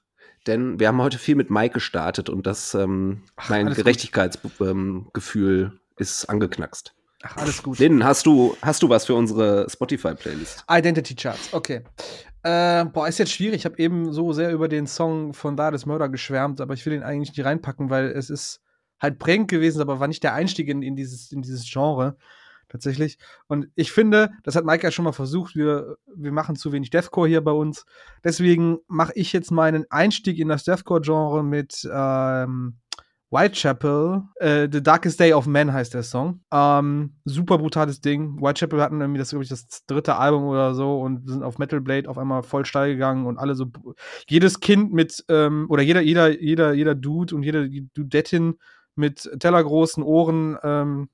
denn wir haben heute viel mit Mike gestartet und das ähm, Ach, mein Gerechtigkeitsgefühl ähm, ist angeknackst. Ach, alles gut. Lynn, hast du, hast du was für unsere Spotify-Playlist? Identity Charts, okay. Äh, boah, ist jetzt schwierig. Ich habe eben so sehr über den Song von Da des Mörder geschwärmt, aber ich will ihn eigentlich nicht reinpacken, weil es ist halt prägend gewesen, aber war nicht der Einstieg in, in, dieses, in dieses Genre. Tatsächlich. Und ich finde, das hat Mike ja schon mal versucht, wir, wir machen zu wenig Deathcore hier bei uns. Deswegen mache ich jetzt meinen Einstieg in das Deathcore-Genre mit ähm, Whitechapel, äh, The Darkest Day of Man heißt der Song. Ähm, super brutales Ding. Whitechapel hatten irgendwie das, glaube ich, das dritte Album oder so und sind auf Metal Blade auf einmal voll steil gegangen und alle so, jedes Kind mit, ähm, oder jeder, jeder, jeder, jeder Dude und jede Dudettin mit tellergroßen Ohren, ähm,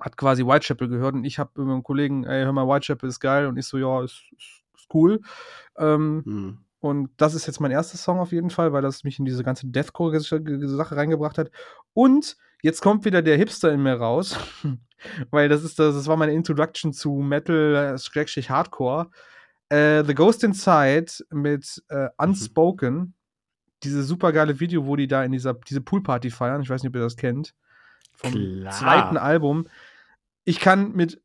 hat quasi Whitechapel gehört und ich habe mit einem Kollegen, ey, hör mal, Whitechapel ist geil und ich so, ja, ist, ist cool. Ähm, hm. Und das ist jetzt mein erster Song auf jeden Fall, weil das mich in diese ganze Deathcore-Sache reingebracht hat. Und jetzt kommt wieder der Hipster in mir raus, weil das ist das, das war meine Introduction zu Metal, äh, Hardcore. Äh, The Ghost Inside mit äh, Unspoken, mhm. dieses supergeile Video, wo die da in dieser diese Poolparty feiern. Ich weiß nicht, ob ihr das kennt. Vom Klar. zweiten Album. Ich kann mit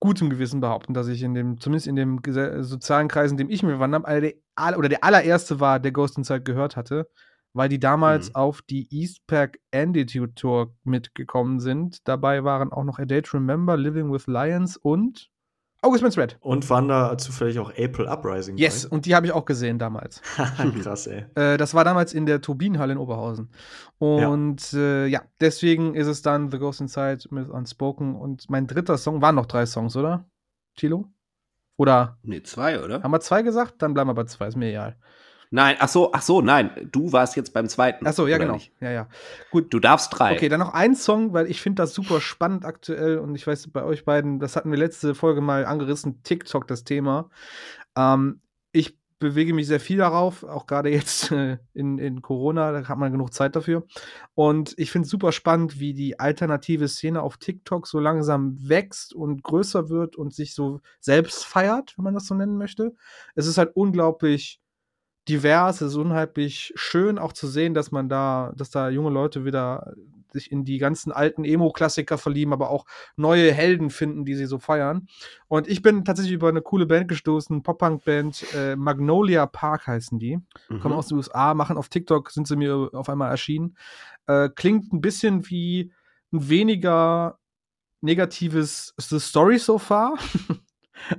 gutem Gewissen behaupten, dass ich in dem, zumindest in dem sozialen Kreis, in dem ich mir wandere, der, oder der allererste war, der Ghost Inside gehört hatte, weil die damals mhm. auf die Eastpack Anditude Tour mitgekommen sind. Dabei waren auch noch A Day to Remember, Living with Lions und August Man's Red. Und waren da zufällig auch April Uprising. Yes, bei? und die habe ich auch gesehen damals. Krass, ey. Äh, das war damals in der Turbinenhalle in Oberhausen. Und ja. Äh, ja. deswegen ist es dann The Ghost Inside mit Unspoken. Und mein dritter Song, waren noch drei Songs, oder? Tilo? Oder? Nee, zwei, oder? Haben wir zwei gesagt? Dann bleiben wir bei zwei, ist mir egal. Nein, ach so, ach so, nein, du warst jetzt beim zweiten. Ach so, ja, genau. Nicht? Ja, ja. Gut. Du darfst drei. Okay, dann noch ein Song, weil ich finde das super spannend aktuell und ich weiß bei euch beiden, das hatten wir letzte Folge mal angerissen, TikTok das Thema. Ähm, ich bewege mich sehr viel darauf, auch gerade jetzt äh, in, in Corona, da hat man genug Zeit dafür. Und ich finde es super spannend, wie die alternative Szene auf TikTok so langsam wächst und größer wird und sich so selbst feiert, wenn man das so nennen möchte. Es ist halt unglaublich divers, es ist unheimlich schön auch zu sehen, dass man da, dass da junge Leute wieder sich in die ganzen alten Emo-Klassiker verlieben, aber auch neue Helden finden, die sie so feiern. Und ich bin tatsächlich über eine coole Band gestoßen, Pop-Punk-Band, äh, Magnolia Park heißen die. Mhm. Kommen aus den USA, machen auf TikTok, sind sie mir auf einmal erschienen. Äh, klingt ein bisschen wie ein weniger negatives The Story so far.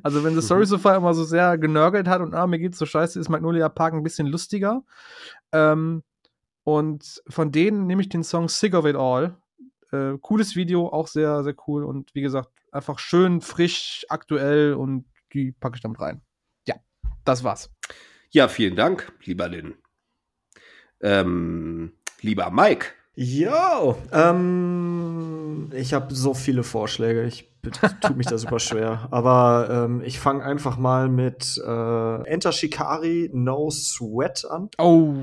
Also, wenn The Story mhm. so far immer so sehr genörgelt hat und ah, mir geht's so scheiße, ist Magnolia Park ein bisschen lustiger. Ähm, und von denen nehme ich den Song Sick of It All. Äh, cooles Video, auch sehr, sehr cool und wie gesagt, einfach schön, frisch, aktuell und die packe ich damit rein. Ja, das war's. Ja, vielen Dank, lieber Lin. Ähm, lieber Mike. Jo, ähm, ich habe so viele Vorschläge. Ich tut mich da super schwer. Aber ähm, ich fange einfach mal mit äh, Enter Shikari No Sweat an. Oh.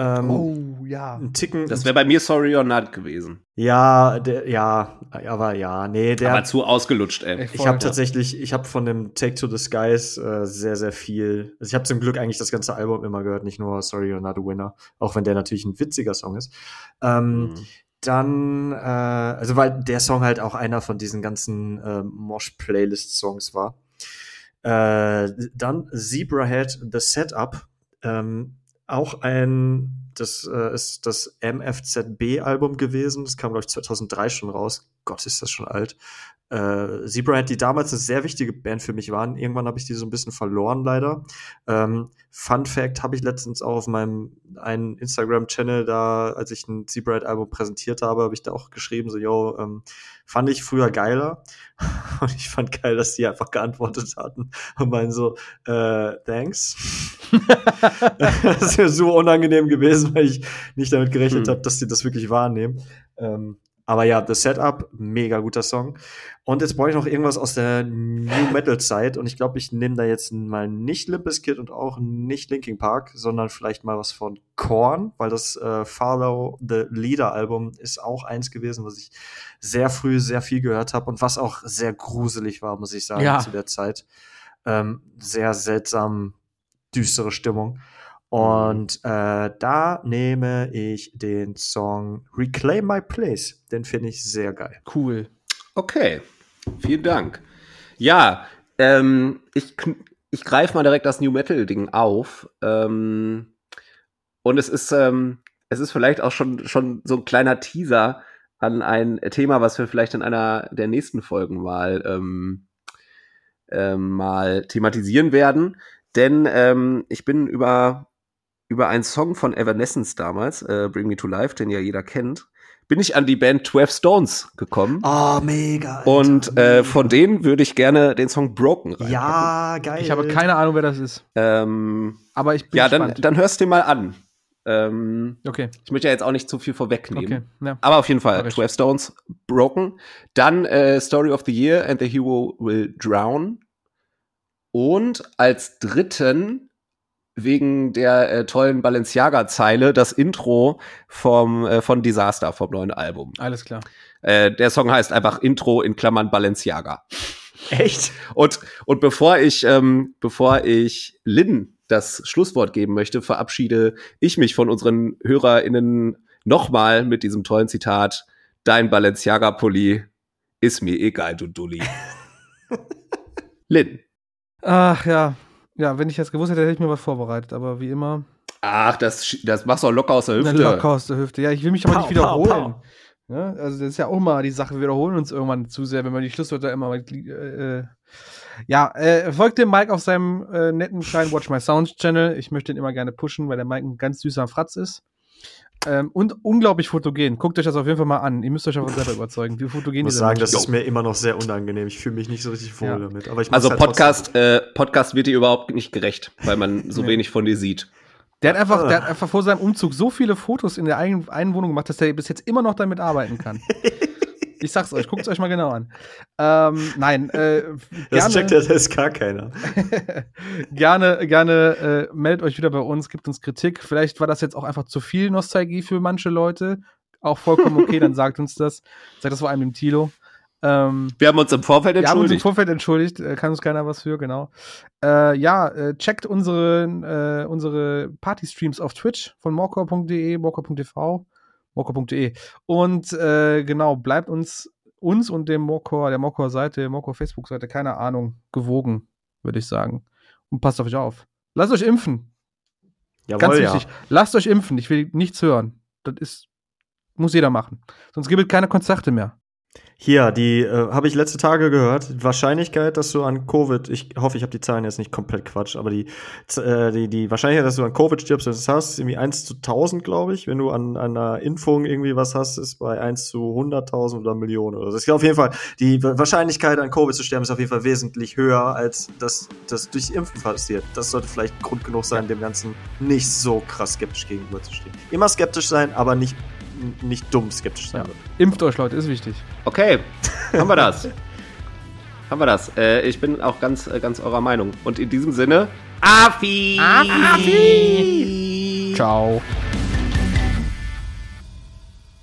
Ähm, oh, ja. Ein Ticken. Das wäre bei mir Sorry or Not gewesen. Ja, der, ja, aber ja, nee, der. Aber zu ausgelutscht, ey. Ich habe tatsächlich, ich habe von dem Take to the Skies äh, sehr, sehr viel. Also ich habe zum Glück eigentlich das ganze Album immer gehört, nicht nur Sorry or Not a Winner, auch wenn der natürlich ein witziger Song ist. Ähm, mhm. Dann, äh, also weil der Song halt auch einer von diesen ganzen äh, Mosh-Playlist-Songs war. Äh, dann Zebrahead The Setup. Ähm, auch ein, das äh, ist das MFZB-Album gewesen. Das kam, glaube ich, 2003 schon raus. Gott, ist das schon alt äh, Zebrahead, die damals eine sehr wichtige Band für mich waren. Irgendwann habe ich die so ein bisschen verloren, leider. Ähm, Fun Fact habe ich letztens auch auf meinem einen Instagram-Channel da, als ich ein Zebrahead-Album präsentiert habe, habe ich da auch geschrieben, so, yo, ähm, fand ich früher geiler. Und ich fand geil, dass die einfach geantwortet hatten und meinen so, äh, thanks. das wäre so unangenehm gewesen, weil ich nicht damit gerechnet hm. habe, dass die das wirklich wahrnehmen. Ähm, aber ja, The Setup, mega guter Song. Und jetzt brauche ich noch irgendwas aus der New Metal Zeit. Und ich glaube, ich nehme da jetzt mal nicht Limp Bizkit und auch nicht Linkin Park, sondern vielleicht mal was von Korn, weil das äh, Follow the Leader Album ist auch eins gewesen, was ich sehr früh sehr viel gehört habe und was auch sehr gruselig war, muss ich sagen, ja. zu der Zeit. Ähm, sehr seltsam düstere Stimmung. Und äh, da nehme ich den Song Reclaim My Place. Den finde ich sehr geil. Cool. Okay, vielen Dank. Ja, ähm, ich, ich greife mal direkt das New Metal-Ding auf. Ähm, und es ist, ähm, es ist vielleicht auch schon, schon so ein kleiner Teaser. an ein Thema, was wir vielleicht in einer der nächsten Folgen mal, ähm, ähm, mal thematisieren werden. Denn ähm, ich bin über, über einen Song von Evanescence damals, äh, Bring Me to Life, den ja jeder kennt, bin ich an die Band 12 Stones gekommen. Oh, mega. Alter, und äh, von denen würde ich gerne den Song Broken rein. Ja, geil. Ich habe keine Ahnung, wer das ist. Ähm, Aber ich bin Ja, gespannt. dann, dann hörst du dir mal an. Ähm, okay. ich möchte ja jetzt auch nicht zu viel vorwegnehmen. Okay. Ja. Aber auf jeden Fall, Mach ich. 12 Stones, Broken. Dann äh, Story of the Year and the Hero Will Drown. Und als dritten, wegen der äh, tollen Balenciaga-Zeile, das Intro vom, äh, von Disaster, vom neuen Album. Alles klar. Äh, der Song heißt einfach Intro in Klammern Balenciaga. Echt? Und, und bevor ich, ähm, bevor ich Lynn das Schlusswort geben möchte, verabschiede ich mich von unseren HörerInnen nochmal mit diesem tollen Zitat. Dein Balenciaga-Pulli ist mir egal, du Dulli. Lynn. Ach ja. Ja, wenn ich das gewusst hätte, hätte ich mir was vorbereitet. Aber wie immer, Ach, das, das machst du auch locker aus der Hüfte. locker aus der Hüfte. Ja, ich will mich aber Pow, nicht pow, wiederholen. pow. Ja, also das ist ja auch mal die Sache, wir wiederholen uns irgendwann zu sehr, wenn wir die Schlusswörter immer äh, äh, ja, äh, folgt dem Mike auf seinem äh, netten kleinen Watch My Sounds Channel. Ich möchte ihn immer gerne pushen, weil der Mike ein ganz süßer Fratz ist. Ähm, und unglaublich fotogen. Guckt euch das auf jeden Fall mal an. Ihr müsst euch auch selber überzeugen, wie fotogen Ich muss dieser sagen, das ist mir immer noch sehr unangenehm. Ich fühle mich nicht so richtig wohl Ja. damit. Aber ich muss Also halt Podcast, äh, Podcast wird dir überhaupt nicht gerecht, weil man so Nee. wenig von dir sieht. Der hat, einfach, Ah. der hat einfach vor seinem Umzug so viele Fotos in der eigenen, einen Wohnung gemacht, dass er bis jetzt immer noch damit arbeiten kann. ich sag's euch, guckt's euch mal genau an. Ähm, nein, äh, Das gerne, checkt ja das gar keiner. gerne, gerne äh, meldet euch wieder bei uns, gibt uns Kritik. Vielleicht war das jetzt auch einfach zu viel Nostalgie für manche Leute. Auch vollkommen okay, dann sagt uns das. Sagt das vor allem dem Tilo. Ähm, Wir haben uns im Vorfeld wir haben uns im entschuldigt. Vorfeld entschuldigt, äh, kann uns keiner was für, genau. Äh, ja, äh, checkt unsere, äh, unsere Party-Streams auf Twitch von morcor.de, morcor.tv, morcor.de. Und äh, genau, bleibt uns, uns und dem Morcor, der Morcor-Seite, Morcor-Facebook-Seite, keine Ahnung, gewogen, würde ich sagen. Und passt auf euch auf. Lasst euch impfen. Jawohl, Ganz ja. wichtig. Lasst euch impfen. Ich will nichts hören. Das ist, muss jeder machen. Sonst gibt es keine Konzerte mehr. Hier, die äh, habe ich letzte Tage gehört. Die Wahrscheinlichkeit, dass du an Covid, ich hoffe, ich habe die Zahlen jetzt nicht komplett Quatsch, aber die, äh, die, die Wahrscheinlichkeit, dass du an Covid stirbst, das hast, ist irgendwie 1 zu 1000, glaube ich. Wenn du an, an einer Impfung irgendwie was hast, ist bei 1 zu 100.000 oder Millionen oder so. Das ist auf jeden Fall, die Wa- Wahrscheinlichkeit an Covid zu sterben ist auf jeden Fall wesentlich höher, als dass das durch Impfen passiert. Das sollte vielleicht Grund genug sein, dem Ganzen nicht so krass skeptisch gegenüberzustehen. Immer skeptisch sein, aber nicht, nicht dumm skeptisch sein. Ja. Impft euch, Leute, ist wichtig. Okay, haben wir das. haben wir das. Äh, ich bin auch ganz, äh, ganz eurer Meinung. Und in diesem Sinne, Afi! Afi! Ciao.